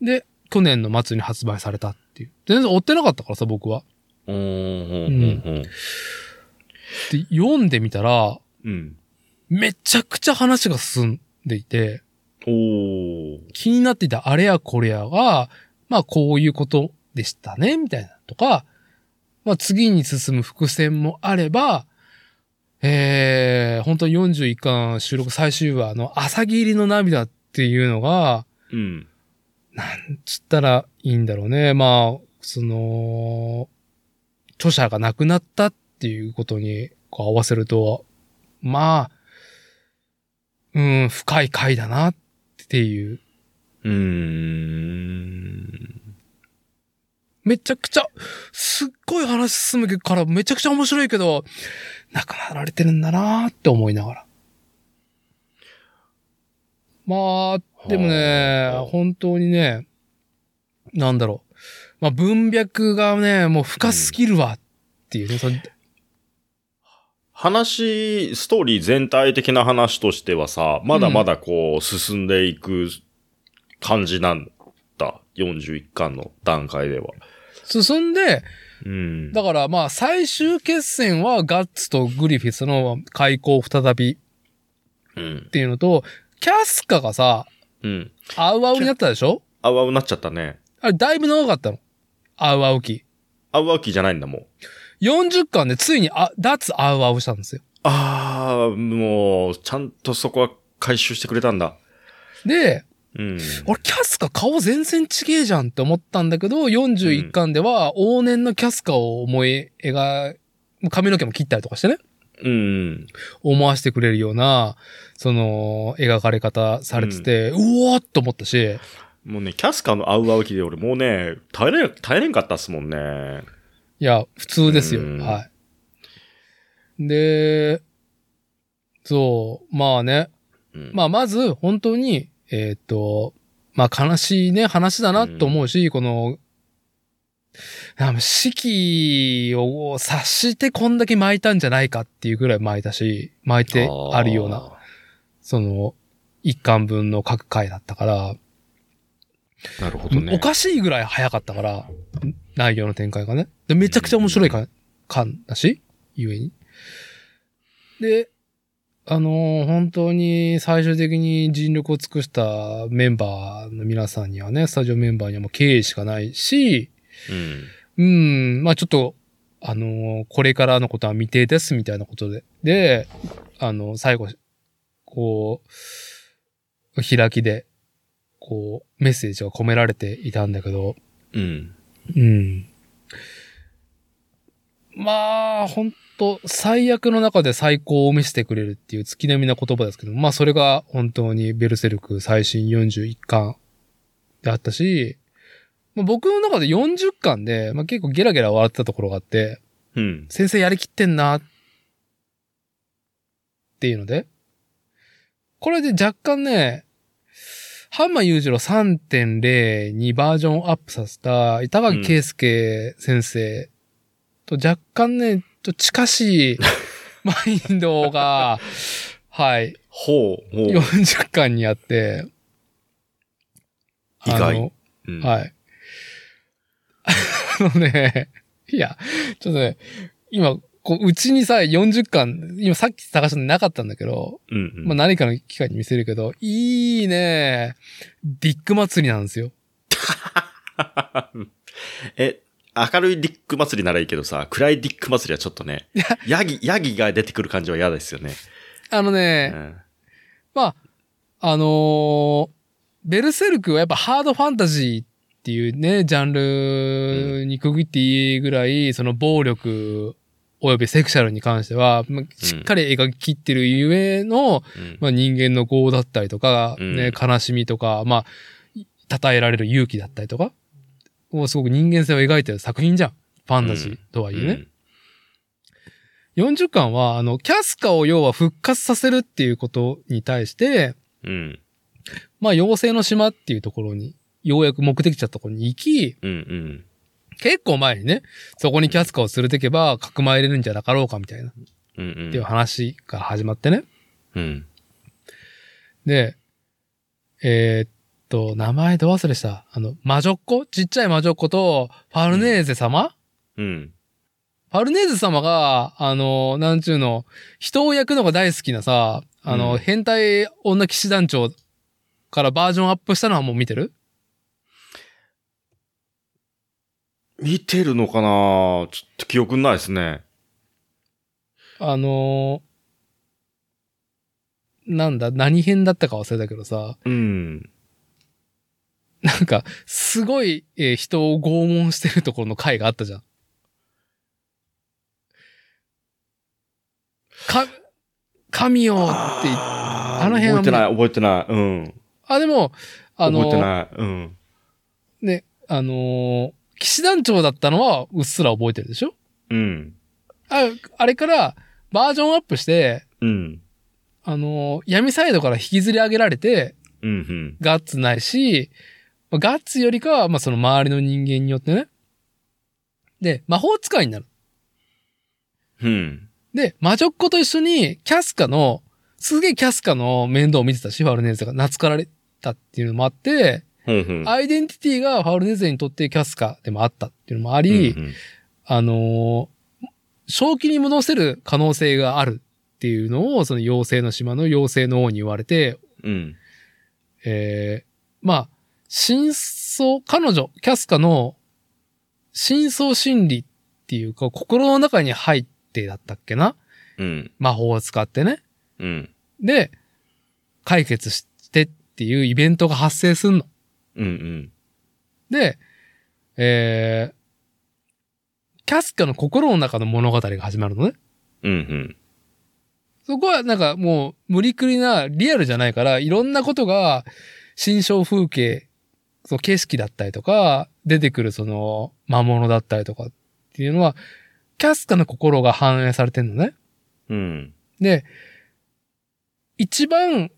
で、去年の末に発売されたっていう。全然追ってなかったからさ、僕は。うん、うん、うん。で、読んでみたら、うん。めちゃくちゃ話が進んでいて、おー。気になっていたあれやこれやが、まあこういうことでしたね、みたいなとか、まあ次に進む伏線もあれば、えー、本当に41巻収録最終話の朝霧の涙っていうのが、うん。なんつったらいいんだろうね。まあ、その、著者が亡くなったっていうことにこう合わせると、まあ、うん、深い回だなっていううーん。めちゃくちゃ、すっごい話進むからめちゃくちゃ面白いけど、亡くなられてるんだなーって思いながら。まあ、でもねはあ、本当にね、なんだろう。まあ文脈がね、もう深すぎるわっていうね。話、ストーリー全体的な話としてはさ、まだまだこう、進んでいく感じなんだ。41巻の段階では。進んで、うん。だからまあ最終決戦はガッツとグリフィスの開口再びっうん。ていうのと、キャスカがさ、うん。アウアウになったでしょ？あうあうなっちゃったね。あれだいぶ長かったの？アウアウ期。あうあうきじゃないんだもん。40巻でついにあ、脱アウアウしたんですよ。ああ、もう、ちゃんとそこは回収してくれたんだ。で、うん。俺キャスカ顔全然ちげえじゃんって思ったんだけど、41巻では往年のキャスカを思い描い、髪の毛も切ったりとかしてね、うん。思わせてくれるような、その、描かれ方されてて、うおーっと思ったし、もうね、キャスカのあうあうきで俺もうね、耐えれん、耐えれんかったっすもんね。いや、普通ですよ。うんはい。で、そう、まあね、うん。まあ、まず、本当に、えーっ、と、まあ、悲しいね、話だなと思うし、この、あの四季を察してこんだけ巻いたんじゃないかっていうぐらい巻いたし、巻いてあるような、その、一巻分の各回だったから、なるほどね。おかしいぐらい早かったから、内容の展開がね。でめちゃくちゃ面白いか巻だし、ゆえに。で、あのー本当に最終的に尽力を尽くしたメンバーの皆さんにはね、スタジオメンバーにはもう敬意しかないし、うん。うん、まあちょっと、あのーこれからのことは未定ですみたいなことで、で、あの、最後、こう、開きで、こう、メッセージが込められていたんだけど、うん。うん。まあ、ほんと、最悪の中で最高を見せてくれるっていう月並みな言葉ですけど、まあそれが本当にベルセルク最新41巻であったし、まあ、僕の中で40巻で、まあ結構ゲラゲラ笑ってたところがあって、うん。先生やりきってんなっていうので、これで若干ね、ハンマー裕次郎3.0にバージョンアップさせた板垣圭介先生と若干ね、と近しいマインドが はい。ほう、ほう。40巻にあって、意外あのうんはい。あのね、いや、ちょっとね、今、こう、うちにさ、40巻、今さっき探したのなかったんだけど、うんうん。まあ何かの機会に見せるけど、いいね、ディック祭りなんですよ。え、明るいディック祭りならいいけどさ、暗いディック祭りはちょっとね、ヤギ、ヤギが出てくる感じは嫌ですよね。あのうね、ん。まあ、あのーベルセルクはやっぱハードファンタジーっていうね、ジャンルにくぐっていいぐらい、その暴力及びセクシャルに関しては、まあしっかり描き切ってるゆえの、うんまあ、人間の業だったりとか、うんね、悲しみとか、まあ、称えられる勇気だったりとか、もうすごく人間性を描いてる作品じゃん。ファンタジーとはいえね。40巻は、あの、キャスカを要は復活させるっていうことに対して、うん。まあ、妖精の島っていうところに、ようやく目的地だったところに行き、うん。うん。結構前にね、そこにキャスカを連れてけば、かくまえれるんじゃなかろうかみたいな、っうん。うん。ていう話から始まってね。うん。で、えーっと、名前ど忘れした？あの、魔女っ子？ちっちゃい魔女っ子と、ファルネーゼ様、うん。ファルネーゼ様が、あの、なんちゅうの、人を焼くのが大好きなさ、あの、うん変態女騎士団長からバージョンアップしたのはもう見てる？見てるのかな？ちょっと記憶ないですね。あのなんだ、何編だったか忘れたけどさ、うん。なんか、すごい、えー人を拷問してるところの回があったじゃん。か、神よってあの辺は覚えてない、覚えてない。うん。あ、でも、あの覚えてない。うん。ね、あのー騎士団長だったのはうっすら覚えてるでしょ？うん。ああれからバージョンアップして、うん。あのー闇サイドから引きずり上げられて、うん。うん。ガッツないし、まあガッツよりかは、まあ、その周りの人間によってね。で、魔法使いになる。うん。で、魔女っ子と一緒に、キャスカの、すげえキャスカの面倒を見てたし、ファルネーゼが懐かられたっていうのもあって、うん。うん。アイデンティティがファルネーゼにとってキャスカでもあったっていうのもあり、うんあのー正気に戻せる可能性があるっていうのを、その妖精の島の妖精の王に言われて、うん。えー、まあ、真相、彼女、キャスカの真相心理っていうか、心の中に入ってだったっけな？うん。魔法を使ってね。うん。で、解決してっていうイベントが発生すんの。うん。うん。で、えー、キャスカの心の中の物語が始まるのね。うん。うん。そこはなんかもう無理くりなリアルじゃないから、いろんなことが心象風景、その景色だったりとか、出てくるその魔物だったりとかっていうのは、キャスカの心が反映されてんのね。うん。で、一番、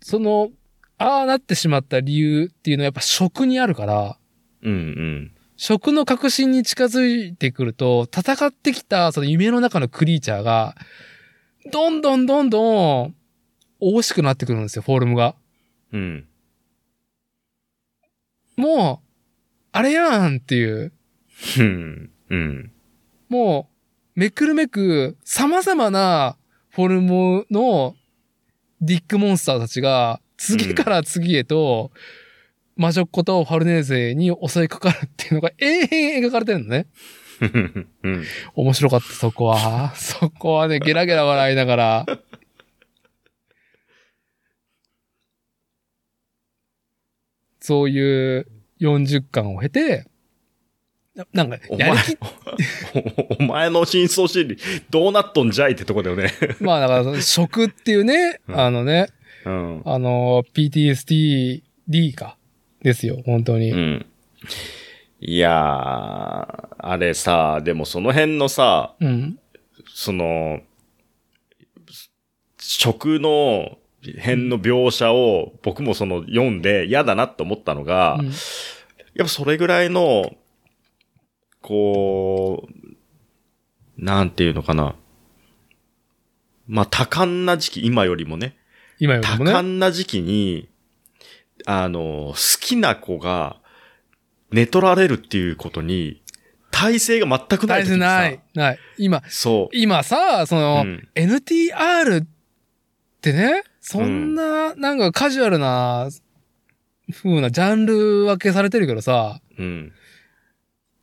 その、ああなってしまった理由っていうのはやっぱ食にあるから、うん。うん。食の革新に近づいてくると、戦ってきたその夢の中のクリーチャーが、どんどんどんどん、大しくなってくるんですよ、フォルムが。うん。もう、あれやんっていう、うん。うん。もう、めくるめく、様々なフォルムのディックモンスターたちが、次から次へと、魔女っ子とファルネーゼに襲いかかるっていうのが永遠描かれてるのね。うん。面白かった、そこは。そこはね、ゲラゲラ笑いながら。そういう40巻を経て、ななんか、お前やりきっ、お前の真相心理、どうなっとんじゃいってとこだよね。まあだから食っていうね、うんあのね、うん。あの、PTSD か。ですよ、本当に。うん。いやー、あれさ、でもその辺のさ、うん。その、食の辺の描写を僕もその読んで嫌だなって思ったのが、うんやっぱそれぐらいの、こう、なんていうのかな。まあ多感な時期、今よりもね、多今よりもね。感な時期に、あの、好きな子が寝取られるっていうことに、体制が全くない大時にない。ない。今、そう。今さ、その、うん NTR ってね、そんな、なんかカジュアルな、風なジャンル分けされてるけどさ、うん。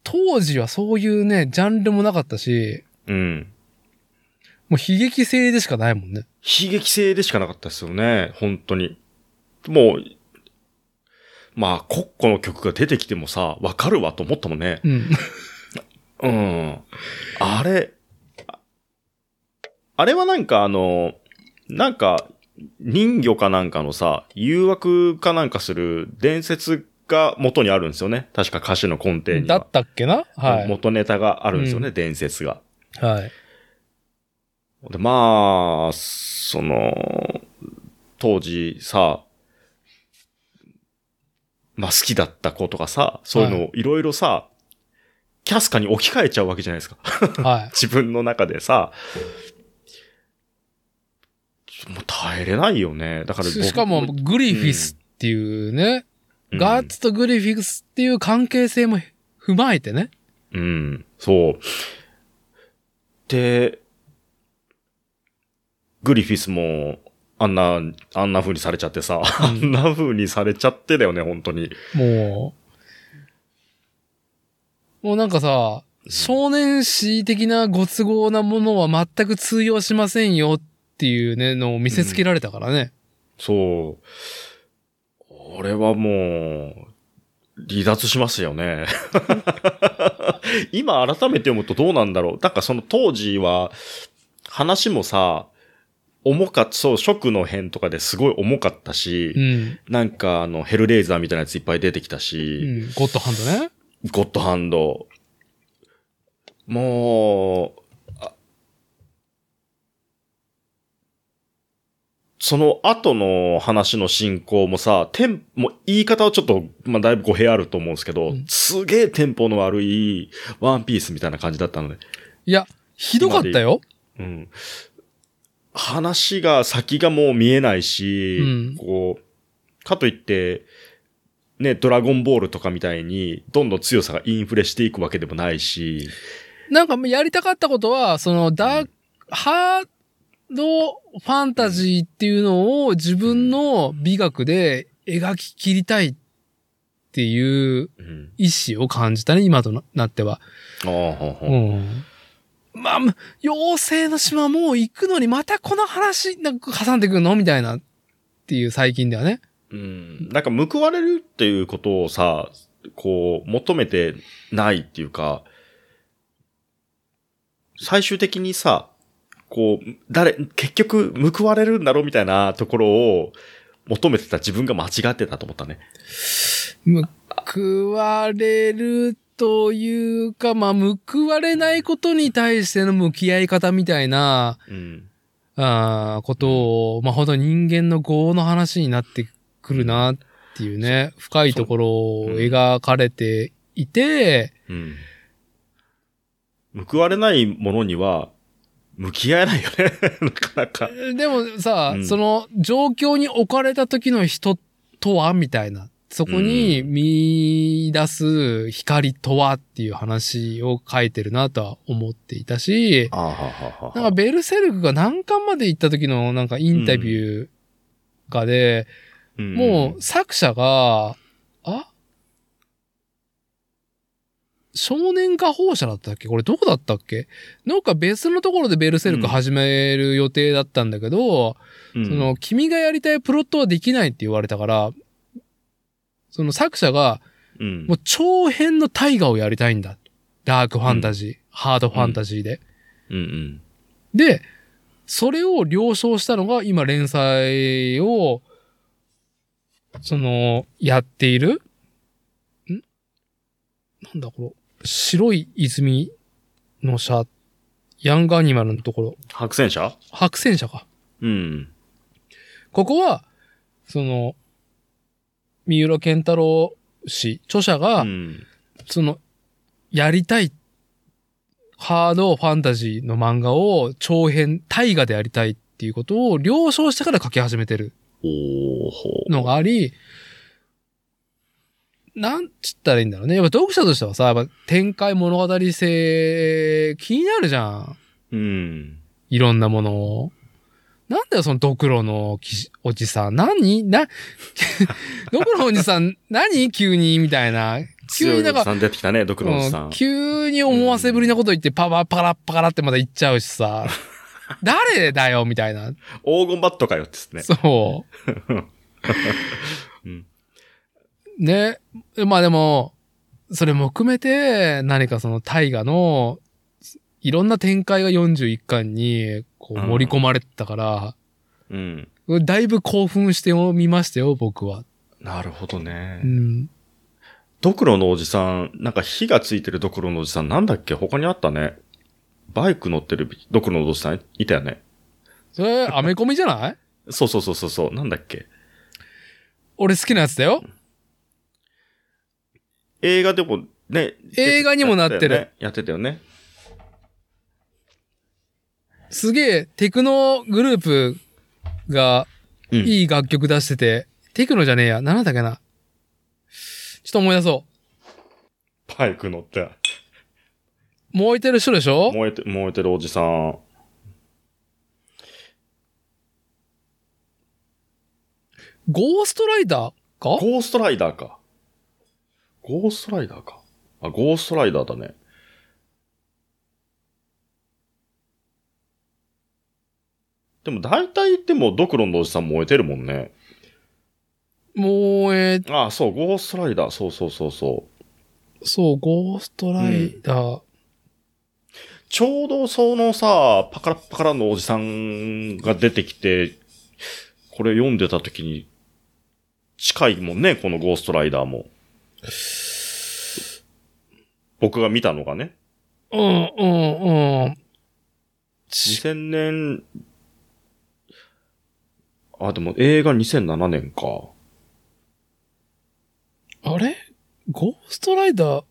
当時はそういうね、ジャンルもなかったし、うん。もう悲劇性でしかないもんね。悲劇性でしかなかったですよね。本当に。もう、まあ、コッコの曲が出てきてもさ、わかるわと思ったもんね。うん。うん。あれ、ああれはなんかあの、なんか、人魚かなんかのさ、誘惑かなんかする伝説が元にあるんですよね。確か歌詞の根底には。だったっけな？はい。元ネタがあるんですよね、う伝説が。はい。で、まあ、その、当時さ、まあ好きだった子とかさ、そういうのをいろいろさ、キャスカに置き換えちゃうわけじゃないですか。は 自分の中でさ、もう耐えれないよね。だからしかも、グリフィスっていうね、うんガッツとグリフィスっていう関係性も踏まえてね。うん、そう。で、グリフィスも、あんな、あんな風にされちゃってさ、あんな風にされちゃってだよね、本当に。もう、もうなんかさ、少年誌的なご都合なものは全く通用しませんよっていうね、のを見せつけられたからね。そう。俺はもう、離脱しますよね。今改めて読むとどうなんだろう。なんかその当時は、話もさ、重かった、そう、食の辺とかですごい重かったし、うん。なんかあの、ヘルレーザーみたいなやついっぱい出てきたうし、ん。ゴッドハンドね。ゴッドハンド。もう、その後の話の進行もさ、テン、もう言い方はちょっと、まあ、だいぶ語弊あると思うんですけど、うん。すげえテンポの悪いワンピースみたいな感じだったので、いや、ひどかったよ。うん。話が、先がもう見えないし、うん。こう、かといって、ね、ドラゴンボールとかみたいに、どんどん強さがインフレしていくわけでもないし、なんかやりたかったことは、そのダーク、ハードファンタジーっていうのを自分の美学で描き切りたいっていううん。意志を感じたね、今となっては。あうん。まあ、む妖精の島もう行くのにまたこの話なんか挟んでくるのみたいなっていう最近ではね。うん。なんか報われるっていうことをさ、こう、求めてないっていうか、最終的にさ、こう、誰、結局報われるんだろうみたいなところを求めてた自分が間違ってたと思ったね。報われるというか、まあ、報われないことに対しての向き合い方みたいな、うん。あーことを、まあ、ほんと人間の業の話になってくるなっていうね、深いところを描かれていて、うん。報われないものには、向き合えないよね。なかなか。でもさ、うんその状況に置かれた時の人とはみたいな。そこに見出す光とはっていう話を書いてるなとは思っていたし、ああ、はははなんかベルセルクが何巻まで行った時のなんかインタビューかで、うんもう作者が、あ少年画報者だったっけ？これどこだったっけ？なんか別のところでベルセルク始める予定だったんだけど、うん。その、君がやりたいプロットはできないって言われたから、その作者が、うん。もう長編の大河をやりたいんだ。ダークファンタジー、ハードファンタジーで。うんうん。で、それを了承したのが今連載を、その、やっている？ん？なんだこの、白い泉の社、ヤングアニマルのところ、白戦車？白戦車か。うん。ここは、その、三浦健太郎氏、著者が、うん。その、やりたい、ハードファンタジーの漫画を長編、大河でやりたいっていうことを了承してから書き始めてるのがあり、なんつったらいいんだろうね。やっぱ読者としてはさ、やっぱ展開物語性気になるじゃん。うん。いろんなものを。なんだよ、そのドクロのおじさん。何？な、ドクロのおじさん、何？急に？みたいな。急になんか、さん出てきたね、ドクロのおじさうんん。急に思わせぶりなこと言って、パパパラッパカラってまだ言っちゃうしさ。誰だよ、みたいな。黄金バットかよってね。そう。うんね。まあでも、それも含めて、何かその大河の、いろんな展開が41巻に、こう盛り込まれてたから、うん。だいぶ興奮してみましたよ、僕は。なるほどねう。ん。ドクロのおじさん、なんか火がついてるドクロのおじさんなんだっけ？他にあったね。バイク乗ってるドクロのおじさんいたよね。それ、アメコミじゃない？そうそうそうそうそう。なんだっけ？俺好きなやつだよ。映画でもね。映画にもなってるやってたよね。すげえ、テクノグループがうん。いい楽曲出してて、テクノじゃねえや。何だっけな。ちょっと思い出そバイク乗って。う。燃えてる人でしょ？燃えて、燃えてるおじさん。ゴーストライダーか？ゴーストライダーか。ゴーストライダーか。あ、ゴーストライダーだね。でも大体言ってもドクロのおじさん燃えてるもんね。燃え、あそう、ゴーストライダー。そうそうそうそう。そう、ゴーストライダー。ちょうどそのさ、パカラッパカラのおじさんが出てきて、これ読んでた時に、近いもんね、このゴーストライダーも。僕が見たのがね。うん、うん、うん。ち2000年、あ、でも映画2007年か。あれ？ゴーストライダー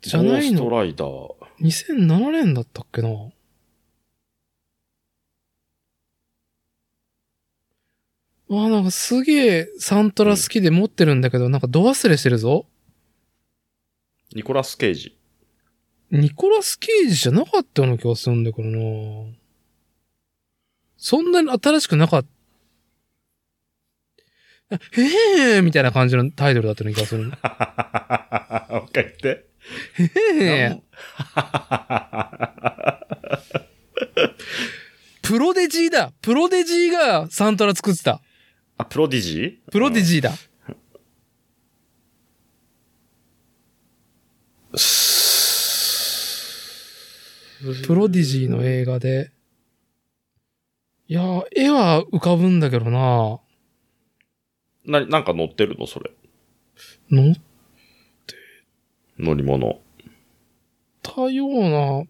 じゃないゴーストのライダー。?2007 年だったっけな？あ、なんかすげえサントラ好きで持ってるんだけど、なんか度忘れしてるぞ。ニコラス・ケイジ。ニコラス・ケイジじゃなかったような気がするんだけどなそんなに新しくなかった。へえみたいな感じのタイトルだったような気がする。もう一回言って。へえプロデジーだプロデジーがサントラ作ってた。あ、プロディジープロディジーだ。プロディジーの映画で。いやー、絵は浮かぶんだけどなな、なんか乗ってるの？それ。乗っ乗り物。たような、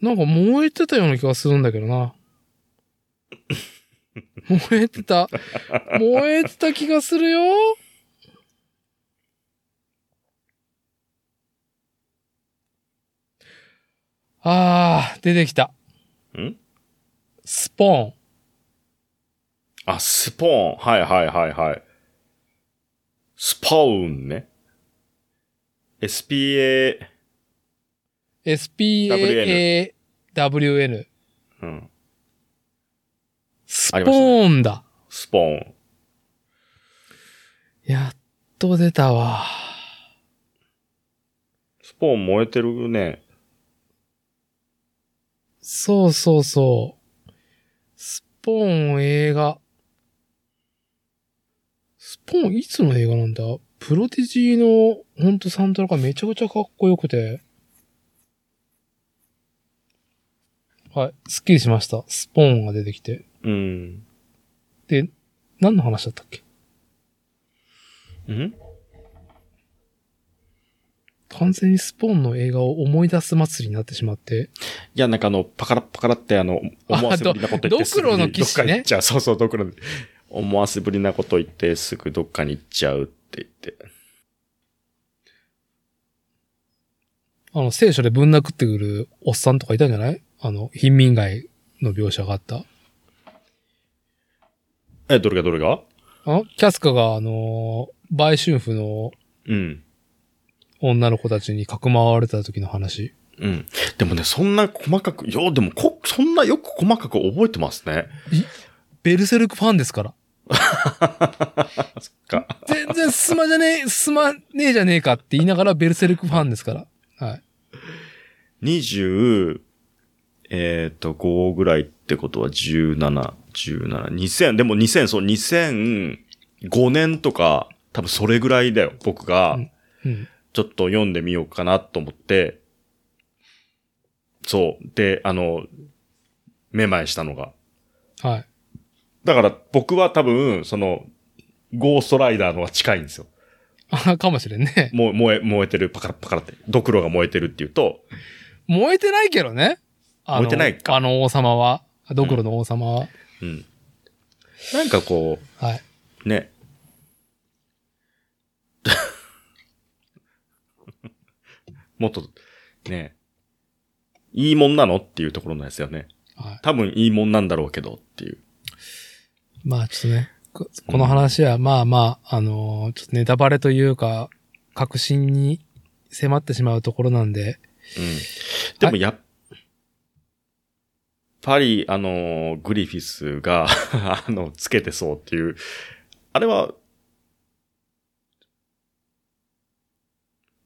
なんか燃えてたような気がするんだけどな。燃えてた。燃えてた気がするよ。あー、出てきた。ん？スポーン。あ、スポーン。はいはいはいはい。スポーンね。SPA、SPAWN。うん。スポーンだ。スポーン。やっと出たわ。スポーン燃えてるね。そうそうそう。スポーン映画。スポーンいつの映画なんだ？プロディジーのほんとサントラがめちゃくちゃかっこよくて。はい、すっきりしました。スポーンが出てきて。うん。で、何の話だったっけ？ん？完全にスポーンの映画を思い出す祭りになってしまって。いや、なんかあの、パカラッパカラってあの、思わせぶりなこと言ってすぐにどっかに行っちゃう。そうそう、ドクロの。思わせぶりなこと言ってすぐどっかに行っちゃうって言って。あの、聖書でぶん殴ってくるおっさんとかいたんじゃない？あの、貧民街の描写があった。え、どれがどれが？あキャスカが、あのー売春婦のうん。女の子たちにかくまわれた時の話。うん。でもね、そんな細かく、いや、でもこ、そんなよく細かく覚えてますね。ベルセルクファンですから。そっか。全然進まじゃねえ、進まねえじゃねえかって言いながらベルセルクファンですから。はい。20、えっ、と、5ぐらいってことは17、17、2000、でも2000、そう、2005年とか、多分それぐらいだよ。僕が、うん。ちょっと読んでみようかなと思って、そう。で、あの、めまいしたのが。はい。だから僕は多分、その、ゴーストライダーのが近いんですよ。あ、かもしれんね。もう燃え、燃えてる、パカラパカラって。ドクロが燃えてるっていうと、燃えてないけどね。あの燃えてないかあの王様は。ドクロの王様は。うん。なんかこはい。う、ね。もっと、ね、いいもんなのっていうところなんですよね。はい。多分いいもんなんだろうけどっていう。まあちょっとね、ここの話はまあまあ、あのーちょっとネタバレというか、確信に迫ってしまうところなんで、うん。でもやっぱり、あの、グリフィスが、あの、つけてそうっていう、あれは、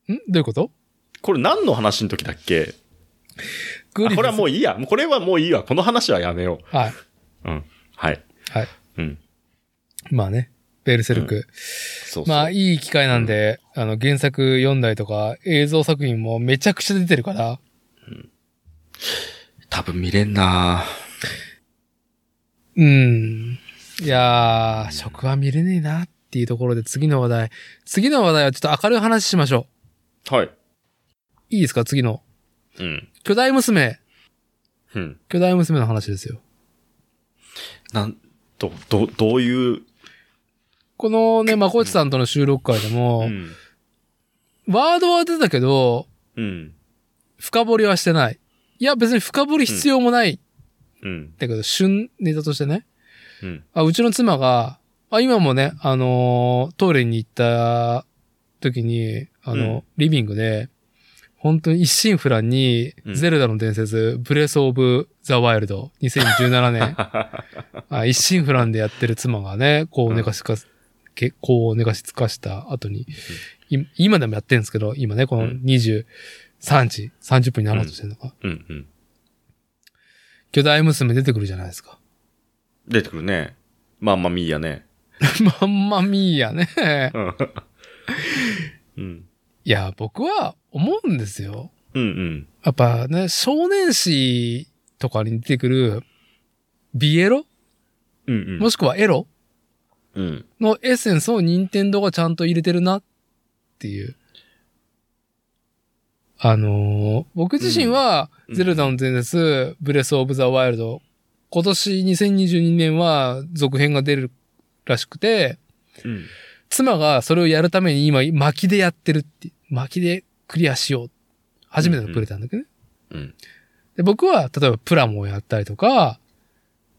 ん？どういうこと？これ何の話の時だっけ？グあこれはもう。ういいや。もうこれはもういいわ。この話はやめよはい。う。うん。はい。はい。うん。まあね、ベルセルク。そうそう。まあいい機会なんで、あの原作読んだりとか映像作品もめちゃくちゃ出てるから、多分見れんなうん。いやー、食は見れねえなっていうところで次の話題。次の話題はちょっと明るい話しましょはい。う。いいですか次の。うん。巨大娘。うん。巨大娘の話ですよ。なん、ど、ど、どういう、このね、まこっちさんとの収録会でも、うん。ワードは出たけど、うん。深掘りはしてない。いや、別に深掘り必要もない。うん。だけど、旬ネタとしてね。うん。あ、うちの妻が、あ、今もね、あのートイレに行った時に、あの、うんリビングで、本当に一心不乱に、うんゼルダの伝説、ブレスオブ・ザ・ワイルド、2017年、あ一心不乱でやってる妻がね、こう寝かしかす、けこう寝かしつかした後に、い今でもやってるんですけど、今ね、このうん23時、30分になろうとしてるのか。うん。うん。巨大娘出てくるじゃないですか。出てくるね。まあまあミーやね。まんまみーやね。うん。うん。いや、僕は思うんですよ。うんうん。やっぱね、少年誌とかに出てくる、ビエロ？うんうん。もしくはエロ？うん。のエッセンスを任天堂がちゃんと入れてるなっていう。あのー僕自身は、うんゼルダの伝説、ブレスオブザワイルド、今年2022年は続編が出るらしくて、うん。妻がそれをやるために今、巻きでやってるって、巻きでクリアしよう。初めてのプレイなんだけどね。うん。で僕は、例えばプラモをやったりとか、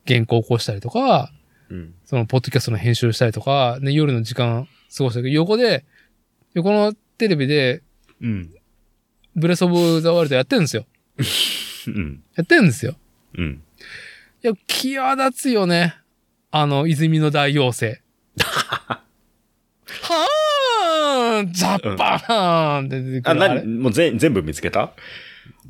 原稿を起こしたりとか、うん。そのポッドキャストの編集をしたりとか、ね、夜の時間過ごしたけど、横で、横のテレビで、うん。ブレスオブザワールドやってるんですよ。うん。やってるんですよ。うん。いや、際立つよね。あの、泉の大妖精。はーんジャッパーンって出てくあ、る。あれなに、もう全全部見つけた？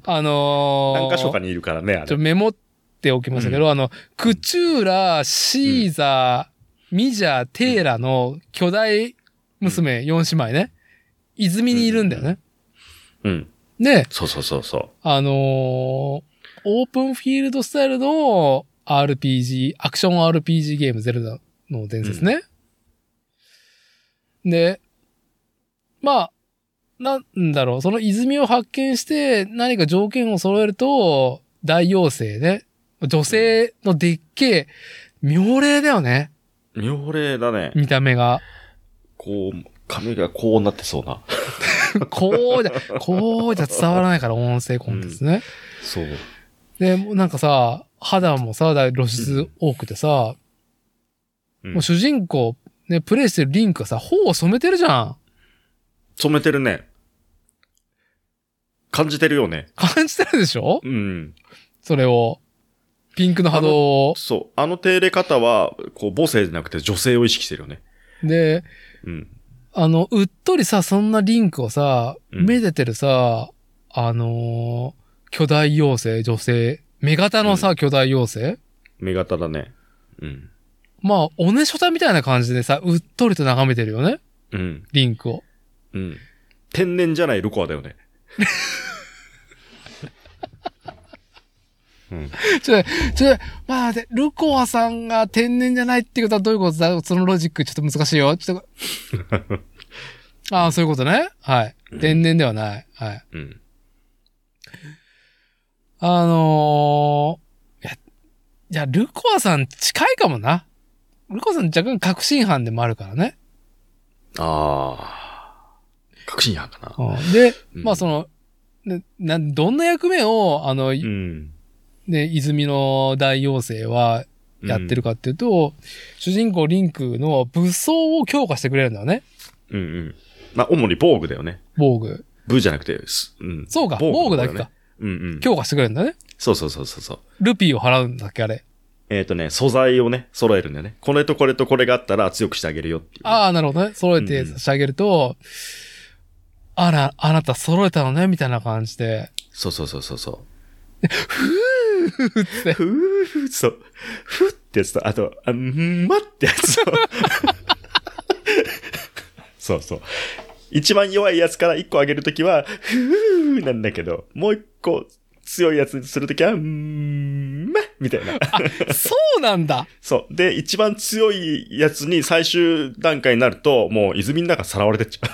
あのー、何箇所かにいるからね、あれ。メモっておきましたけど、あの、クチューラ、シーザー、ミジャー、テーラの巨大娘4姉妹ね。泉にいるんだよね。うん。で、そうそうそうそあのーオープンフィールドスタイルの RPG、アクション RPG ゲームゼルダの伝説ね。で、まあ、なんだろう、その泉を発見して何か条件を揃えると、大妖精ね。女性のでっけえ、妙齢だよね。う。妙齢だね。見た目が。こう、髪がこうなってそうな。こうじゃ、こうじゃ伝わらないから音声コンテンツね。そう。で、もうなんかさ、肌もさ、だ露出多くてさ、うんもう主人公、ね、プレイしてるリンクがさ、頬を染めてるじゃん。染めてるね。感じてるよね。感じてるでしょ？うん。それを。ピンクの波動を。そう。あの手入れ方は、こう、母性じゃなくて女性を意識してるよね。で、うん。あの、うっとりさ、そんなリンクをさ、うんめでてるさ、あのー巨大妖精、女性、目型のさ、巨大妖精？目型だね。うん。まあ、おねしょたみたいな感じでさ、うっとりと眺めてるよねうん。リンクを。うん。天然じゃないルコアだよね。うん。ちょ、ちょ、まあ、で、ルコアさんが天然じゃないってことはどういうことだ？そのロジックちょっと難しいよ。ちょっと。ああ、そういうことね？はい。天然ではない。はい。うん。あのー、いや、いや、ルコアさん近いかもな。ルコアさん若干確信犯でもあるからね。ああ。確信犯かな。うん、で、うんまあその、ねな、どんな役目を、あの、うん。ね、泉の大妖精はやってるかっていうと、主人公リンクの武装を強化してくれるんだよね。うんうん。まあ、主に防具だよね。防具。ブじゃなくて、すうん。そうか、防具だけか。。うんうん。強化してくれるんだね。そうそうそうそうそう。ルピーを払うんだっけ、あれ。えっ、とね、素材をね、揃えるんだよね。これとこれとこれがあったら強くしてあげるよっていうね、ああ、なるほどね。揃えてし上げると、あら、あなた揃えたのね、みたいな感じで。そうそうそうそうそう。ふ ーって。ふーそう。ふーってやつと、あと、あんまってやつと。そうそう。一番弱いやつから一個上げるときは、ふーなんだけど、もう一個強いやつにするときは、んまみたいな。そうなんだ。そう。で、一番強いやつに最終段階になると、もう泉の中さらわれてっちゃう。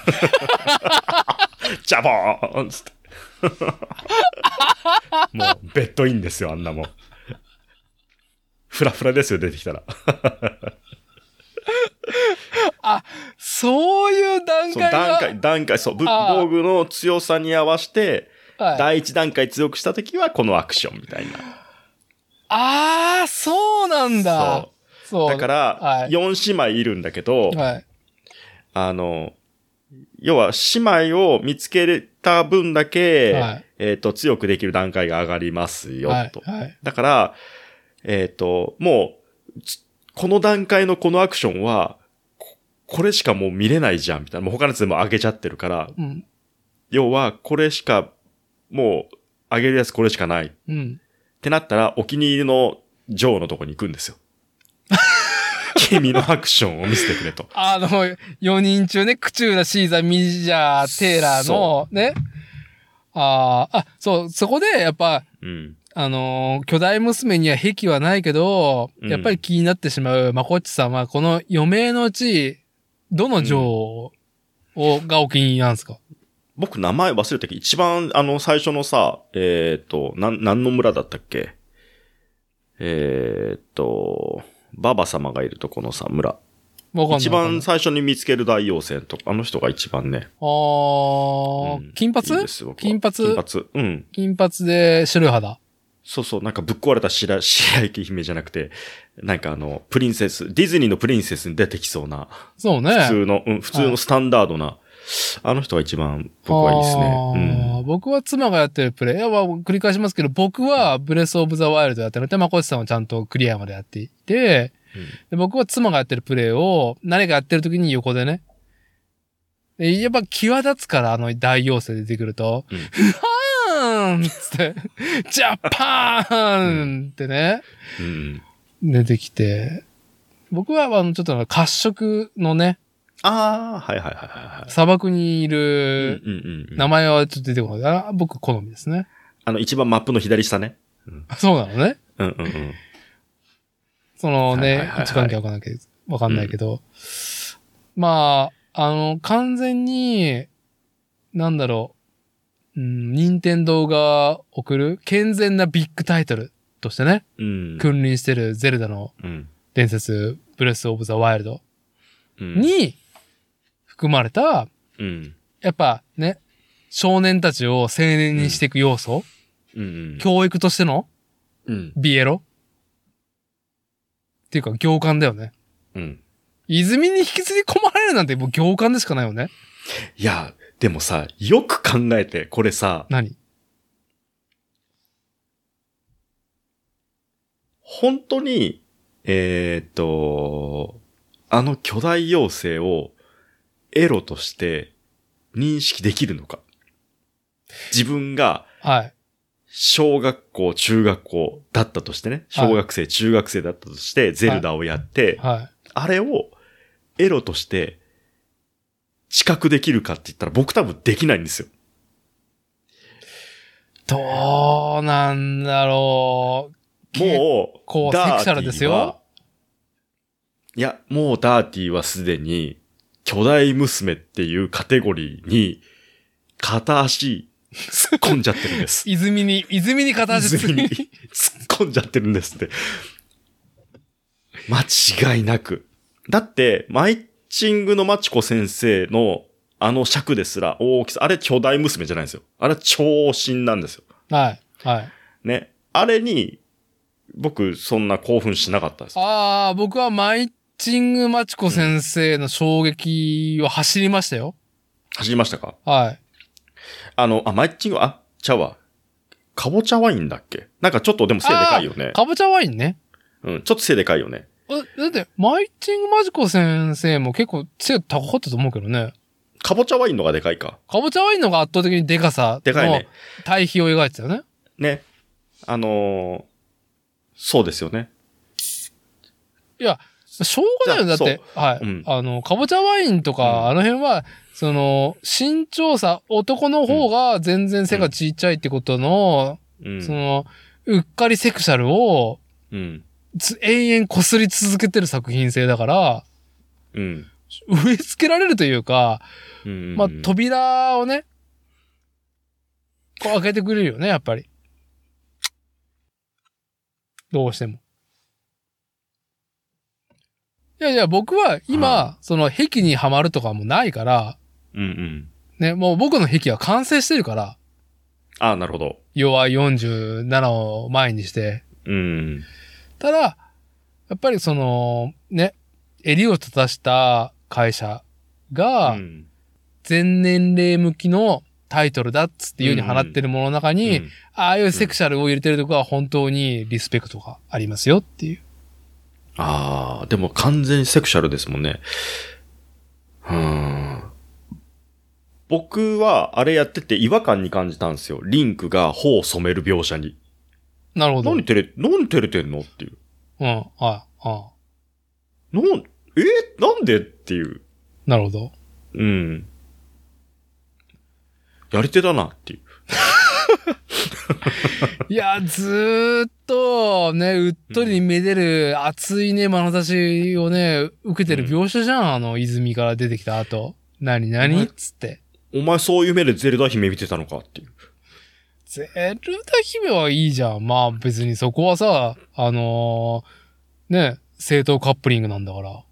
ジャボーンつって。もう、ベッドインですよ、あんなもん。フラフラですよ、出てきたら。そういう段階が。段階、段階、そう、防具の強さに合わせて、はい、第一段階強くしたときは、このアクションみたいな。ああ、そうなんだ。そそう。う。だから、はい4姉妹いるんだけど、はい。あの、要は姉妹を見つけた分だけ、はいえっ、と、強くできる段階が上がりますよ、はいと。。はい。だから、えっ、と、もう、つこの段階のこのアクションは、ここれしかもう見れないじゃん、みたいな。もう他のやつでも上げちゃってるから、うん。要は、これしか、もう、上げるやつこれしかない。っうん。てなったら、お気に入りのジョーのとこに行くんですよ。君のアクションを見せてくれと。あの、4人中ね、クチューラ、シーザー、ミジャー、テーラーの、ね。ああ、あ、そう、そこで、やっぱ、うん。あのー巨大娘には癖はないけど、うんやっぱり気になってしまうまこっちさんは、この余命のうち、どの女王を、がお気に入りなんですか？僕名前忘れたけど、一番あの最初のさ、えっ、と、なん、何の村だったっけ？えっ、と、ババ様がいるとこのさ、村。わかんない。一番最初に見つける大妖精と、あの人が一番ね。あー、うん金髪？いいです金髪？金髪。うん。金髪で白い肌？そうそう、なんかぶっ壊れた白 白雪姫じゃなくて、なんかあの、プリンセス、ディズニーのプリンセスに出てきそうな、そうね。普通の、うん、普通のスタンダードな、あの人が一番僕はいいですあね。ー僕は妻がやってるプレイ。いや、まあ繰り返しますけど、僕はブレスオブザワイルドやってるので、まこっちさんはちゃんとクリアまでやっていて、うんで僕は妻がやってるプレイを、何かやってる時に横でね。でやっぱ際立つから、あの大妖精出てくると、うんーんっつって、ジャパーンってね、うん。うん。出てきて、僕はあの、ちょっと褐色のね、ああ、はいはいはいはいはい。砂漠にいうんる、うんうんうん。名前はちょっと出てこない。あ僕好みですね。あの、一番マップの左下ね。そうなのね？うんうんうん。そのね位置関係わかんないけど、わかんないけど。まあ、あの、完全に、なんだろう、うん、任天堂が送る健全なビッグタイトルとしてね、うん。君臨してるゼルダのうん。伝説、ブレスオブザワイルドうん。に含まれた、うん。やっぱね、少年たちを青年にしていく要素、うん。教育としてのうん。ビエロ？っていうか行間だよね。うん。泉に引きずり込まれるなんてもう行間でしかないよね。いや、でもさ、よく考えて、これさ、何？本当に、えーっと、あの巨大妖精をエロとして認識できるのか。自分がはい。小学校、中学校だったとしてね、小学生、中学生だったとして、ゼルダをやって、はい。あれをエロとして知覚できるかって言ったら僕多分できないんですよ。どうなんだろう。もう、構ダーティーセクシャルですよはいや、もうダーティーはすでに巨大娘っていうカテゴリーに片足突っ込んじゃってるんです。泉に、泉に片足突っ込んじゃってるんですって。間違いなく。だって、マイチングのマチコ先生のあの尺ですら大きさ、あれ巨大娘じゃないんですよ。あれ長身なんですよ。はい。はい。ね。あれに、僕、そんな興奮しなかったです。ああ、僕はマイチングマチコ先生の衝撃を走りましたよ。走りましたか？はい。あの、あ、マイチング、あ、ちゃうわ。かぼちゃワインだっけ？なんかちょっとでも背でかいよね。かぼちゃワインね。うん、ちょっと背でかいよね。えだって、マイチングマジコ先生も結構背高かったと思うけどね。かぼちゃワインのがでかいか。かぼちゃワインのが圧倒的にデカさのでかいね。対比を描いてたよね。ね。あのーそうですよね。いや、しょうがないよ。だって、はい。うんあの、かぼちゃワインとか、うんあの辺は、その、身長差、男の方が全然背がちっちゃいってことの、うん。その、うっかりセクシャルを、うん。つ永遠擦り続けてる作品性だから、うん。植え付けられるというか、うん。まあ、扉をね、こう開けてくれるよね、やっぱり。どうしても。いやいや、僕は今、はその壁にはまるとかもないから、うんうん。ね、もう僕の壁は完成してるから、ああ、なるほど。弱い47を前にして。うん。ただ、やっぱりその、ね、襟を立たした会社が、うん全年齢向きのタイトルだっつっていうに放ってるものの中に、うんああいうセクシャルを入れてるとこは本当にリスペクトがありますよっていう。ああ、でも完全にセクシャルですもんね。うん。僕はあれやってて違和感に感じたんですよ。リンクが頬を染める描写に。なるほど。うん、何照れ、何照れてんのっていう。はい、あなん、え？なんでっていう。なるほど。うん。やり手だなっていう。いや、ずーっと、ね、うっとりにめでる熱いね、眼差しをね、受けてる描写じゃん、あの、泉から出てきた後。何お何前っつって。お前そういう目でゼルダ姫見てたのかっていう。ゼルダ姫はいいじゃん。まあ別にそこはさ、あのーね、正当カップリングなんだから。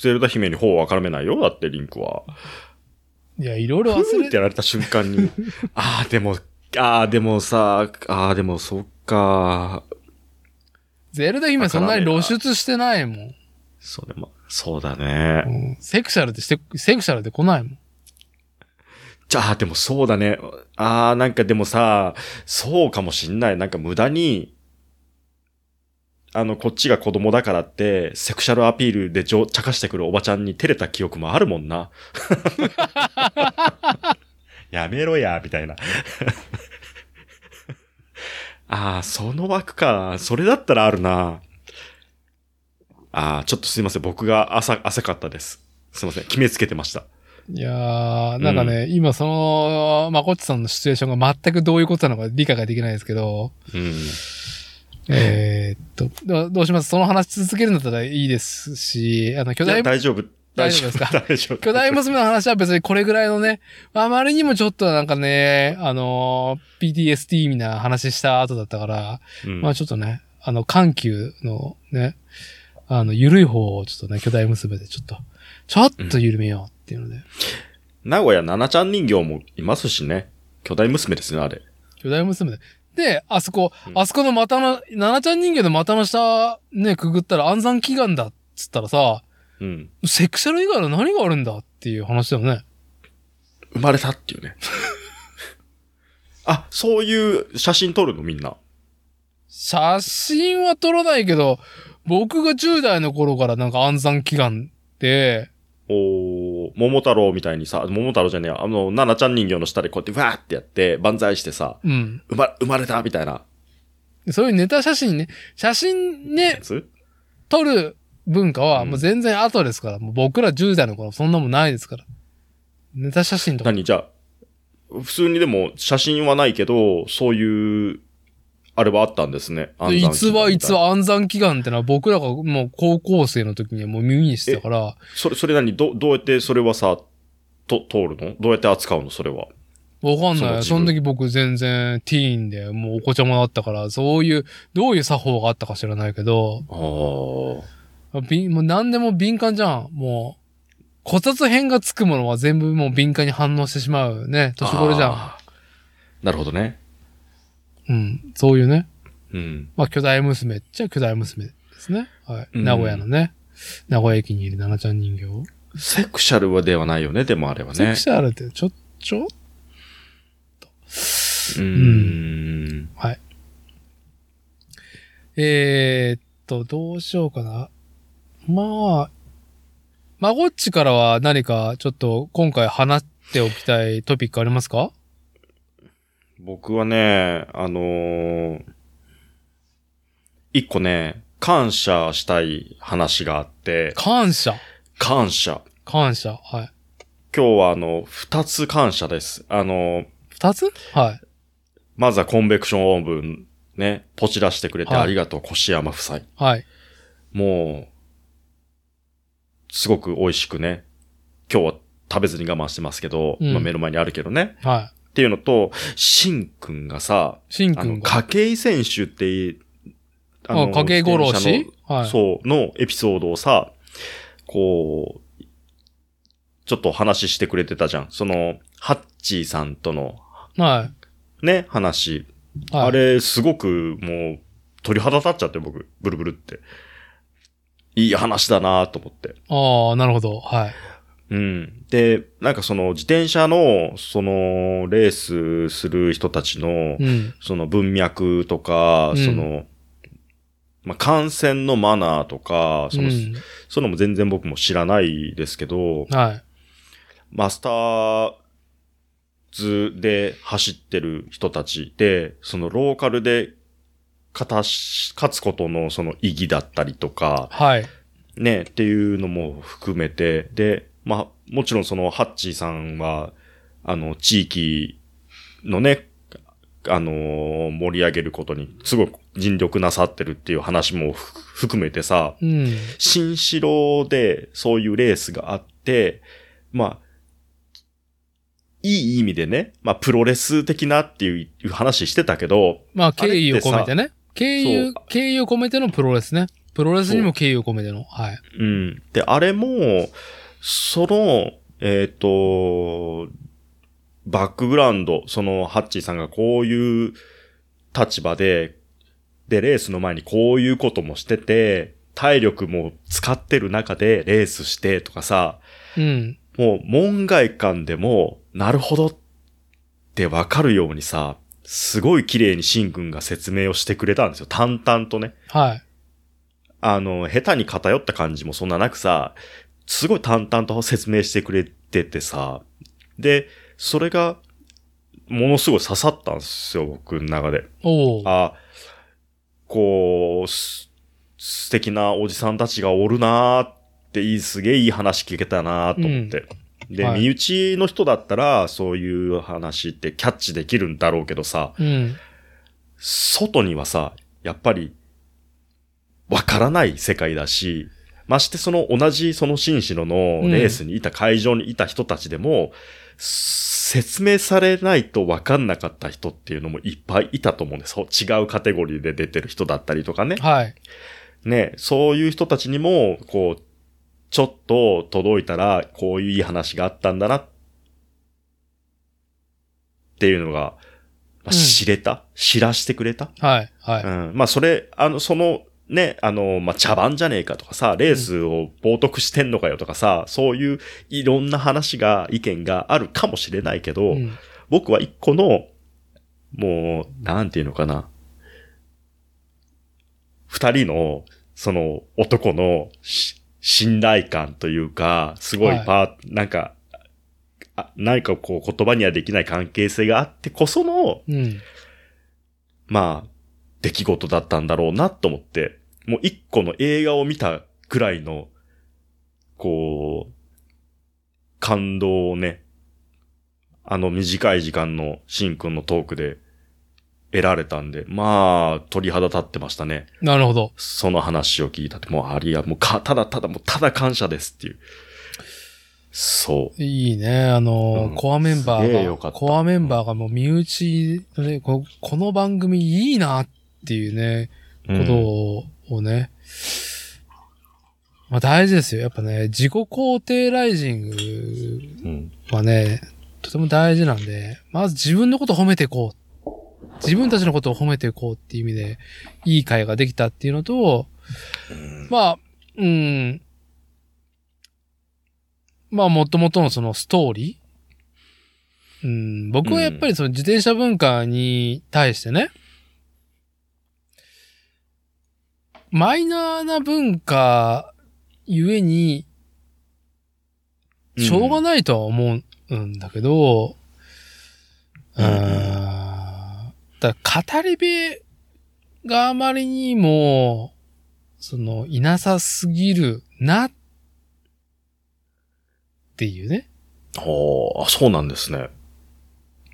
ゼルダ姫に頬は絡めないよ。だってリンクは。いや、いろいろ忘れてやられた瞬間に、ああ、でも、ああ、でもさ、ああ、でもそっか。ゼルダ姫そんなに露出してないもん。そうでも、そうだね。うん、セクシャルでして、セクシャルで来ないもん。じゃあ、でもそうだね。ああ、なんかでもさ、そうかもしんない。なんか無駄に、あの、こっちが子供だからって、セクシャルアピールでちょ茶化してくるおばちゃんに照れた記憶もあるもんな。やめろや、みたいな。ああ、その枠か。それだったらあるな。ああ、ちょっとすいません。僕が朝、汗かったです。すいません。決めつけてました。いやー、なんかね、今その、まこっちさんのシチュエーションが全くどういうことなのか理解ができないですけど、うん。えーっと、どどうします？その話続けるんだったらいいですし、あの、巨大、大丈夫。大丈夫ですか？大丈夫。巨大娘の話は別にこれぐらいのね、あまりにもちょっとなんかね、あのー、PTSD みたいな話した後だったから、うんまあちょっとね、あの、緩急のね、あの、緩い方をちょっとね、巨大娘でちょっと、ちょっと緩めようっていうので。名古屋七ちゃん人形もいますしね。巨大娘ですね、あれ。巨大娘で。で、あそこ、うんあそこの股の、奈々ちゃん人間の股の下、ね、くぐったら安産祈願だっつったらさ、うん。セクシャル以外の何があるんだっていう話だよね。生まれたっていうね。あ、そういう写真撮るのみんな？写真は撮らないけど、僕が10代の頃からなんか安産祈願で、おー桃太郎みたいにさ、桃太郎じゃねえや、あの、奈々ちゃん人形の下でこうやってわーってやって、万歳してさ、うん。生ま、生まれたみたいなそういうネタ写真ね、写真ね撮る文化はうんもう全然後ですから、もう僕ら10代の頃そんなもんないですから。ネタ写真とか。何？じゃあ、普通にでも写真はないけど、そういう、あれはあったんですね。安産逸話、逸話、安産祈願ってのは僕らがもう高校生の時にはもう耳にしてたから、それ、それ何？ど、どうやってそれはさ、と、通るの？どうやって扱うの？それは。わかんない。その時僕全然ティーンでもうお子ちゃまだったから、そういう、どういう作法があったか知らないけど、ああ。びもう何でも敏感じゃん。もう、骨折編がつくものは全部もう敏感に反応してしまうね。年頃じゃん。なるほどね。うん。そういうね。うん。まあ、巨大娘っちゃ巨大娘ですね。はい。うん名古屋のね。名古屋駅にいる奈々ちゃん人形。セクシャルはではないよね、でもあれはねセク。シャルって、ちょ、ちょ、うーん。はい。えー、っと、どうしようかな。まあ、まごっちからは何かちょっと今回話しておきたいトピックありますか？僕はね、あのー一個ね、感謝したい話があって、感謝？感謝。感謝？はい。今日はあの、二つ感謝です。あの、二つ？はい。まずはコンベクションオーブンね、ポチらしてくれてはいありがとう、越山夫妻。はい。もう、すごく美味しくね、今日は食べずに我慢してますけど、うんまあ目の前にあるけどね。はい。っていうのと、シンくんがさ、あの、しんくんが。筧選手って、あ、影殺自転車しのはい。そう、のエピソードをさ、こう、ちょっと話してくれてたじゃん。その、ハッチーさんとのはね、話。い。はい。あれ、すごくもう、鳥肌立っちゃって僕、ブルブルって。いい話だなと思って。ああ、なるほど。はい。うん。で、なんかその自転車の、その、レースする人たちの、うん。その文脈とか、うんその、まあ、感染のマナーとか、その、うんそのも全然僕も知らないですけど、はい。マスターズで走ってる人たちで、そのローカルで勝たし、勝つことのその意義だったりとか、はい。ね、っていうのも含めて、で、まあ、もちろんそのハッチーさんは、あの、地域のね、あのー盛り上げることにすごく尽力なさってるっていう話もふ含めてさ、うん。新城でそういうレースがあって、まあ、いい意味でね、まあ、プロレス的なっていう話してたけど、まあ、敬意を込めてね。敬意そう、敬意を込めてのプロレスね。プロレスにも敬意を込めての。はい。うん。で、あれも、その、えっ、と、バックグラウンド、その、ハッチーさんがこういう立場で、で、レースの前にこういうこともしてて、体力も使ってる中でレースしてとかさ、うん。もう門外観でも、なるほどってわかるようにさ、すごい綺麗にシン君が説明をしてくれたんですよ。淡々とね。はい。あの、下手に偏った感じもそんななくさ、すごい淡々と説明してくれててさ、で、それが、ものすごい刺さったんですよ、僕の中で。あ、こう、す素敵なおじさんたちがおるなーっていい、すげえいい話聞けたなーと思って。で、はい身内の人だったら、そういう話ってキャッチできるんだろうけどさ、うん。外にはさ、やっぱり、わからない世界だし、ましてその同じその新城のレースにいた会場にいた人たちでも、説明されないとわかんなかった人っていうのもいっぱいいたと思うんです。そう違うカテゴリーで出てる人だったりとかね。はい。ね、そういう人たちにも、こう、ちょっと届いたら、こういういい話があったんだなっっていうのが、まあ、うん知れた、知らしてくれた？はい。はい。うん。まあ、それ、あの、その、ね、あの、まあ、茶番じゃねえかとかさ、レースを冒涜してんのかよとかさ、そういういろんな話が、意見があるかもしれないけど、うん僕は一個の、もう、なんていうのかな。二人の、その男のし信頼感というか、すごいはいパー、なんか、あ何かこう言葉にはできない関係性があってこその、うん。まあ、出来事だったんだろうなと思って、もう一個の映画を見たくらいの、こう、感動をね、あの短い時間のシンくんのトークで得られたんで、まあ、鳥肌立ってましたね。なるほど。その話を聞いたって、もうありや、もうか、ただただ、もうただ感謝ですっていう。そう。いいね。あの、うんコアメンバーが、コアメンバーがもう身内で、ここの番組いいなっていうね、ことをね、まあ大事ですよ。やっぱね、自己肯定ライジングうん。はね、とても大事なんで、まず自分のことを褒めていこう。自分たちのことを褒めていこうっていう意味で、いい会ができたっていうのと、うん。まあ、うん。まあ、もともとのそのストーリー。うん、僕はやっぱりその自転車文化に対してね、マイナーな文化ゆえに、しょうがないとは思うんだけど、うーん、だ語り部があまりにも、その、いなさすぎるな、っていうね。ほう、あ、そうなんですね。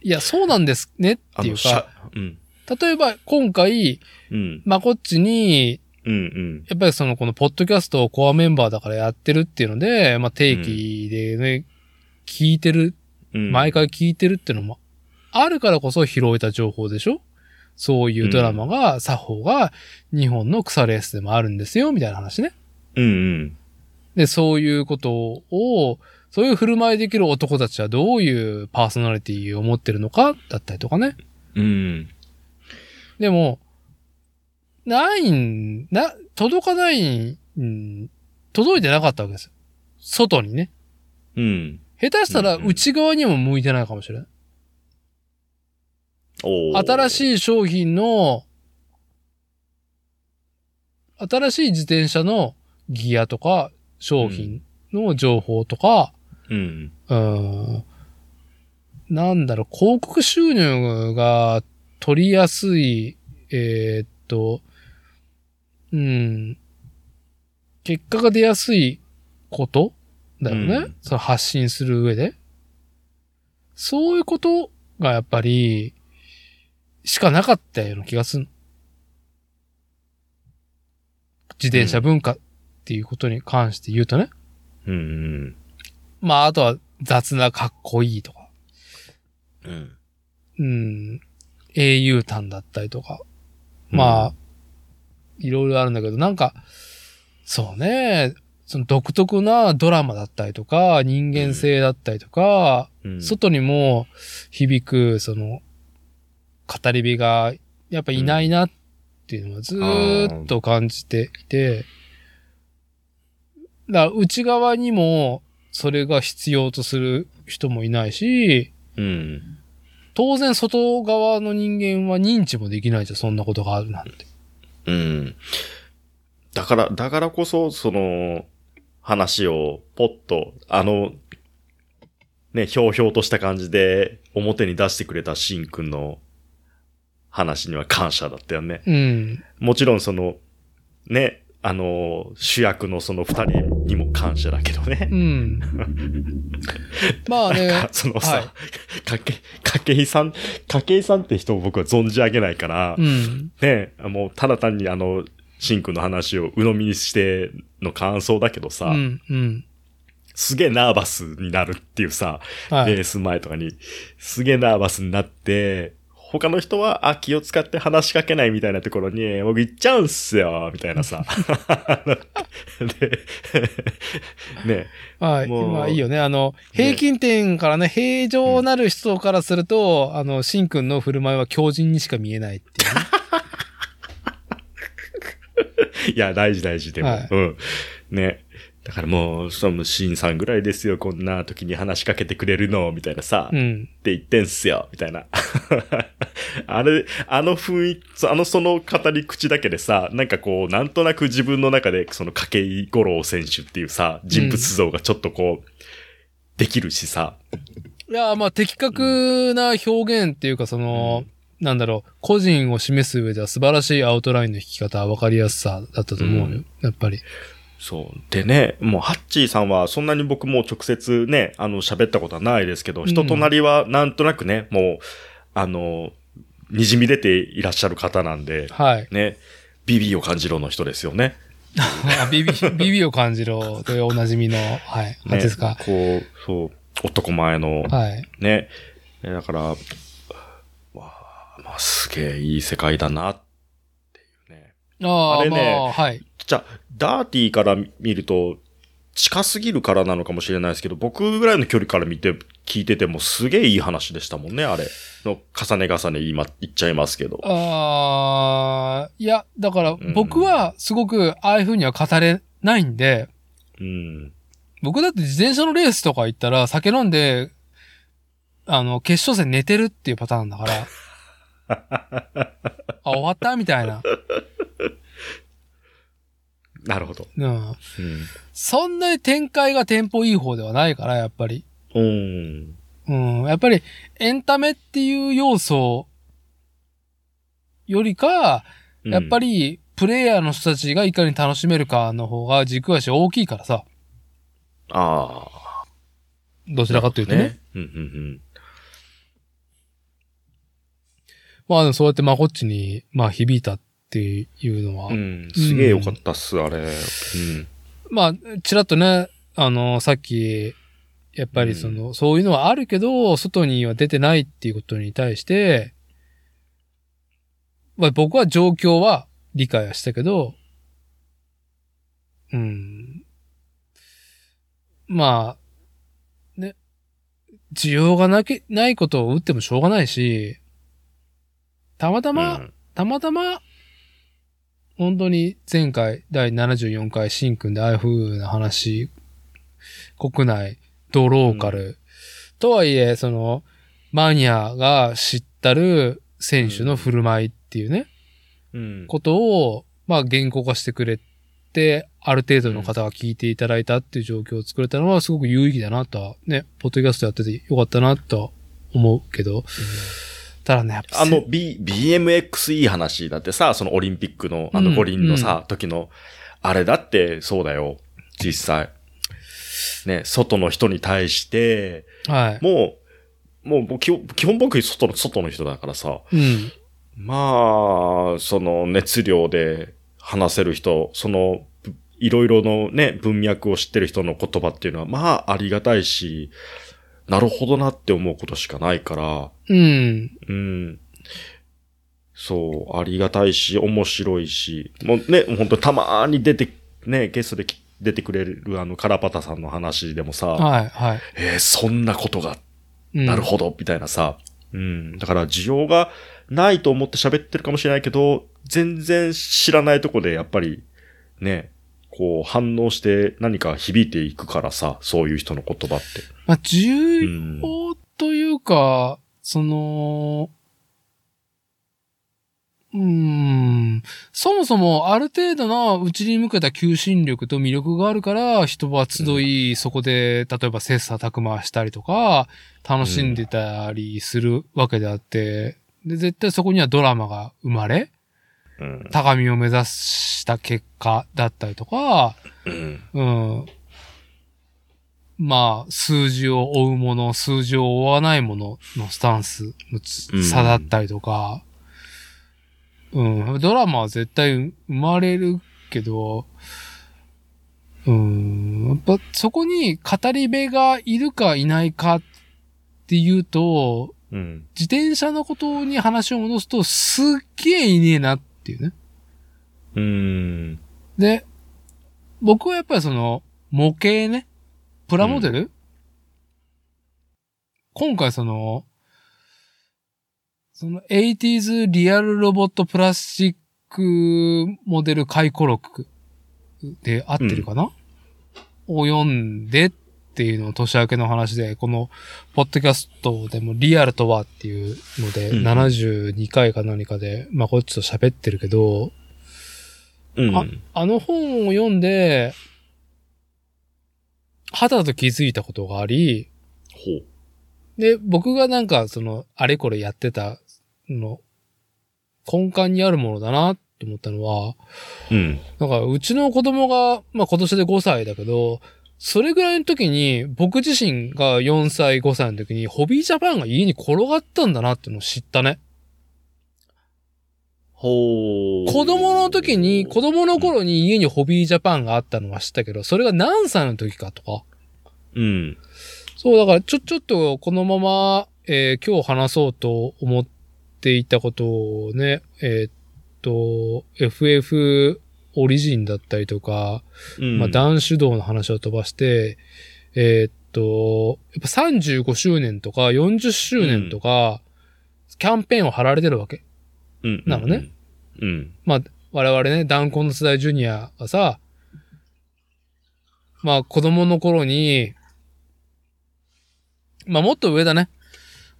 いや、そうなんですねっていうか、、うん。例えば今回、うん。まこっちに、うんうん。やっぱりその、このポッドキャストをコアメンバーだからやってるっていうので、まあ定期でね、聞いてる、うん。毎回聞いてるっていうのもあるからこそ拾えた情報でしょ？そういうドラマが、作法が日本の草レースでもあるんですよ、みたいな話ね。うんうん。で、そういうことを、そういう振る舞いできる男たちはどういうパーソナリティを持ってるのかだったりとかね。うん。でも、ないん、な、届かないん、届いてなかったわけですよ。外にね。うん。下手したらうんうん内側にも向いてないかもしれない。新しい商品の、新しい自転車のギアとか商品の情報とか、うん。うーん、なんだろう、広告収入が取りやすい、えーっと、うん、結果が出やすいことだよね。うんその発信する上で。そういうことがやっぱり、しかなかったような気がする。自転車文化っていうことに関して言うとね。うん。まあ、あとは雑なかっこいいとか。うん。うん。英雄譚だったりとか。まあ、いろいろあるんだけど、なんか、そうね、その独特なドラマだったりとか、人間性だったりとか、うん、外にも響く、その、語り部が、やっぱいないなっていうのはずーっと感じていて、だから内側にもそれが必要とする人もいないし、うん。当然外側の人間は認知もできないじゃん、そんなことがあるなんて。うん。だから、だからこそ、その、話を、ポッと、あの、ね、ひょうひょうとした感じで、表に出してくれたシンくんの話には感謝だったよね。うん。もちろんその、ね、あの、主役のその二人にも感謝だけどね。うん。まあね、そのはいさ、かけ、かけいさん、かけいさんって人を僕は存じ上げないから、うん。ね、もうただ単にあの、シンくんの話を鵜呑みにしての感想だけどさ、うん。うん。すげえナーバスになるっていうさ、はい。レース前とかに、すげえナーバスになって、他の人は、あ、気を使って話しかけないみたいなところに、僕行っちゃうんすよ、みたいなさ。で、ね、はい。もうまあいいよね。あの、平均点からね、平常なる人からすると、あの、シンくんの振る舞いは強靭にしか見えないっていうね。いや、大事大事でも。はいうん。ね。だからもう、その、シンさんぐらいですよ、こんな時に話しかけてくれるの、みたいなさ。うん。って言ってんすよ、みたいな。あれ、あの雰囲気、あのその語り口だけでさ、なんかこう、なんとなく自分の中で、その筧五郎選手っていうさ、人物像がちょっとこう、できるしさ。いや、まあ的確な表現っていうか、その、なんだろう、個人を示す上では素晴らしいアウトラインの引き方、わかりやすさだったと思うよ。うんやっぱり。そう。でね、もう、ハッチーさんは、そんなに僕も直接ね、あの、喋ったことはないですけど、ん人となりは、なんとなくね、もう、あの、滲み出ていらっしゃる方なんで、はい。ね、ビビを感じろの人ですよね。あビビ、ビビを感じろというおなじみの、はい。ね何ですか？こう、そう、男前の、はい。ね。えだから、わあ、まあ、すげえいい世界だなっていうね。ああ、あれねまあ、はい。じゃあ、ダーティーから見ると、近すぎるからなのかもしれないですけど、僕ぐらいの距離から見て、聞いててもすげえいい話でしたもんね、あれ。の重ね重ね今言っちゃいますけど。ああ、いや、だからん僕はすごくああいう風には語れないんで、うん。僕だって自転車のレースとか行ったら酒飲んで、あの、決勝戦寝てるっていうパターンだから。あ、終わったみたいな。なるほど。うん。うん。そんなに展開がテンポいい方ではないから、やっぱり。うん。うん。やっぱりエンタメっていう要素よりか、やっぱり、りプレイヤーの人たちがいかに楽しめるかの方が軸足大きいからさ。ああ。どちらかというとね。。うん、うん、まあでもそうやってまこっちに、まあ響いたっていうのは、うん。うん。すげえよかったっす、あれ。うん。まあ、ちらっとね、あの、さっき、やっぱりその、そういうのはあるけど、外には出てないっていうことに対して、まあ僕は状況は理解はしたけど、うん。まあ、ね、需要がなけ、ないことを打ってもしょうがないし、たまたま、うんたまたま、本当に前回第74回シンくんでああいう風な話、国内、ドローカル、とはいえ、その、マニアが知ったる選手の振る舞いっていうね、うん。ことを、まあ言語化してくれて、ある程度の方が聞いていただいたっていう状況を作れたのはすごく有意義だなとは、ね、ポッドキャストやっててよかったなとは思うけど、ただね、やっぱあの、B、BMX いい話だってさ、そのオリンピックの、あうんの五輪のさ、時の、あれだってそうだよ。実際。ね、外の人に対して、はい。もう、もう僕基本僕外の、外の人だからさ、うん。まあ、その熱量で話せる人、その、ぶいろいろのね、文脈を知ってる人の言葉っていうのは、まあ、ありがたいし、なるほどなって思うことしかないから、うん。うん。そう、ありがたいし、面白いし、もうね、本当たまーに出て、ね、ゲストでき出てくれるあの、カラパタさんの話でもさ、はい、はい。えーそんなことが、うんなるほど、みたいなさ、うん。だから、需要がないと思って喋ってるかもしれないけど、全然知らないとこで、やっぱり、ね、こう、反応して何か響いていくからさ、そういう人の言葉って。まあ、重うん。要というか、その、うーん、そもそもある程度の内に向けた求心力と魅力があるから、人は集い、そこで、例えば切磋琢磨したりとか、楽しんでたりするわけであって、で、絶対そこにはドラマが生まれ、うん。高みを目指した結果だったりとか、うん。うん。まあ、数字を追うもの、数字を追わないもののスタンスの差だったりとか、うん、ドラマは絶対生まれるけど、うん、やっぱそこに語り部がいるかいないかっていうと、うん。自転車のことに話を戻すと、すっげえいねえなっていうね。うーん。で、僕はやっぱりその、模型ね、プラモデル、今回その、その 80s リアルロボットプラスチックモデル回顧録で合ってるかな、を読んでっていうのを年明けの話で、このポッドキャストでもリアルとはっていうので、うん72回か何かで、まあこっちと喋ってるけど、うん。ああの本を読んで、はたと気づいたことがあり、ほう。で、僕がなんかその、あれこれやってたの、根幹にあるものだなって思ったのは、うん。なんかうちの子供が、まあ今年で5歳だけど、それぐらいの時に、僕自身が4歳、5歳の時に、ホビージャパンが家に転がったんだなってのを知ったね。ほう。子供の時に、子供の頃に家にホビージャパンがあったのは知ったけど、それが何歳の時かとか。うん。そう、だからちょ、ちょっとこのまま、えー今日話そうと思っていたことをね、えーっと、FF オリジンだったりとか、うん。まあ、男子道の話を飛ばして、えーっと、やっぱ35周年とか40周年とか、キャンペーンを貼られてるわけ。うん。なのね。うん。まあ、我々ね、断根の世代ジュニアがさ、まあ子供の頃に、まあもっと上だね。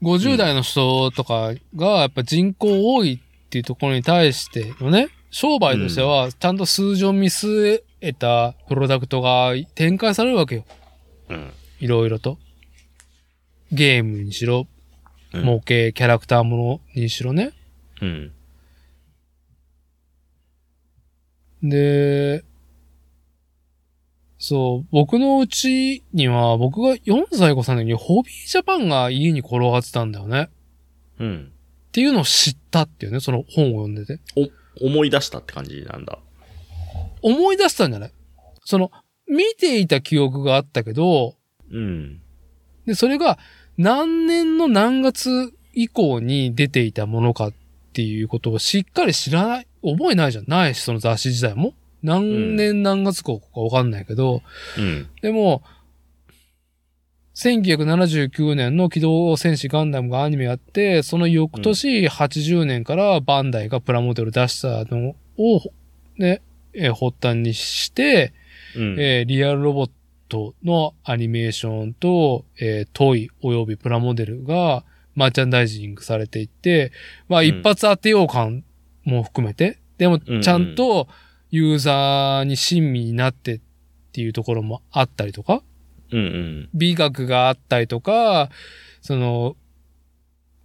50代の人とかがやっぱ人口多いっていうところに対してのね、商売としてはちゃんと数字を見据えたプロダクトが展開されるわけよ。うん。いろいろと。ゲームにしろ、うん模型、キャラクターものにしろね。うん。で、そう、僕のうちには、僕が4歳5歳の時にホビージャパンが家に転がってたんだよね。うん。っていうのを知ったっていうね、その本を読んでて。お、思い出したって感じなんだ。思い出したんじゃない？その、見ていた記憶があったけど、うん。で、それが何年の何月以降に出ていたものかっていうことをしっかり知らない、覚えないじゃん。ない？し、その雑誌自体も？何年何月号かわかんないけど、うん。でも、1979年の機動戦士ガンダムがアニメやって、その翌年80年からバンダイがプラモデル出したのを、ね、えー発端にして、うん。えーリアルロボットのアニメーションと、えートイ及びプラモデルがマーチャンダイジングされていって、まあうん一発当てよう感も含めて、でもうんちゃんとユーザーに親身になってっていうところもあったりとか。美学があったりとか、その、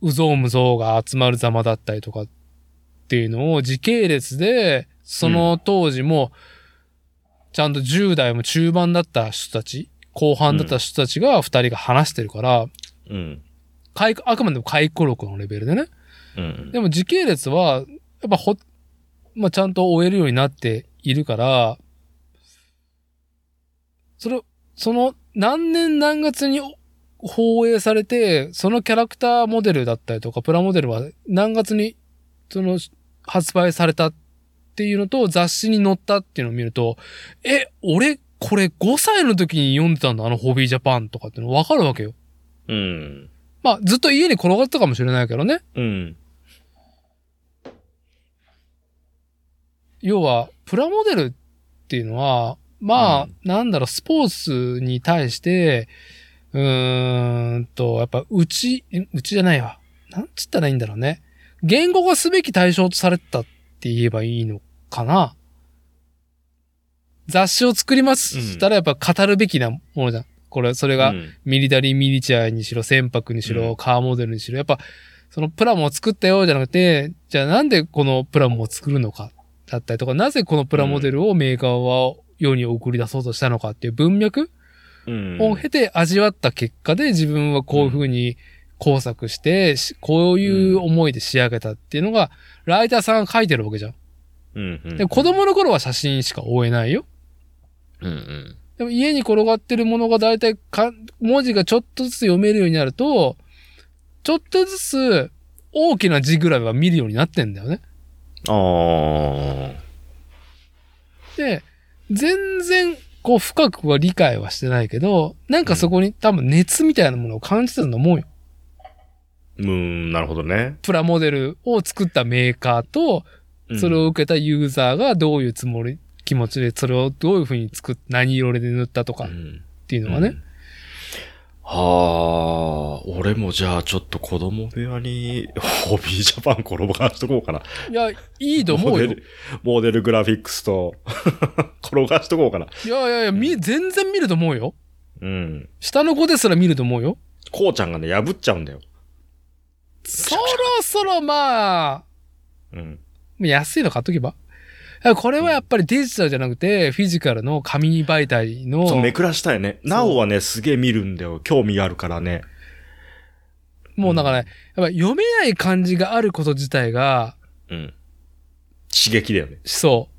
うぞうむぞうが集まるざまだったりとかっていうのを時系列で、その当時も、ちゃんと10代も中盤だった人たち、後半だった人たちが2人が話してるから、うん。回あくまでも回顧録のレベルでね。うん。でも時系列は、やっぱほ、まあ、ちゃんと終えるようになっているから、それ、その何年何月に放映されて、そのキャラクターモデルだったりとか、プラモデルは何月に、その、発売されたっていうのと、雑誌に載ったっていうのを見ると、え、俺、これ5歳の時に読んでたんだ、あのホビージャパンとかっての分かるわけよ。うん。まあ、ずっと家に転がってたかもしれないけどね。うん。要は、プラモデルっていうのは、まあ、うんなんだろう、スポーツに対して、うーんと、やっぱ、うち、んうちじゃないわ。なんつったらいいんだろうね。言語化すべき対象とされてたって言えばいいのかな。雑誌を作ります。うんしたらやっぱ語るべきなものじゃん。これ、それが、うんミリタリーミニチュアにしろ、船舶にしろ、うんカーモデルにしろ、やっぱ、そのプラモを作ったよじゃなくて、じゃあなんでこのプラモを作るのか、だったりとか、なぜこのプラモデルをメーカーは世に送り出そうとしたのかっていう文脈うん。を経て味わった結果で自分はこういう風に工作して、しこういう思いで仕上げたっていうのが、ライターさんが書いてるわけじゃん。うんうん。で子供の頃は写真しか追えないよ。うんうん。でも家に転がってるものが大体か、文字がちょっとずつ読めるようになると、ちょっとずつ大きな字ぐらいは見るようになってんだよね。ああ。で、全然こう深くは理解はしてないけど、なんかそこに多分熱みたいなものを感じてたと思うよ。うーん、なるほどね。プラモデルを作ったメーカーと、それを受けたユーザーがどういうつもり、気持ちでそれをどういう風に作っ、何色で塗ったとかっうんていうのがね。はあ、俺もじゃあちょっと子供部屋に、ホビージャパン転がしとこうかな。いや、いいと思うよ。モデル、モデルグラフィックスと、転がしとこうかな。いやいやいや、み、全然見ると思うよ。うん。下の子ですら見ると思うよ。こうちゃんがね、破っちゃうんだよ。そろそろまあ、うん。安いの買っとけば。これはやっぱりデジタルじゃなくて、フィジカルの紙媒体の、そう、めくらしたいね。なおはね、すげえ見るんだよ。興味があるからね。もうなんかね、やっぱ読めない漢字があること自体が、うん。刺激だよね。そ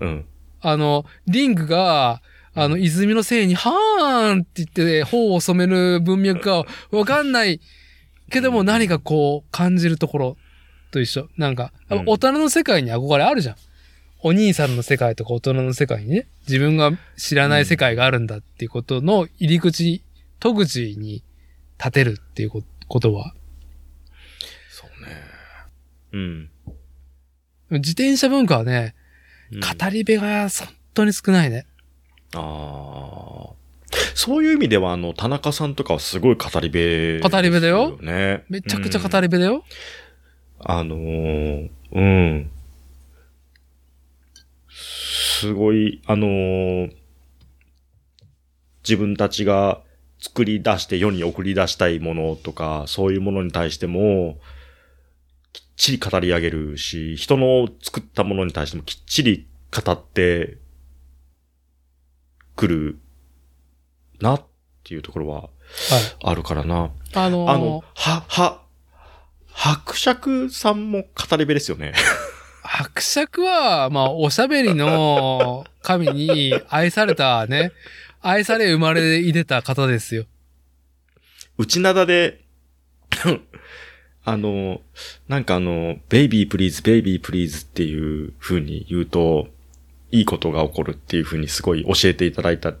う。うん。あの、リングが、あの、泉のせいに、はーんって言って、頬を染める文脈がわかんないけども何かこう感じるところと一緒。なんか、うん大人の世界に憧れあるじゃん。お兄さんの世界とか大人の世界にね、自分が知らない世界があるんだっていうことの入り口、戸口に立てるっていうこことは、そうね。うん。自転車文化はね、うん語り部が本当に少ないね。ああ。そういう意味では、あの、田中さんとかはすごい語り部、語り部だよ。ね。めちゃくちゃ語り、り部だよ。あのーうん。すごい、あのー自分たちが作り出して世に送り出したいものとか、そういうものに対しても、きっちり語り上げるし、人の作ったものに対してもきっちり語ってくるなっていうところははい。あるからな。あのーあの、は、は、伯爵さんも語り部ですよね。伯爵は、まあ、おしゃべりの神に愛されたね、愛され生まれ入れた方ですよ。内灘で、あの、なんかあの、 baby please、baby please っていう風に言うと、いいことが起こるっていう風にすごい教えていただいた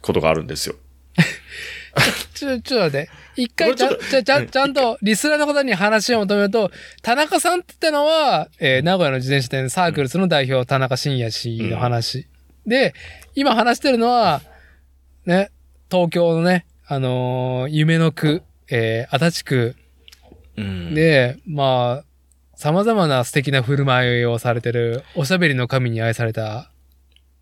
ことがあるんですよ。ちょ、ちょっと待って。一回ちゃちゃ、ちゃん、ちゃんと、リスナーの方に話を求めると、田中さんって言ったのは、えー名古屋の自転車店サークルスの代表、田中伸也氏の話。で、今話してるのは、ね、東京のね、あのー夢の区、えー足立区うん、で、まあ、様々な素敵な振る舞いをされてる、おしゃべりの神に愛された、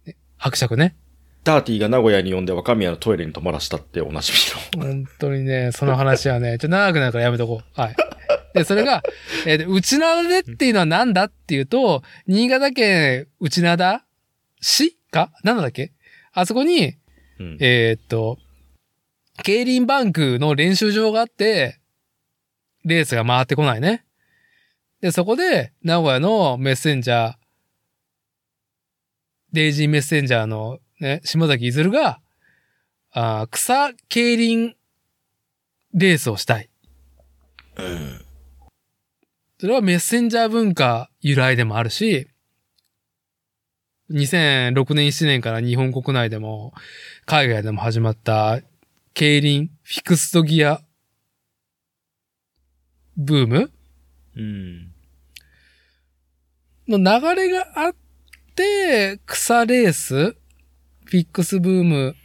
ね伯爵ね。ダーティーが名古屋に呼んで若宮のトイレに泊まらしたっておなじみの。本当にね、その話はね、ちょっと長くなるからやめとこう。はい。で、それが、えーで内灘でっていうのは何だっていうと、新潟県内灘市か？何だっけ？あそこに、うんえーっと、競輪バンクの練習場があって、レースが回ってこないね。で、そこで、名古屋のメッセンジャー、デイジーメッセンジャーのね、島崎いずるが、あー草競輪レースをしたい。うんそれはメッセンジャー文化由来でもあるし、2006年7年から日本国内でも海外でも始まった競輪フィクストギアブームうん。の流れがあって、草レース、フィックスブーム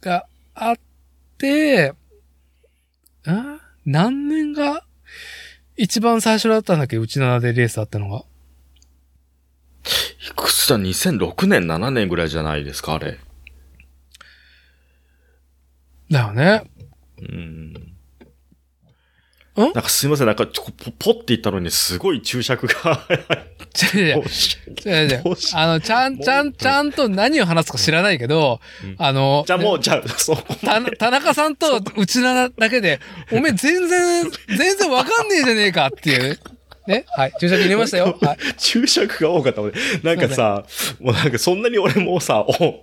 があって、あ何年が一番最初だったんだっけ？内灘でレースあったのが。いくつだ ?2006 年、7年ぐらいじゃないですか、あれ。だよね。うん。ん？なんかすいません、なんかちょポポって言ったのにすごい注釈が。あの、ちゃん、ちゃん、ちゃんと何を話すか知らないけど、うん。あの、じゃあもう、じゃあ、そ田中さんと内灘だけで、おめえ全然、全然わかんねえじゃねえかっていう。ね。はい。注釈入れましたよ。はい。注釈が多かったので、なんかさ、もうなんかそんなに俺もさ、お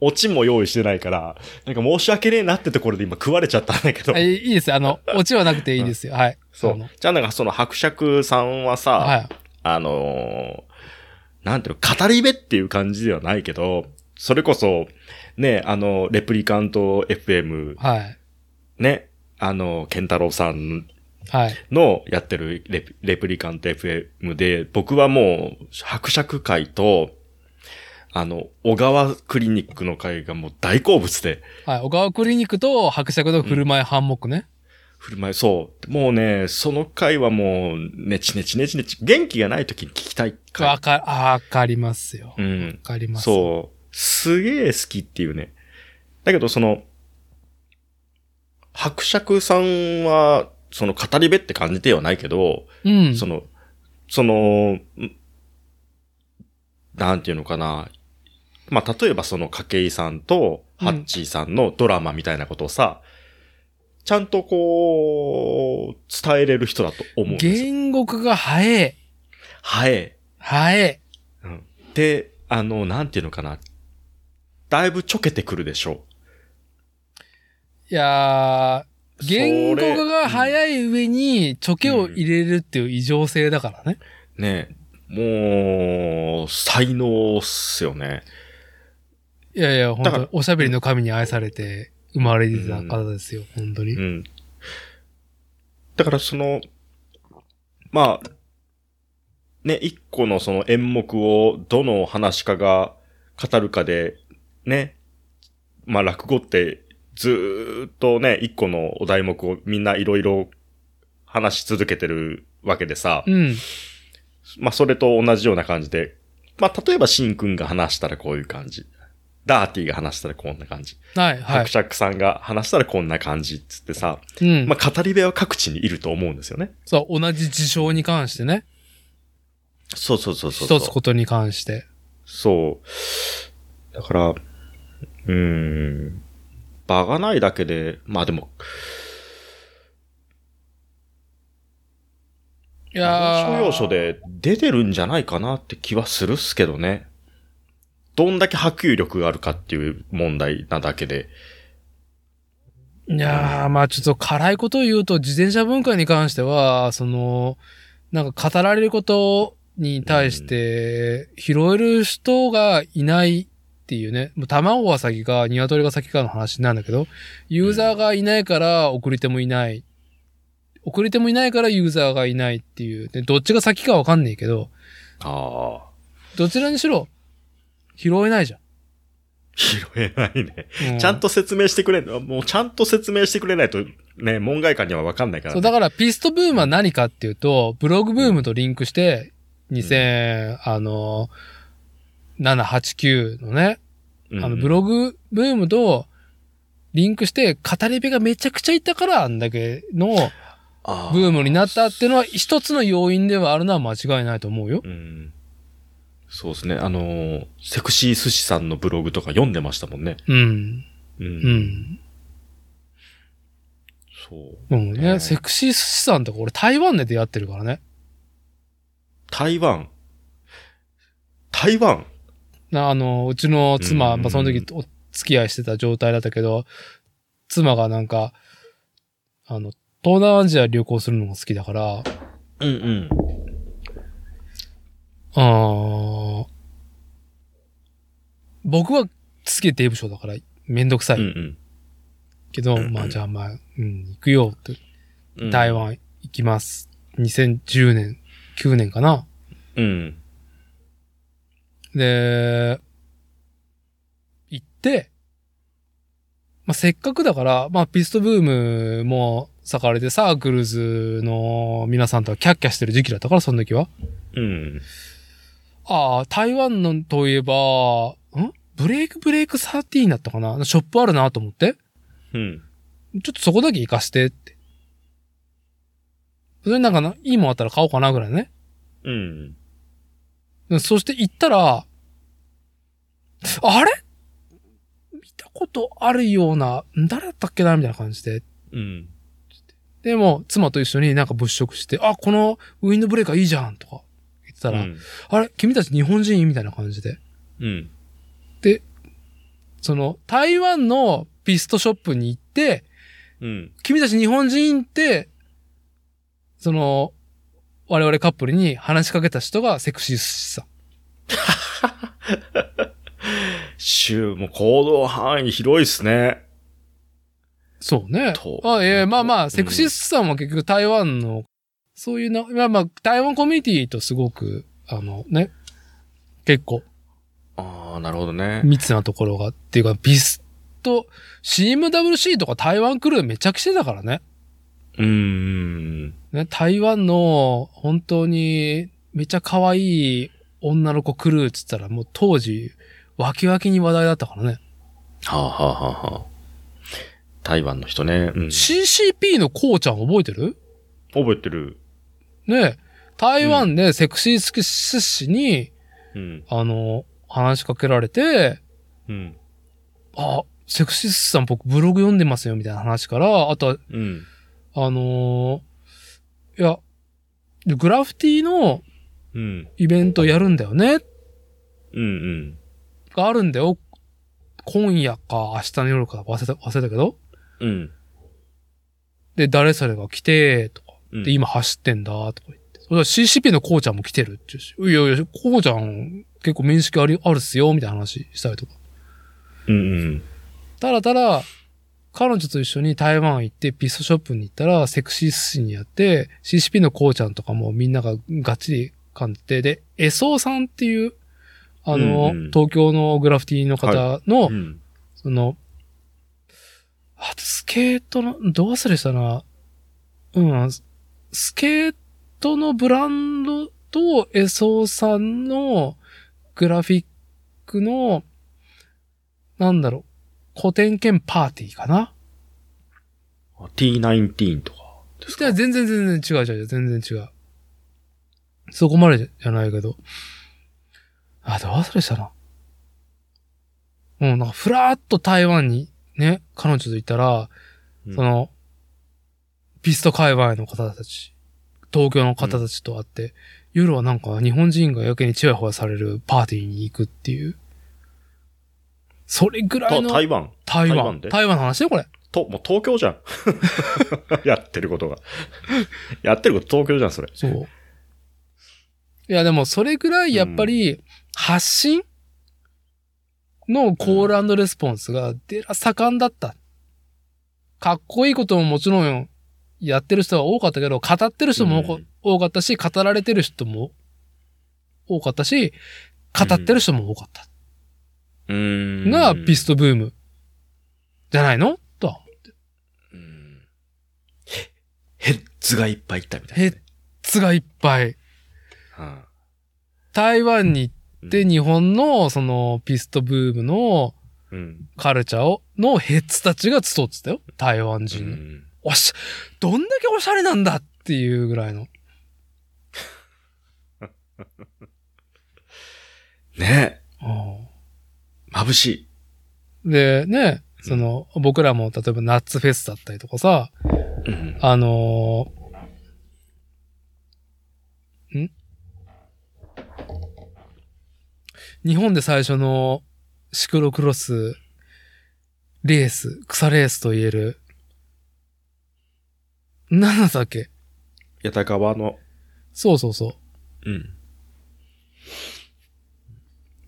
オチも用意してないから、なんか申し訳ねえなってところで今食われちゃったんだけどあ。いいいですよ。あの、オチはなくていいですよ。はい。そう。じゃあなんかその伯爵さんはさ、はい。あのーなんていうの、語り部っていう感じではないけど、それこそ、ね、あの、レプリカント FM、はい。ね、あの、ケンタロウさんはい。のやってるレプレプリカント FM で、僕はもう、伯爵会と、あの、小川クリニックの会がもう大好物で、はい。小川クリニックと伯爵の振る舞いハンモックね。振る舞い、そう。もうね、その回はもう、ねちねちねちねち、元気がない時に聞きたい回。わか、あわかりますよ。わうん。かります。そう。すげえ好きっていうね。だけど、その、伯爵さんは、その語り部って感じではないけど、う。うん。その、その、んなんていうのかな。まあ、例えばその、筧井さんと、ハッチーさんのドラマみたいなことをさ、ちゃんとこう、伝えれる人だと思うんですよ。言語化が早い。はい。早い。うん。で、あの、なんていうのかな。だいぶちょけてくるでしょいやー、言語化が早い上に、チョケを入れるっていう異常性だからね。う。ねもう、才能っすよね。いやいや、本当おしゃべりの神に愛されて生まれてた方ですよ、本当に。うん。だからその、まあ、ね、一個のその演目をどの話家が語るかで、ね、まあ落語ってずーっとね、一個のお題目をみんないろいろ話し続けてるわけでさ、うん。まあそれと同じような感じで、まあ例えばシンくんが話したらこういう感じ。ダーティーが話したらこんな感じ。はい、はい伯。爵さんが話したらこんな感じっつってさ、うん。まあ語り部は各地にいると思うんですよね。そう、同じ事象に関してね。そうそうそうそう。一つことに関して。そう。だから、うーん。場がないだけで、まあでも、いやー所要所で出てるんじゃないかなって気はするっすけどね。どんだけ波及力があるかっていう問題なだけで。いやー、まあちょっと辛いことを言うと、自転車文化に関しては、その、なんか語られることに対して、拾える人がいないっていうね、もう卵が先か、鶏が先かの話なんだけど、ユーザーがいないから送り手もいない。送り手もいないからユーザーがいないっていう、ね、どっちが先かわかんねえけど、ああ。どちらにしろ、拾えないじゃん。拾えないね。うちゃんと説明してくれんもうちゃんと説明してくれないと、ね、門外漢にはわかんないから、そう、ね。だからピストブームは何かっていうと、ブログブームとリンクして、2000、あの、7、8、9のね、うんあの、ブログブームとリンクして、語り部がめちゃくちゃいたから、あんだけのブームになったっていうのは一つの要因ではあるのは間違いないと思うよ。うん。そうですね。あのーセクシー寿司さんのブログとか読んでましたもんね。うん。うん。うん。そう。もうね、ねセクシー寿司さんとか俺台湾で出会ってるからね。台湾。台湾なあの、うちの妻、うんまあその時お付き合いしてた状態だったけど、妻がなんか、あの、東南アジア旅行するのが好きだから、うんうん。あー僕はすげえデーブショーだからめんどくさい。うんけど、うんまあじゃあまあ、うん、行くよって、うん。台。湾行きます。2010年、9年かな。うん。で、行って、まあ、せっかくだから、まあ、ピストブームも盛かれて、サークルズの皆さんとはキャッキャしてる時期だったから、その時は。うん。ああ、台湾のといえば、ん？ブレイクブレイク13だったかな？ショップあるなと思って。うん。ちょっとそこだけ行かしてって。それになんかな、いいもんあったら買おうかなぐらいね。うん。でそして行ったら、あれ？見たことあるような、ん誰だったっけな？みたいな感じで。うん。でも、妻と一緒になんか物色して、あ、このウィンドブレーカーいいじゃんとか言ってたら、うん。あれ？君たち日本人？みたいな感じで。うん。その、台湾のピストショップに行って、うん。君たち日本人って、その、我々カップルに話しかけた人がセクシー寿司さん。週も行動範囲広いっすね。そうねと。あ、ええまあまあ、んセクシーさんは結局台湾の、そういうな、まあまあ、台湾コミュニティとすごく、あのね、結構ああ、なるほどね。密なところが、っていうか、ビスト、CMWC とか台湾クルーめちゃくちゃだからね。うーん。ね、台湾の本当にめちゃ可愛い女の子クルーっつったらもう当時、ワキワキに話題だったからね。はあ、はあはあはあ、台湾の人ね。うん。CCP のこうちゃん覚えてる？覚えてる。ね台湾でセクシー寿司に、うん。あの、話しかけられて、うん。あ、セクシー寿司さん僕ブログ読んでますよみたいな話から、あとは、うん。あのーいや、グラフィティのうん。イベントやるんだよねうん。うん。があるんだよ。今夜か明日の夜か忘れた、忘れたけど。うん。で、誰それが来て、とか。うん。で、今走ってんだ、とか言って。それは CCP のこうちゃんも来てるって言うし。いやいや、こうちゃん結構面識あり、あるっすよ、みたいな話したりとか。うん。うん。ただただ、彼女と一緒に台湾行ってピストショップに行ったらセクシー寿司にやって、CCP のこうちゃんとかもみんなががっちり噛んでて、で、エソーさんっていう、あの、うんうん東京のグラフィティの方の、うん。その、あスケートの、どう忘れしたな。うん、スケートのブランドとエソーさんのグラフィックの、なんだろう、古典兼パーティーかな？T19 とかですか？いや、全然全然違う違う違う、全然違う。そこまでじゃないけど。あ、どう忘れしたな。うん、なんか、ふらーっと台湾にね、彼女といたら、うんその、ピスト界隈の方たち、東京の方たちと会って、夜はなんか日本人がやけにチヤホヤされるパーティーに行くっていう。それぐらいあの台湾台湾。台湾で台湾の話ね、これ。と、もう東京じゃん。やってることが。やってること東京じゃん、それ。そう。いや、でもそれぐらいやっぱり発信のコールレスポンスがでら盛んだった。かっこいいことももちろんやってる人は多かったけど、語ってる人も多かったし、語られてる人も多かったし、語ってる人も多かった。が、ピストブーム。じゃないの？とは。うんヘヘッズがいっぱいいったみたいな。ヘッズがいっぱい。うん台湾に行って日本のそのピストブームのうん。カルチャーを、のヘッズたちが集ってたよ。台湾う人の。ん。おし、どんだけおしゃれなんだっていうぐらいの。ねえ。う眩しい。んで、ね、その、僕らも例えばナッツフェスだったりとかさ、うん。あのーん？日本で最初のシクロクロスレース、草レースと言える、何だっけ？八田川の、そうそうそう。うん。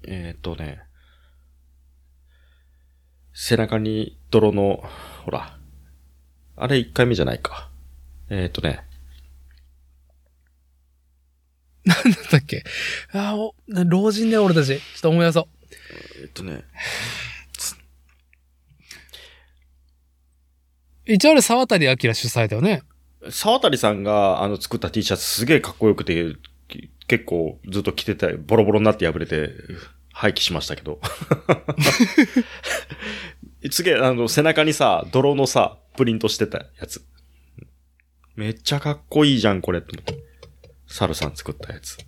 えーっとね。背中に泥の、ほら。あれ一回目じゃないか。えーっとね。なんだっけ？あーお、老人だよ俺たち。ちょっと思い出そう。えーっとね。一応あれ沢渡明主催だよね。沢渡さんがあの作った T シャツすげえかっこよくて、き結構ずっと着てた、ボロボロになって破れて廃棄しましたけど。すげえ、あの、背中にさ、泥のさ、プリントしてたやつ。めっちゃかっこいいじゃん、これ。サルさん作ったやつ。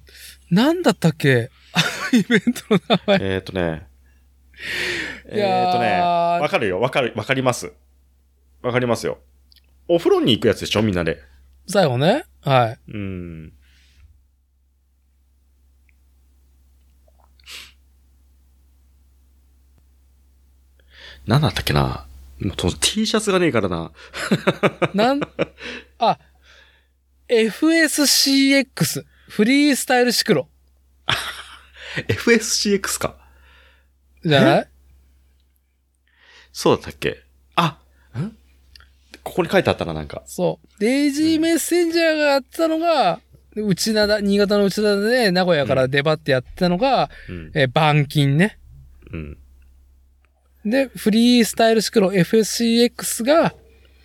なんだったっけ？あ のイベントの名前。えーっとね。えーっとね、わかるよ、わかる、わかります。わかりますよ。お風呂に行くやつでしょ、みんなで。最後ね。はい。うん。なんだったっけな？もうと T シャツがねえからな。なん、あ、FSCX、フリースタイルシクロ。FSCX か。じゃない？そうだったっけ？あ、ん？ここに書いてあったな、なんか。そう。デイジーメッセンジャーがやってたのが、内灘、新潟の内灘で名古屋から出張ってやってたのが、うん。えー板金ね。うん。で、フリースタイルシクロ FSCX が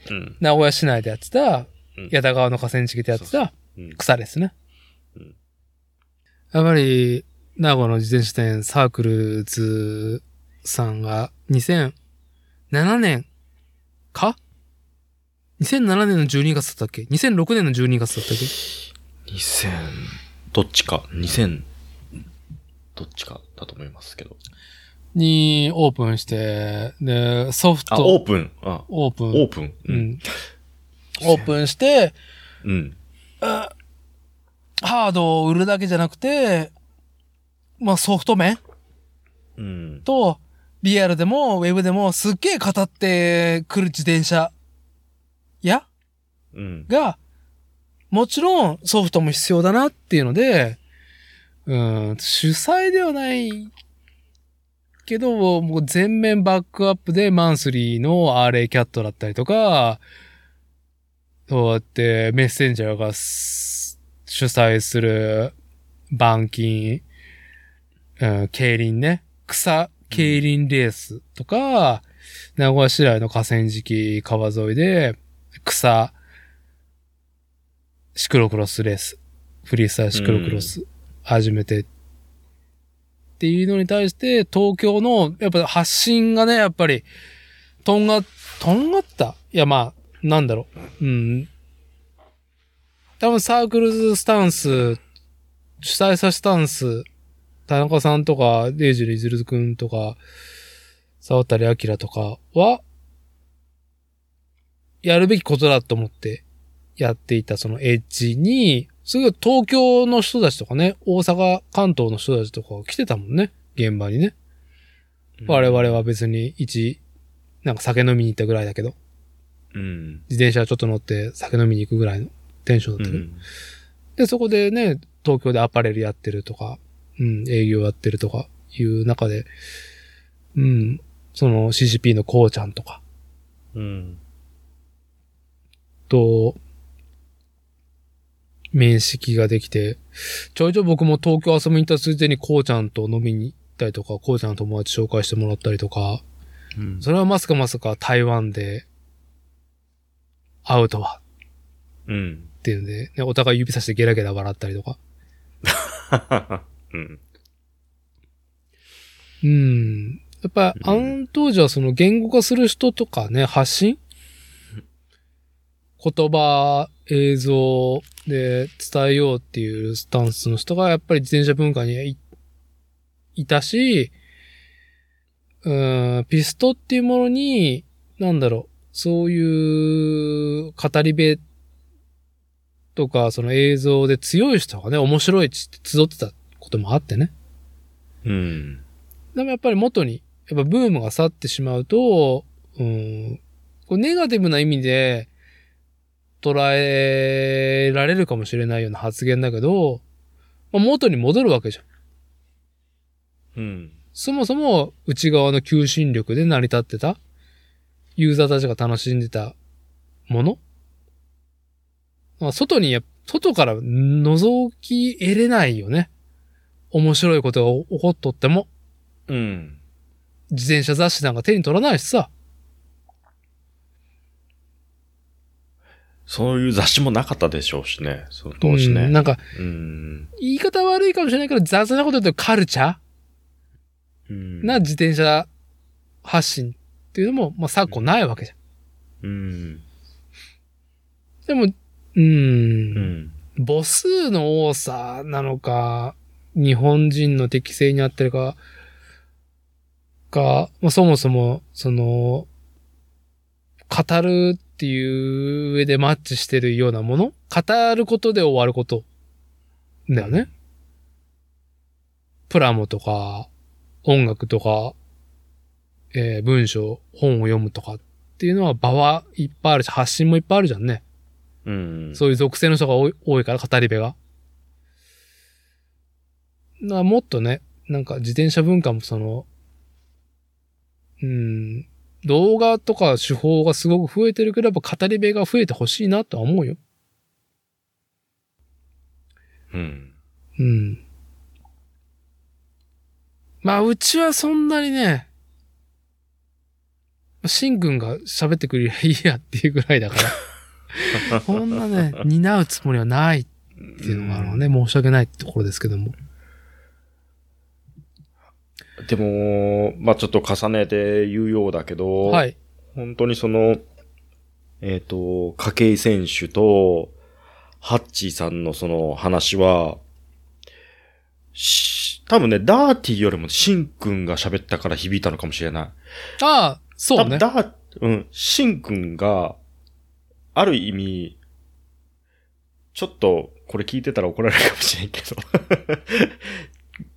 うん。名古屋市内でやってたうん、矢田川の河川敷でやってたうん。草ですねうん。やっぱり、名古屋の自転車店サークルズさんが2007年か ?2007 年の12月だったっけ ?2006 年の12月だったっけ？2000、どっちか、2000、どっちかだと思いますけど。にオープンして、で、ソフあ、ト、オープン？あ、オープン。オープン？う。ん。オープンして、うん。あハードを売るだけじゃなくて、まあソフト面うん。と、リアルでもウェブでもすっげえ語ってくる自転車やうん。が、もちろんソフトも必要だなっていうので、うん、主催ではないけど、もう全面バックアップでマンスリーの RA キャットだったりとか、そうやってメッセンジャーがす主催する板金、うん、競輪ね、草競輪レースとか、名古屋市内の河川敷川沿いで草シクロクロスレース、フリースタイルシクロクロス始めてっていうのに対して東京のやっぱ発信がね、やっぱりとんが、とんがった？いやまあ、なんだろう。うん。多分サークルズスタンス、主催者スタンス、田中さんとか、デイジュリズルくんとか、沢渡明とかは、やるべきことだと思ってやっていたそのエッジに、すぐ東京の人たちとかね、大阪、関東の人たちとか来てたもんね、現場にね。我々は別に一、なんか酒飲みに行ったぐらいだけど、うん。自転車ちょっと乗って酒飲みに行くぐらいのテンションだったけど。うん。で、そこでね、東京でアパレルやってるとか、うん、営業やってるとかいう中で、うん、その CCP のこうちゃんとか、うん。と、面識ができて、ちょいちょい僕も東京遊びに行ったついでにこうちゃんと飲みに行ったりとか、こうちゃんの友達紹介してもらったりとか、うん。それはまさかまさか台湾で会うとはうん。っていうんで、ね、お互い指さしてゲラゲラ笑ったりとか。うん。うん。やっぱ、うんあの当時はその言語化する人とかね、発信？言葉、映像で伝えようっていうスタンスの人がやっぱり自転車文化にいいたし、うん、ピストっていうものに、なんだろう、そういう語り部とか、その映像で強い人がね、面白いっつって集ってたこともあってね。うん。でもやっぱり元に、やっぱブームが去ってしまうと、うん、こうネガティブな意味で捉えられるかもしれないような発言だけど、まあ、元に戻るわけじゃん。うん。そもそも内側の求心力で成り立ってた、ユーザーたちが楽しんでたものまあ外にや、外から覗き得れないよね。面白いことが起こっとっても。うん。自転車雑誌なんか手に取らないしさ。そういう雑誌もなかったでしょうしね。その当時ね。うんなんか、うん。言い方悪いかもしれないけど、雑なこと言うとカルチャうんーな自転車発信っていうのも、まあ昨今ないわけじゃん。うん。でも、うんん。母数の多さなのか、日本人の適性に合ってるか、か、まあ、そもそも、その、語るっていう上でマッチしてるようなもの？語ることで終わること。だよね。プラモとか、音楽とか、えー文章、本を読むとかっていうのは場はいっぱいあるし、発信もいっぱいあるじゃんね。うん。そういう属性の人が多いから、語り部が。だからもっとね、なんか自転車文化もその、うん、動画とか手法がすごく増えてるけど、やっぱ語り部が増えてほしいなとは思うよ。うん。うん。まあ、うちはそんなにね、シンくんが喋ってくれりゃいいやっていうぐらいだから、そんなね、担うつもりはないっていうのがあるのね、申し訳ないってところですけども。でも、まあちょっと重ねて言うようだけど、はい。本当にその、えっ、と、筧選手と、ハッチーさんのその話は、し多分ね、ダーティーよりもシンくんが喋ったから響いたのかもしれない。ああ、そうね。ダー、うん、シンくんが、ある意味、ちょっと、これ聞いてたら怒られるかもしれんけど、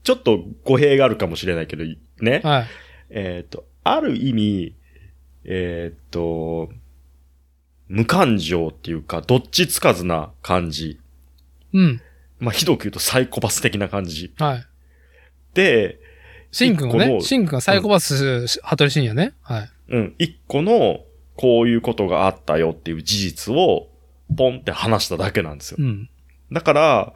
ちょっと語弊があるかもしれないけど、ね。はい。えっ、と、ある意味、えっ、と、無感情っていうか、どっちつかずな感じ。うん。まあ、ひどく言うとサイコパス的な感じ。はい。で、シンくんがね、シンくんがサイコパス、ハトリシンやね。はい。うん、一個の、こういうことがあったよっていう事実を、ポンって話しただけなんですよ。うん。だから、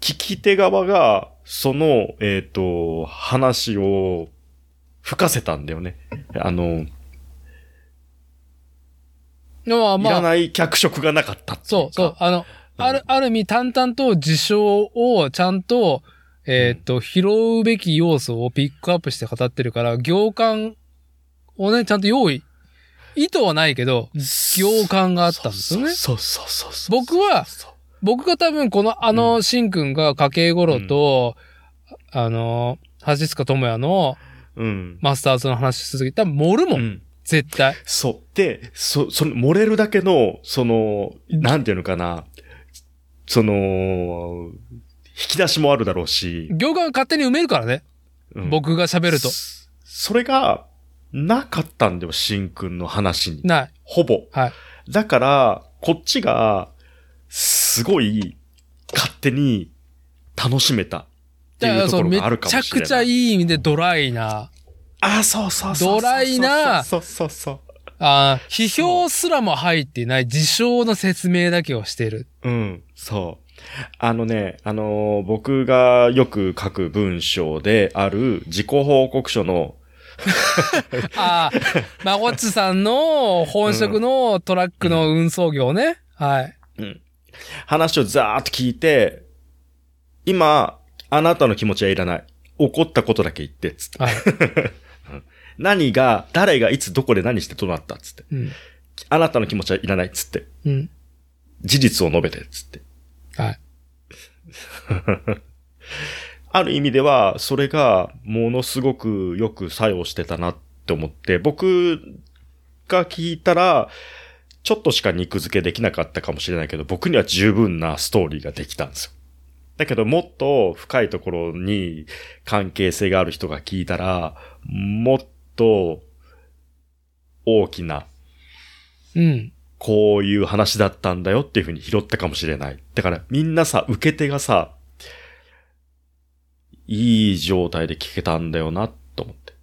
聞き手側が、その、えっ、と、話を、吹かせたんだよね。あの、まあまあ、いらない脚色がなかったそう、そう。あの、うんある、ある意味淡々と事象をちゃんと、えーっと、拾うべき要素をピックアップして語ってるから、行間をね、ちゃんと用意。意図はないけど、行間があったんですよね。そうそうそうそう。僕は、僕が多分この、あうの、シンくんが家計頃と、あの、橋塚智也のうん。マスターズの話しすぎたら盛るもん、うん。絶対。そう。で、そ、その、漏れるだけの、その、なんていうのかな。その、引き出しもあるだろうし。行間が勝手に埋めるからね。うん僕が喋ると。そそれが、なかったんだよ、しんくんの話に。ない。ほぼ。はい。だから、こっちが、すごい、勝手に楽しめたっていうところがあるかもしれない。めちゃくちゃいい意味でドライな、あ、そうそうそう。ドライなそうそうそう。あー批評すらも入っていない事象の説明だけをしてる。うん、そう。あのね、あのー僕がよく書く文章である自己報告書の、ああ、まごっちさんの本職のトラックの運送業ね。はい。うん、話をざーっと聞いて、今、あなたの気持ちはいらない。怒ったことだけ言って、つって。はい。何が、誰がいつどこで何してどうなった、つって。うん。あなたの気持ちはいらない、つって。うん。事実を述べて、つって。はい。ある意味では、それがものすごくよく作用してたなって思って、僕が聞いたら、ちょっとしか肉付けできなかったかもしれないけど、僕には十分なストーリーができたんですよ。だけど、もっと深いところに関係性がある人が聞いたら、もっと大きな、うん。こういう話だったんだよっていうふうに拾ったかもしれない。だからみんなさ、受け手がさ、いい状態で聞けたんだよな、と思って。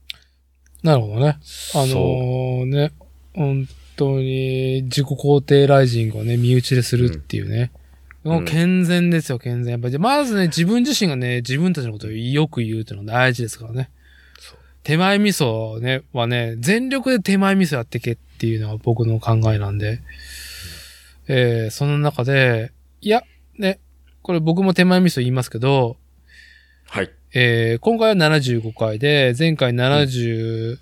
なるほどね。あのーね、本当に自己肯定ライジングをね、身内でするっていうね。んもう健全ですよ、健全。やっぱり、まずね、自分自身がね、自分たちのことをよく言うっていうのは大事ですからね。手前味噌ね、はね、全力で手前味噌やってけっていうのが僕の考えなんで、えー、その中で、いや、ね、これ僕も手前味噌言いますけど、はい。えー今回は75回で、前回74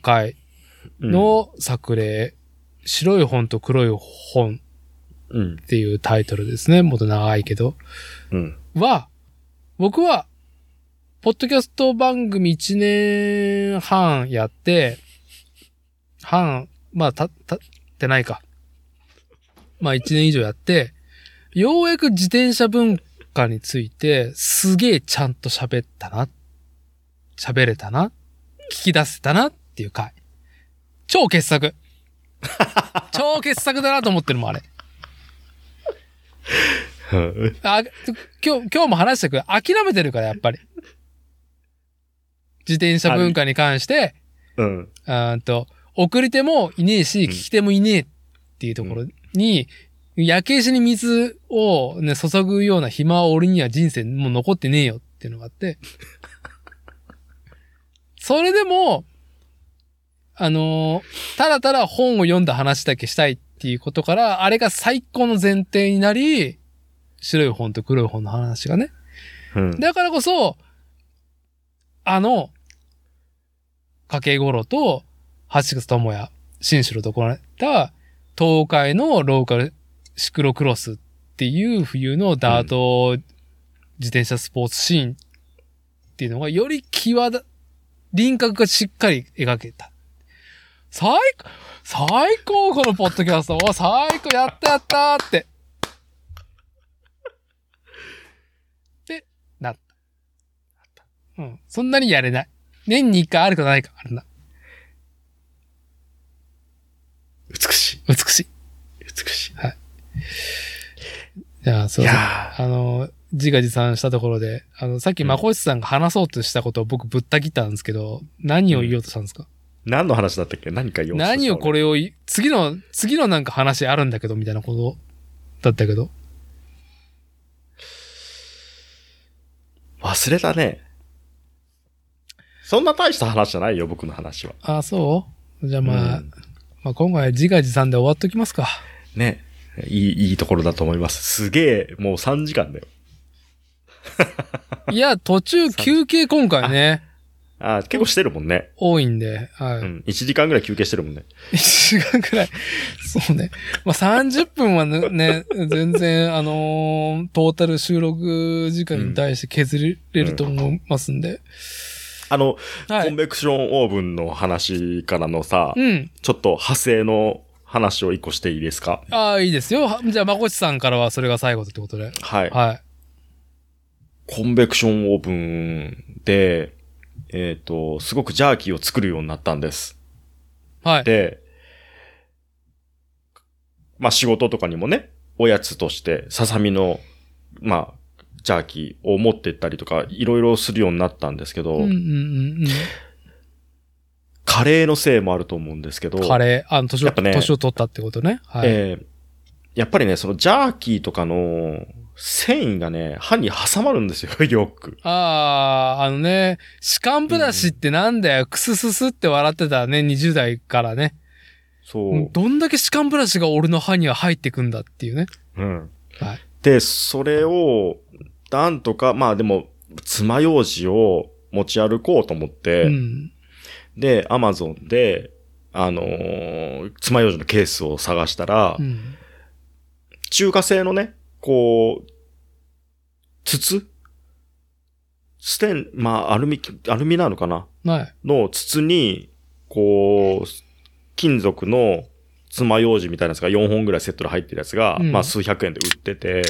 回うん、の作例、白い本と黒い本うん。っていうタイトルですね。もっと長いけど。うん。は、僕は、ポッドキャスト番組1年半やって、半、まあ、た、たってないか。まあ、1年以上やって、ようやく自転車文化について、すげえちゃんと喋ったな。喋れたなっ聞き出せたなっていう回。超傑作。超傑作だなと思ってるもん、あれ。あ、今日、今日も話したけど、諦めてるから、やっぱり。自転車文化に関して、うん。あーんと、送り手もいねえし、うん聞き手もいねえっていうところに、焼け石に水をね、注ぐような暇は俺には人生もう残ってねえよっていうのがあって。それでも、あのーただただ本を読んだ話だけしたいっていうことから、あれが最高の前提になり、白い本と黒い本の話がね。うん。だからこそ、あの、家計五郎と、橋口智也、新城とこられた、東海のローカルシクロクロスっていう冬のダート自転車スポーツシーンっていうのがより際だ、輪郭がしっかり描けた。最高、最高このポッドキャスト。お最高やったやったーって。で、なった。うん。そんなにやれない。年に一回あるかないかあるな。美しい。美しい。美しい。じゃあ、そいうそう。やあの、自画自賛したところで、あの、さっきうんまこさんが話そうとしたことを僕ぶった切ったんですけど、何を言おうとしたんですか、ー何の話だったっけ？何か言おうとした？何をこれをい、次の、次のなんか話あるんだけど、みたいなこと？だったけど？俺忘れたね。そんな大した話じゃないよ、僕の話は。あ、そう？じゃあまあ、うんまあ今回は自画自賛で終わっときますか。ね。いい、いいところだと思います。すげえ、もう3時間だよ。いや、途中休憩今回ね、あー結構してるもんね。多いんで、はい。うん。1時間ぐらい休憩してるもんね。1時間くらい。そうね。まあ、30分はね、ね全然、あのートータル収録時間に対して削れると思いますんで。あの、はい。コンベクションオーブンの話からのさ、うん。ちょっと派生の話を一個していいですか？ああ、いいですよ。はじゃあ、まこちさんからはそれが最後ってことで。はい。はい。コンベクションオーブンで、えっ、と、すごくジャーキーを作るようになったんです。はい。で、まあ仕事とかにもね、おやつとして、ささみの、まあ、ジャーキーを持ってったりとか、いろいろするようになったんですけど、うんうんうんカレーのせいもあると思うんですけど、うん。カレー、あの、年を、ね年を取ったってことね。はい。えーやっぱりね、そのジャーキーとかの繊維がね、歯に挟まるんですよ、よく。ああ、あのね、歯間ブラシってなんだよ、クスススって笑ってたね、20代からね。そう。どんだけ歯間ブラシが俺の歯には入ってくんだっていうね。うん。はい。で、それを、なんとか、まあでも、爪楊枝を持ち歩こうと思って、うん。で、アマゾンで、あのー爪楊枝のケースを探したら、うん。中華製のね、こう、筒？ステン、まあ、アルミ、アルミなのかな？はい。の筒に、こう、金属の爪楊枝みたいなやつが4本ぐらいセットで入ってるやつが、うんまあ数百円で売ってて、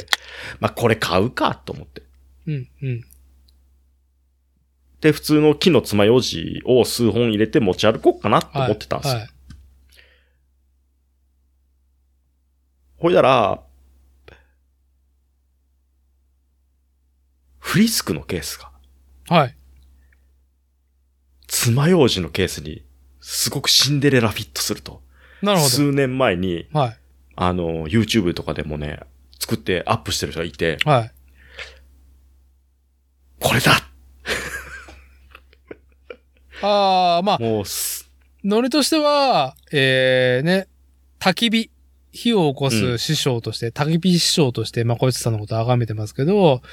まあこれ買うかと思って。うん、うん。で、普通の木の爪楊枝を数本入れて持ち歩こうかなと思ってたんですよ。はい。ほいだら、フリスクのケースが、はい。爪楊枝のケースに、すごくシンデレラフィットすると。なるほ数年前に、ど。はい。あの、YouTube とかでもね、作ってアップしてる人がいて、はい。これだああ、まあ、もうす、ノリとしては、えー、ね、焚き火。火を起こうんす師匠として、焚き火師匠として、まあ、小市さんのことを崇めてますけど、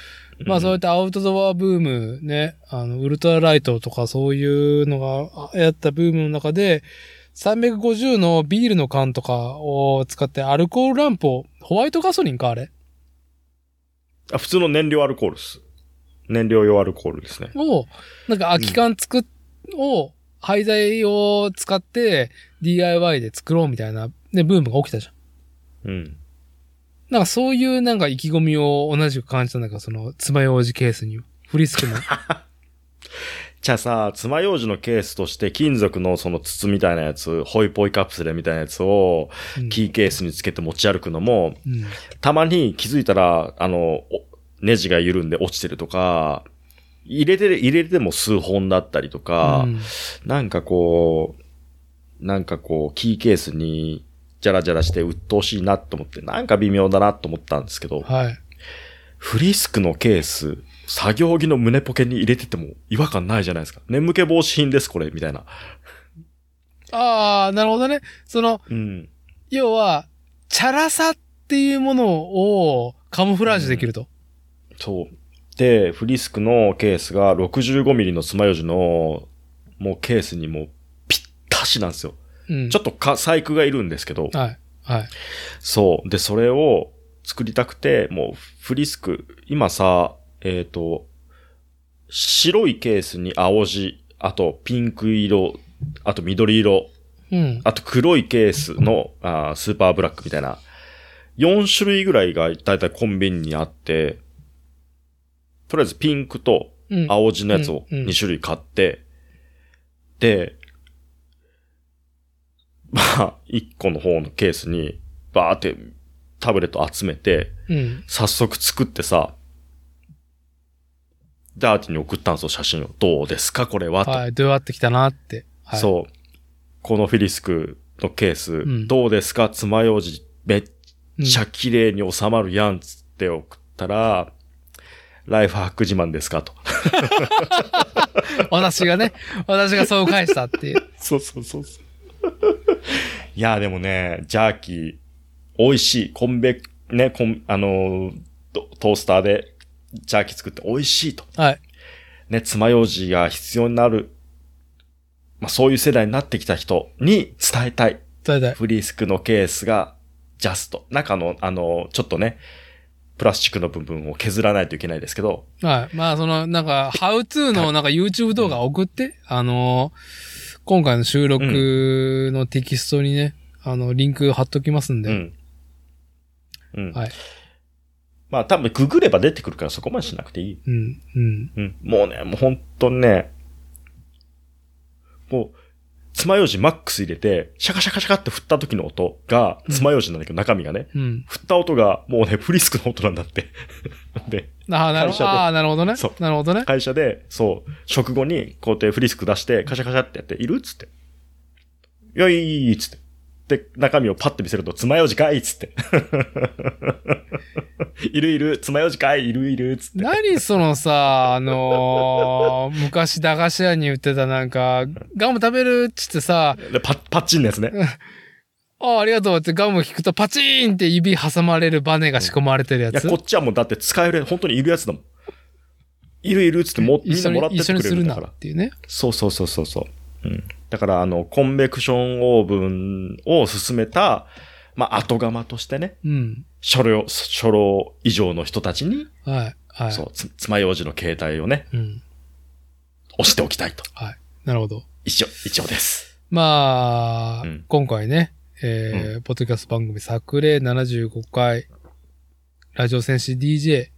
まあ、そうやってアウトドアブーム、ね、あの、ウルトラライトとかそういうのがやったブームの中で、350のビールの缶とかを使ってアルコールランプを、ホワイトガソリンかあれ？あ普通の燃料アルコールです。燃料用アルコールですね。を、なんか空き缶作っ、を、廃材を使って DIY で作ろうみたいな、ね、ブームが起きたじゃん。うん。なんかそういうなんか意気込みを同じく感じたんだけど、その、爪楊枝ケースに。フリスクの。じゃあさ、爪楊枝のケースとして金属のその筒みたいなやつ、ホイポイカプセルみたいなやつをうんキーケースにつけて持ち歩くのも、うん。たまに気づいたら、あの、おネジが緩んで落ちてるとか、入れて、入れても数本だったりとか、うんなんかこう、なんかこう、キーケースに、ジャラジャラして鬱陶しいなと思って、なんか微妙だなと思ったんですけど、はい。フリスクのケース、作業着の胸ポケに入れてても違和感ないじゃないですか。眠気防止品です、これ、みたいな。ああ、なるほどね。その、うん。要は、チャラさっていうものをカモフラージュできると。そう。で、フリスクのケースが65ミリの爪楊枝の、もうケースにもうぴったしなんですよ。うん。ちょっとか、細工がいるんですけど、はい。はい。そう。で、それを作りたくて、もうフリスク、今さ、えっ、と、白いケースに青地、あとピンク色、あと緑色、うん。あと黒いケースのあースーパーブラックみたいな、4種類ぐらいがだいたいコンビニにあって、とりあえずピンクとうん。青地のやつをうんうん2種類買って、で、まあ、1個の方のケースにバーってタブレット集めて、うん。早速作ってさ、ダーティに送ったんですよ、写真を。どうですかこれは、とはい。どうやってきたなって。はい。そう。このフィリスクのケース、んどうですか？爪楊枝めっうん。ちゃ綺麗に収まるやんつって送ったら、ライフハック自慢ですか？と。私がね、私がそう返したっていう。そうそうそうそう。いや、でもね、ジャーキー、美味しい。コンベ、ね、コン、あのートトースターでジャーキー作って美味しいと。はい。ね、爪楊枝が必要になる。まあ、そういう世代になってきた人に伝えたい。伝えたい。フリスクのケースがジャスト。中の、あの、ちょっとね、プラスチックの部分を削らないといけないですけど、はい。まあ、その、なんか、ハウツーのなんか YouTube 動画送って、あのー、今回の収録のテキストにね、あの、リンク貼っときますんで。うん。うん。はい。まあ多分ググれば出てくるからそこまでしなくていい。うん、うん。うん。もうね、もう本当にね、もう、爪楊枝マックス入れて、シャカシャカシャカって振った時の音が、爪楊枝なんだけど、中身がね、うん。振った音が、もうね、フリスクの音なんだって。で、ああ、なるほど。会社でああ、なるほどねそう。なるほどね。会社で、そう、食後に、こうやってフリスク出して、カシャカシャってやって、いるっつって。いや、いい、いい、つって。で、中身をパッて見せると、爪楊枝かいっつって。いるいる、爪楊枝かいいるいる、つって。何そのさ、あのー 昔駄菓子屋に売ってたなんか、ガム食べるっつってさ、でパッ、パッチンのやつね。ああ、ありがとうってガム引くとパチーンって指挟まれるバネが仕込まれてるやいや、つ。こっちはもうだって使える、本当にいるやつだもん。いるいるっつっても、み一緒にんなもらってって一緒にするなくれるんだから。っていうね。そうそうそうそうそう。うん。だから、あの、コンベクションオーブンを進めた、まあ、後釜としてね、うん。初老、初老以上の人たちに、はい。はい。そう、つ、爪楊枝の携帯をね、うん。押しておきたいと。はい。なるほど。一応、一応です。まあ、うん今回ね、えーポッドキャスト番組作例75回、ラジオ戦士 DJ、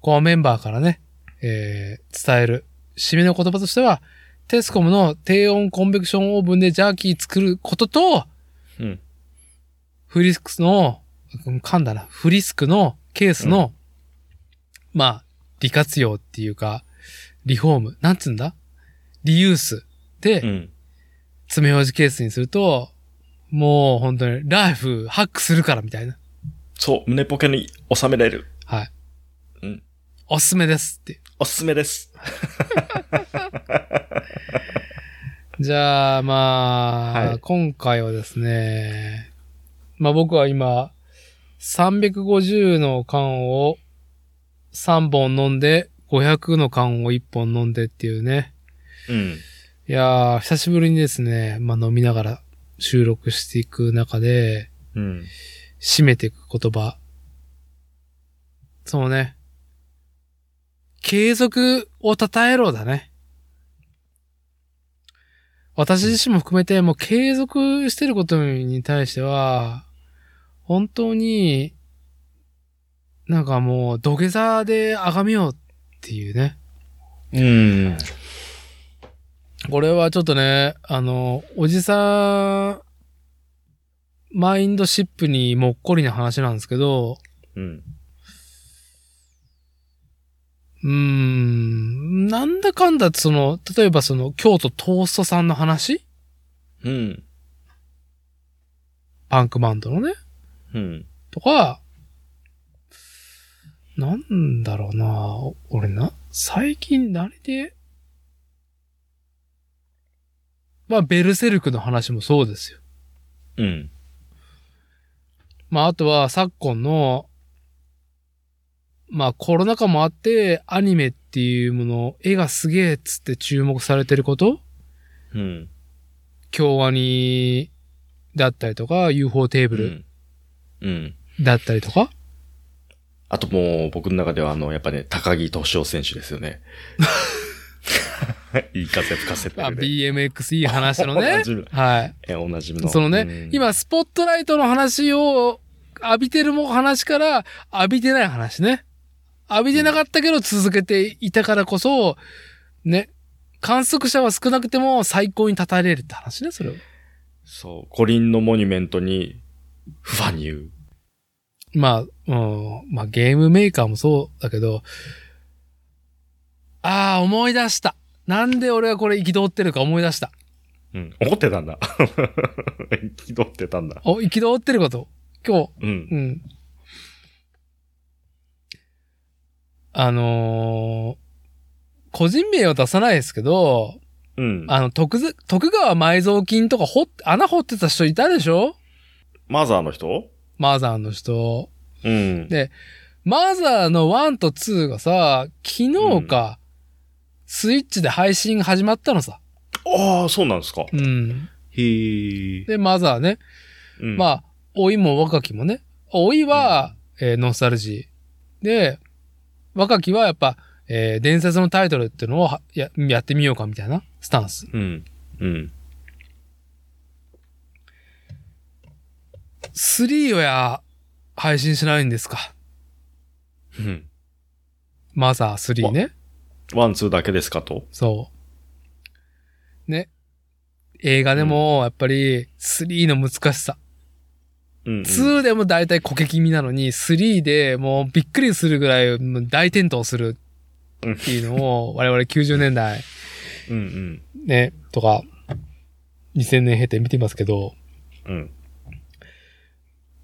コアメンバーからね、えー伝える締めの言葉としては、テスコムの低温コンベクションオーブンでジャーキー作ることと、うん。フリスクの、うん噛んだな、フリスクのケースの、まあ、利活用っていうか、リフォーム、なんつうんだ？リユースで、うん。爪楊枝ケースにすると、もう本当にライフハックするからみたいな。そう、胸ポケに収められる。はい。うん。おすすめですって。おすすめです。じゃあ、まあ、はい今回はですね、まあ僕は今、350の缶を3本飲んで、500の缶を1本飲んでっていうね。うん。いやー、久しぶりにですね、まあ飲みながら収録していく中で、うん。締めていく言葉。そうね。継続を称えろだね。私自身も含めて、もう継続してることに対しては、本当に、なんかもう土下座で崇めようっていうね。うん。これはちょっとね、あの、おじさん、マインドシップにもっこりな話なんですけど、うん。うーん、なんだかんだその、例えばその、京都トーストさんの話？うん。パンクバンドのね。うん。とか、なんだろうな俺な、最近何で、まあ、ベルセルクの話もそうですよ。うん。まあ、あとは昨今の、まあ、コロナ禍もあって、アニメっていうもの、絵がすげえっつって注目されてること？うん。京アニだったりとか、UFO テーブルうん。うん。だったりとか、あともう、僕の中ではあの、やっぱね、高木敏夫選手ですよね。いい風吹かせてある、ね。BMX いい話のおね。はい。え、おなじみの。そのね、うん、今、スポットライトの話を浴びてるも話から浴びてない話ね。浴びてなかったけど続けていたからこそ、ね、観測者は少なくても最高に称えれるって話ね、それを。そう、五輪のモニュメントに、ファニュー。まあ、うん、まあゲームメーカーもそうだけど、ああ、思い出した。なんで俺はこれ憤ってるか思い出した。うん。怒ってたんだ。気取ってたんだ。お、憤ってること。今日、うん。うん。あのー個人名は出さないですけど、うん。あの、徳ず、徳川埋蔵金とか掘っ、穴掘ってた人いたでしょ？マザーの人？マザーの人。うん。でマザーの1と2がさ、昨日か、スイッチで配信始まったのさ。ああ、そうなんですか。うん。へえ。で、マザーね。うん、まあ、老いも若きもね。老いは、えーノスタルジー。で、若きはやっぱ、えー伝説のタイトルっていうのをはややってみようかみたいなスタンス。うん。うん。3をや、配信しないんですか？うん。マザー3ね。 one、two だけですかと。そう。ね。映画でも、やっぱり、3の難しさ。うん、うん。2でも大体こけ気味なのに、3でもうびっくりするぐらい大転倒するっていうのを、我々90年代、うんね、とか、2000年経て見てますけど、うん。うん。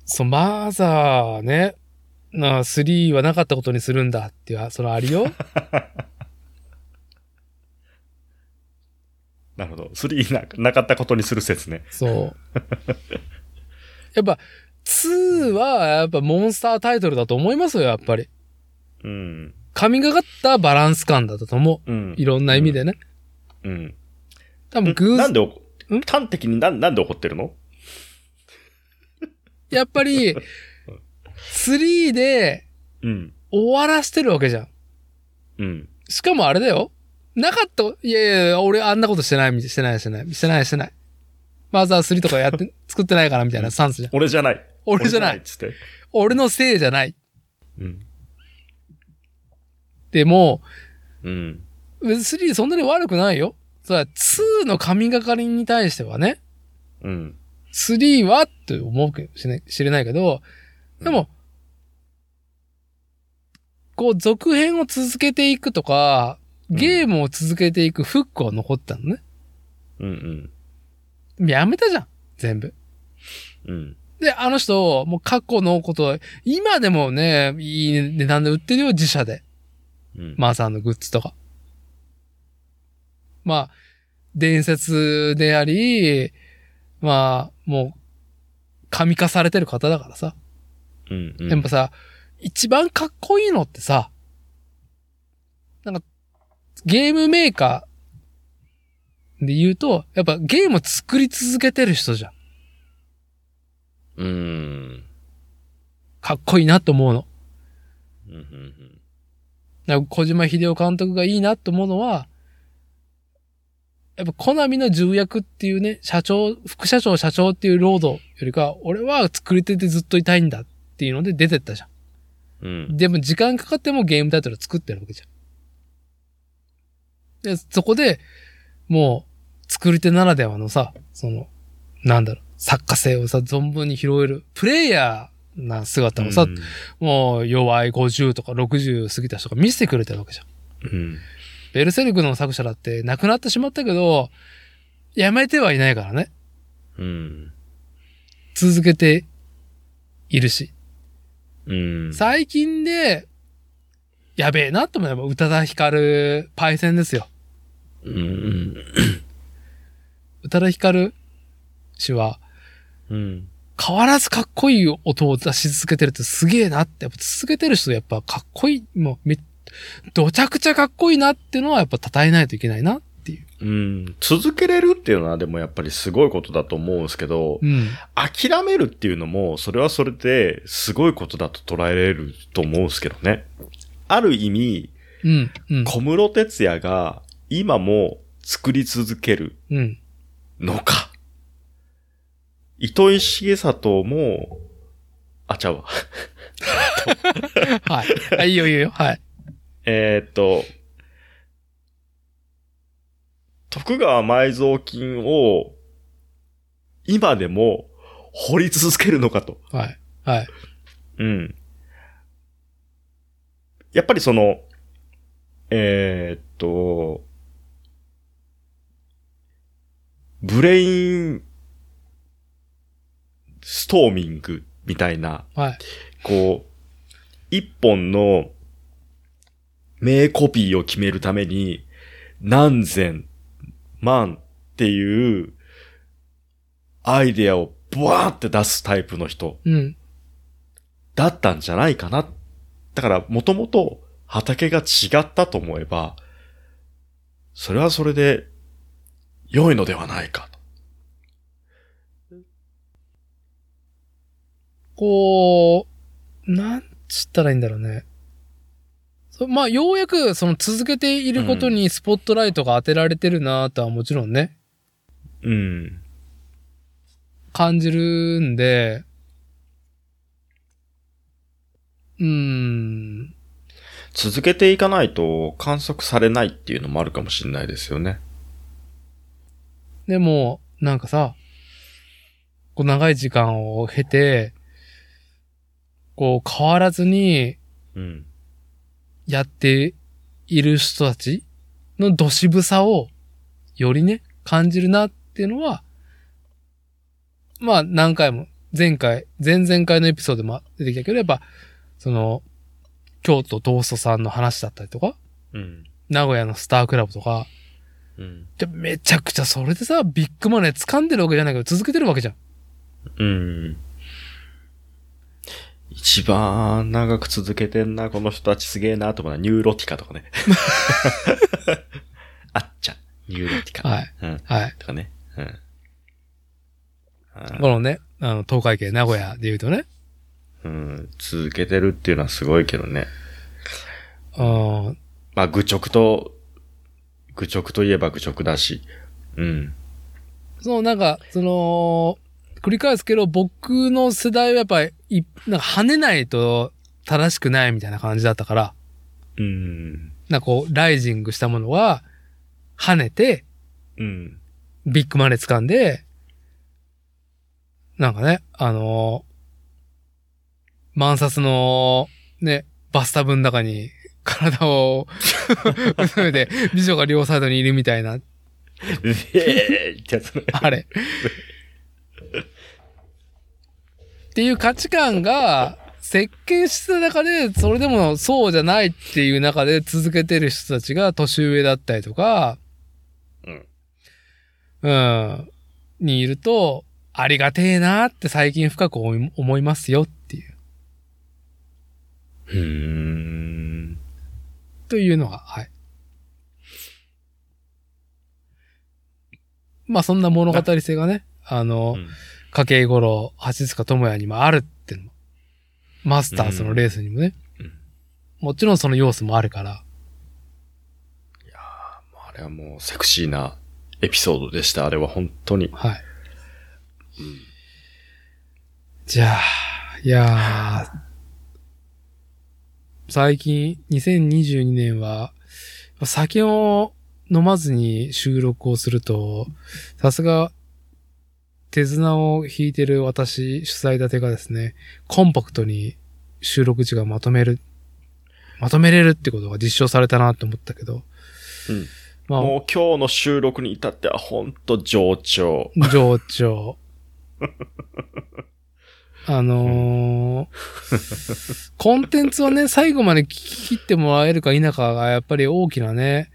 そう、マザーね、な、3はなかったことにするんだっていう、そのありよ。なるほど。3な、なかったことにする説ね。そう。やっぱ、2はやっぱモンスタータイトルだと思いますよ、やっぱり。うん。神がかったバランス感だったと思うんう。。いろんな意味でね。うん。多分偶然、なんでおん？端的になんなんで怒ってるの？やっぱり、3でうん。終わらしてるわけじゃん。うん。しかもあれだよ。なかった、いやいやいや、俺あんなことしてない、してない、してない、してない、してない。マザー3とかやって、作ってないからみたいなスタンスじゃん。俺じゃない。俺じゃないっつって。俺のせいじゃない。うん。でも、うん。3そんなに悪くないよ。それは2の神がかりに対してはね、うん。3はって思うかもし知れないけど、でも、こう続編を続けていくとか、ゲームを続けていくフックは残ったのね。うん。うん。やめたじゃん。全部。うん。で、あの人、もう過去のこと、今でもね、いい値段で売ってるよ、自社で。うん。マーさんのグッズとか。まあ、伝説であり、まあ、もう、神化されてる方だからさ。うん。うん。やっぱさ、一番かっこいいのってさ、なんか、ゲームメーカーで言うと、やっぱゲーム作り続けてる人じゃん。うん。かっこいいなと思うの。うん。うん。だから小島秀夫監督がいいなと思うのは、やっぱコナミの重役っていうね、社長、副社長、社長っていうロードよりか、俺は作り手でずっといたいんだっていうので出てったじゃうんん。。でも時間かかってもゲームタイトル作ってるわけじゃん。で、そこで、も作り手ならではのさ、その、なんだろう、作家性をさ、存分に拾える、プレイヤーな姿をさ、うんもう弱い50とか60過ぎた人が見せてくれてるわけじゃん。うん。ベルセルクの作者だって亡くなってしまったけど、やめてはいないからね。うん。続けているし。うん。最近で、やべえなと思えば宇多田ヒカルパイセンですよ。うん。宇多田ヒカル氏はうん。変わらずかっこいい音を出し続けてるってすげえなって、やっぱ続けてる人やっぱかっこいい、もうめ、どちゃくちゃかっこいいなっていうのはやっぱ称えないといけないなっていう。うん。続けれるっていうのはでもやっぱりすごいことだと思うんですけど、うん。諦めるっていうのも、それはそれですごいことだと捉えれると思うんですけどね。ある意味、うん。うん。小室哲也が今も作り続けるうん。のか。糸井重里も、あ、ちゃうわ。はい。あ、いいよいいよ。はい。えーっと、徳川埋蔵金を今でも掘り続けるのかと。はい。はい。うん。やっぱりその、えーっと、ブレインストーミングみたいな、はい。こう、一本の名コピーを決めるために何千万っていうアイデアをブワーって出すタイプの人うん。だったんじゃないかな。だから、もともと畑が違ったと思えば、それはそれで良いのではないかと。こう、なんつったらいいんだろうね。そまあ、ようやくその続けていることにスポットライトが当てられてるなとはもちろんね、うん。感じるんで、うーん、続けていかないと観測されないっていうのもあるかもしれないですよね。でも、なんかさ、こう長い時間を経て、こう変わらずにうん。やっている人たちのどしぶさをよりね、感じるなっていうのは、まあ何回も、前回、前々回のエピソードでも出てきたけど、やっぱ、その、京都同祖さんの話だったりとか、うん。名古屋のスタークラブとか、うん。でめちゃくちゃそれでさ、ビッグマネー掴んでるわけじゃないけど、続けてるわけじゃん。うん。一番長く続けてんな、この人たちすげえなと思うのはニューロティカとかね。あっちゃ、ニューロティカ。はい。うん。はい。とかね。うん。あこのね、あの、東海系名古屋で言うとね、うん。続けてるっていうのはすごいけどね。うん、まあ、愚直と、愚直といえば愚直だし。うん。そのなんか、その、繰り返すけど、僕の世代はやっぱり、いなんか跳ねないと正しくないみたいな感じだったから、うん。なんかこう、ライジングしたものは、跳ねて、うん。ビッグマネー掴んで、なんかね、あのー万札の、ね、バスタブの中に体をうずめて、美女が両サイドにいるみたいな、ええーってやつね。あれ。っていう価値観が、設計してた中で、それでもそうじゃないっていう中で続けてる人たちが年上だったりとか、うん。うん、にいると、ありがてえなって最近深く思い思いますよっていう、うーん。というのが、はい。まあそんな物語性がね、あの、うん家計五郎、橋塚智也にもあるっていうのも。マスターズのレースにもね。うんもちろんその要素もあるから。あれはもうセクシーなエピソードでした。あれは本当に。はい。じゃあ、いやー最近、2022年は、酒を飲まずに収録をすると、さすが、手綱を引いてる私主催立てがですね、コンパクトに収録時間まとめる、まとめれるってことが実証されたなって思ったけど、うん。まあ、もう今日の収録に至ってはほんと上調。上長。あのーコンテンツをね、最後まで聞き切ってもらえるか否かがやっぱり大きなね、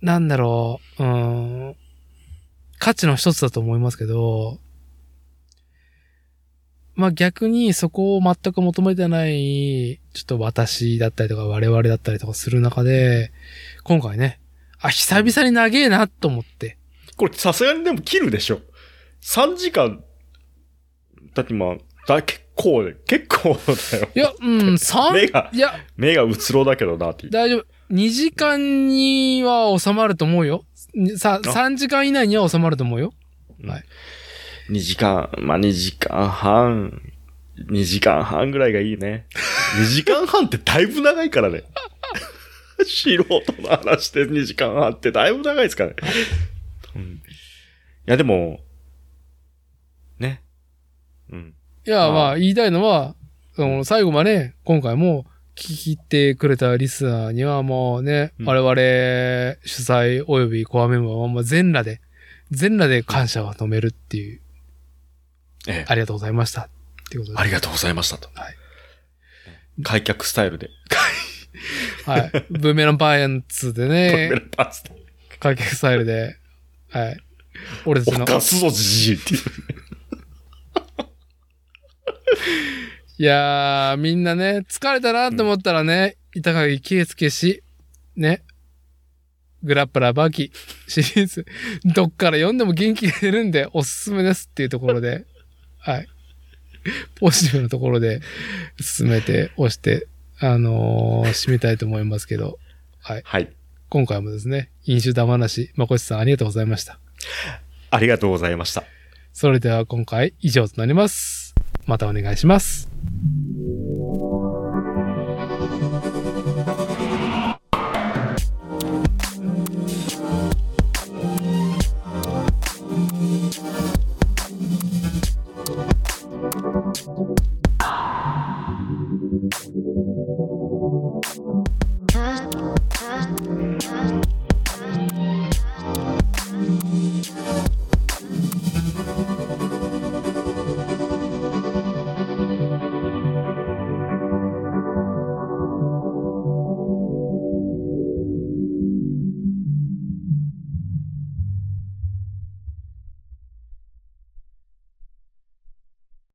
なんだろう、うーん、価値の一つだと思いますけど、まあ逆にそこを全く求めてない、ちょっと私だったりとか我々だったりとかする中で、今回ね、あ、久々に長えなと思って、これさすがにでも切るでしょ。3時間、だって今、だ結構で、結構だよ。いや、うん、三目がいや、目がうつろだけどなって。大丈夫。2時間には収まると思うよ。さ、3時間以内には収まると思うよ。2時間、まあ、2時間半、2時間半ぐらいがいいね。2時間半ってだいぶ長いからね。素人の話で2時間半ってだいぶ長いですからね。うん、いや、でも、ね。うん。いや、まあ、言いたいのは、その最後まで、今回も、聞き入ってくれたリスナーにはもうね、うん我々主催及びコアメンバーはもう全裸で、全裸で感謝を止めるっていう、ええ、ありがとうございました。ってことで。ありがとうございましたと。はい。開脚スタイルで。はい。ブーメランパンツでメラね、パスで。開脚スタイルで、はい。俺たちのお、かすぞ、じじいっていう。いやー、みんなね、疲れたなって思ったらね、板垣圭介氏、ね、グラップラーバキシリーズ、どっから読んでも元気が出るんで、おすすめですっていうところで、はい。ポジティブなところで進めて、押して、あのー締めたいと思いますけど、はい。はい。今回もですね、飲酒玉なし、まこしさんありがとうございました。ありがとうございました。それでは今回以上となります。またお願いします。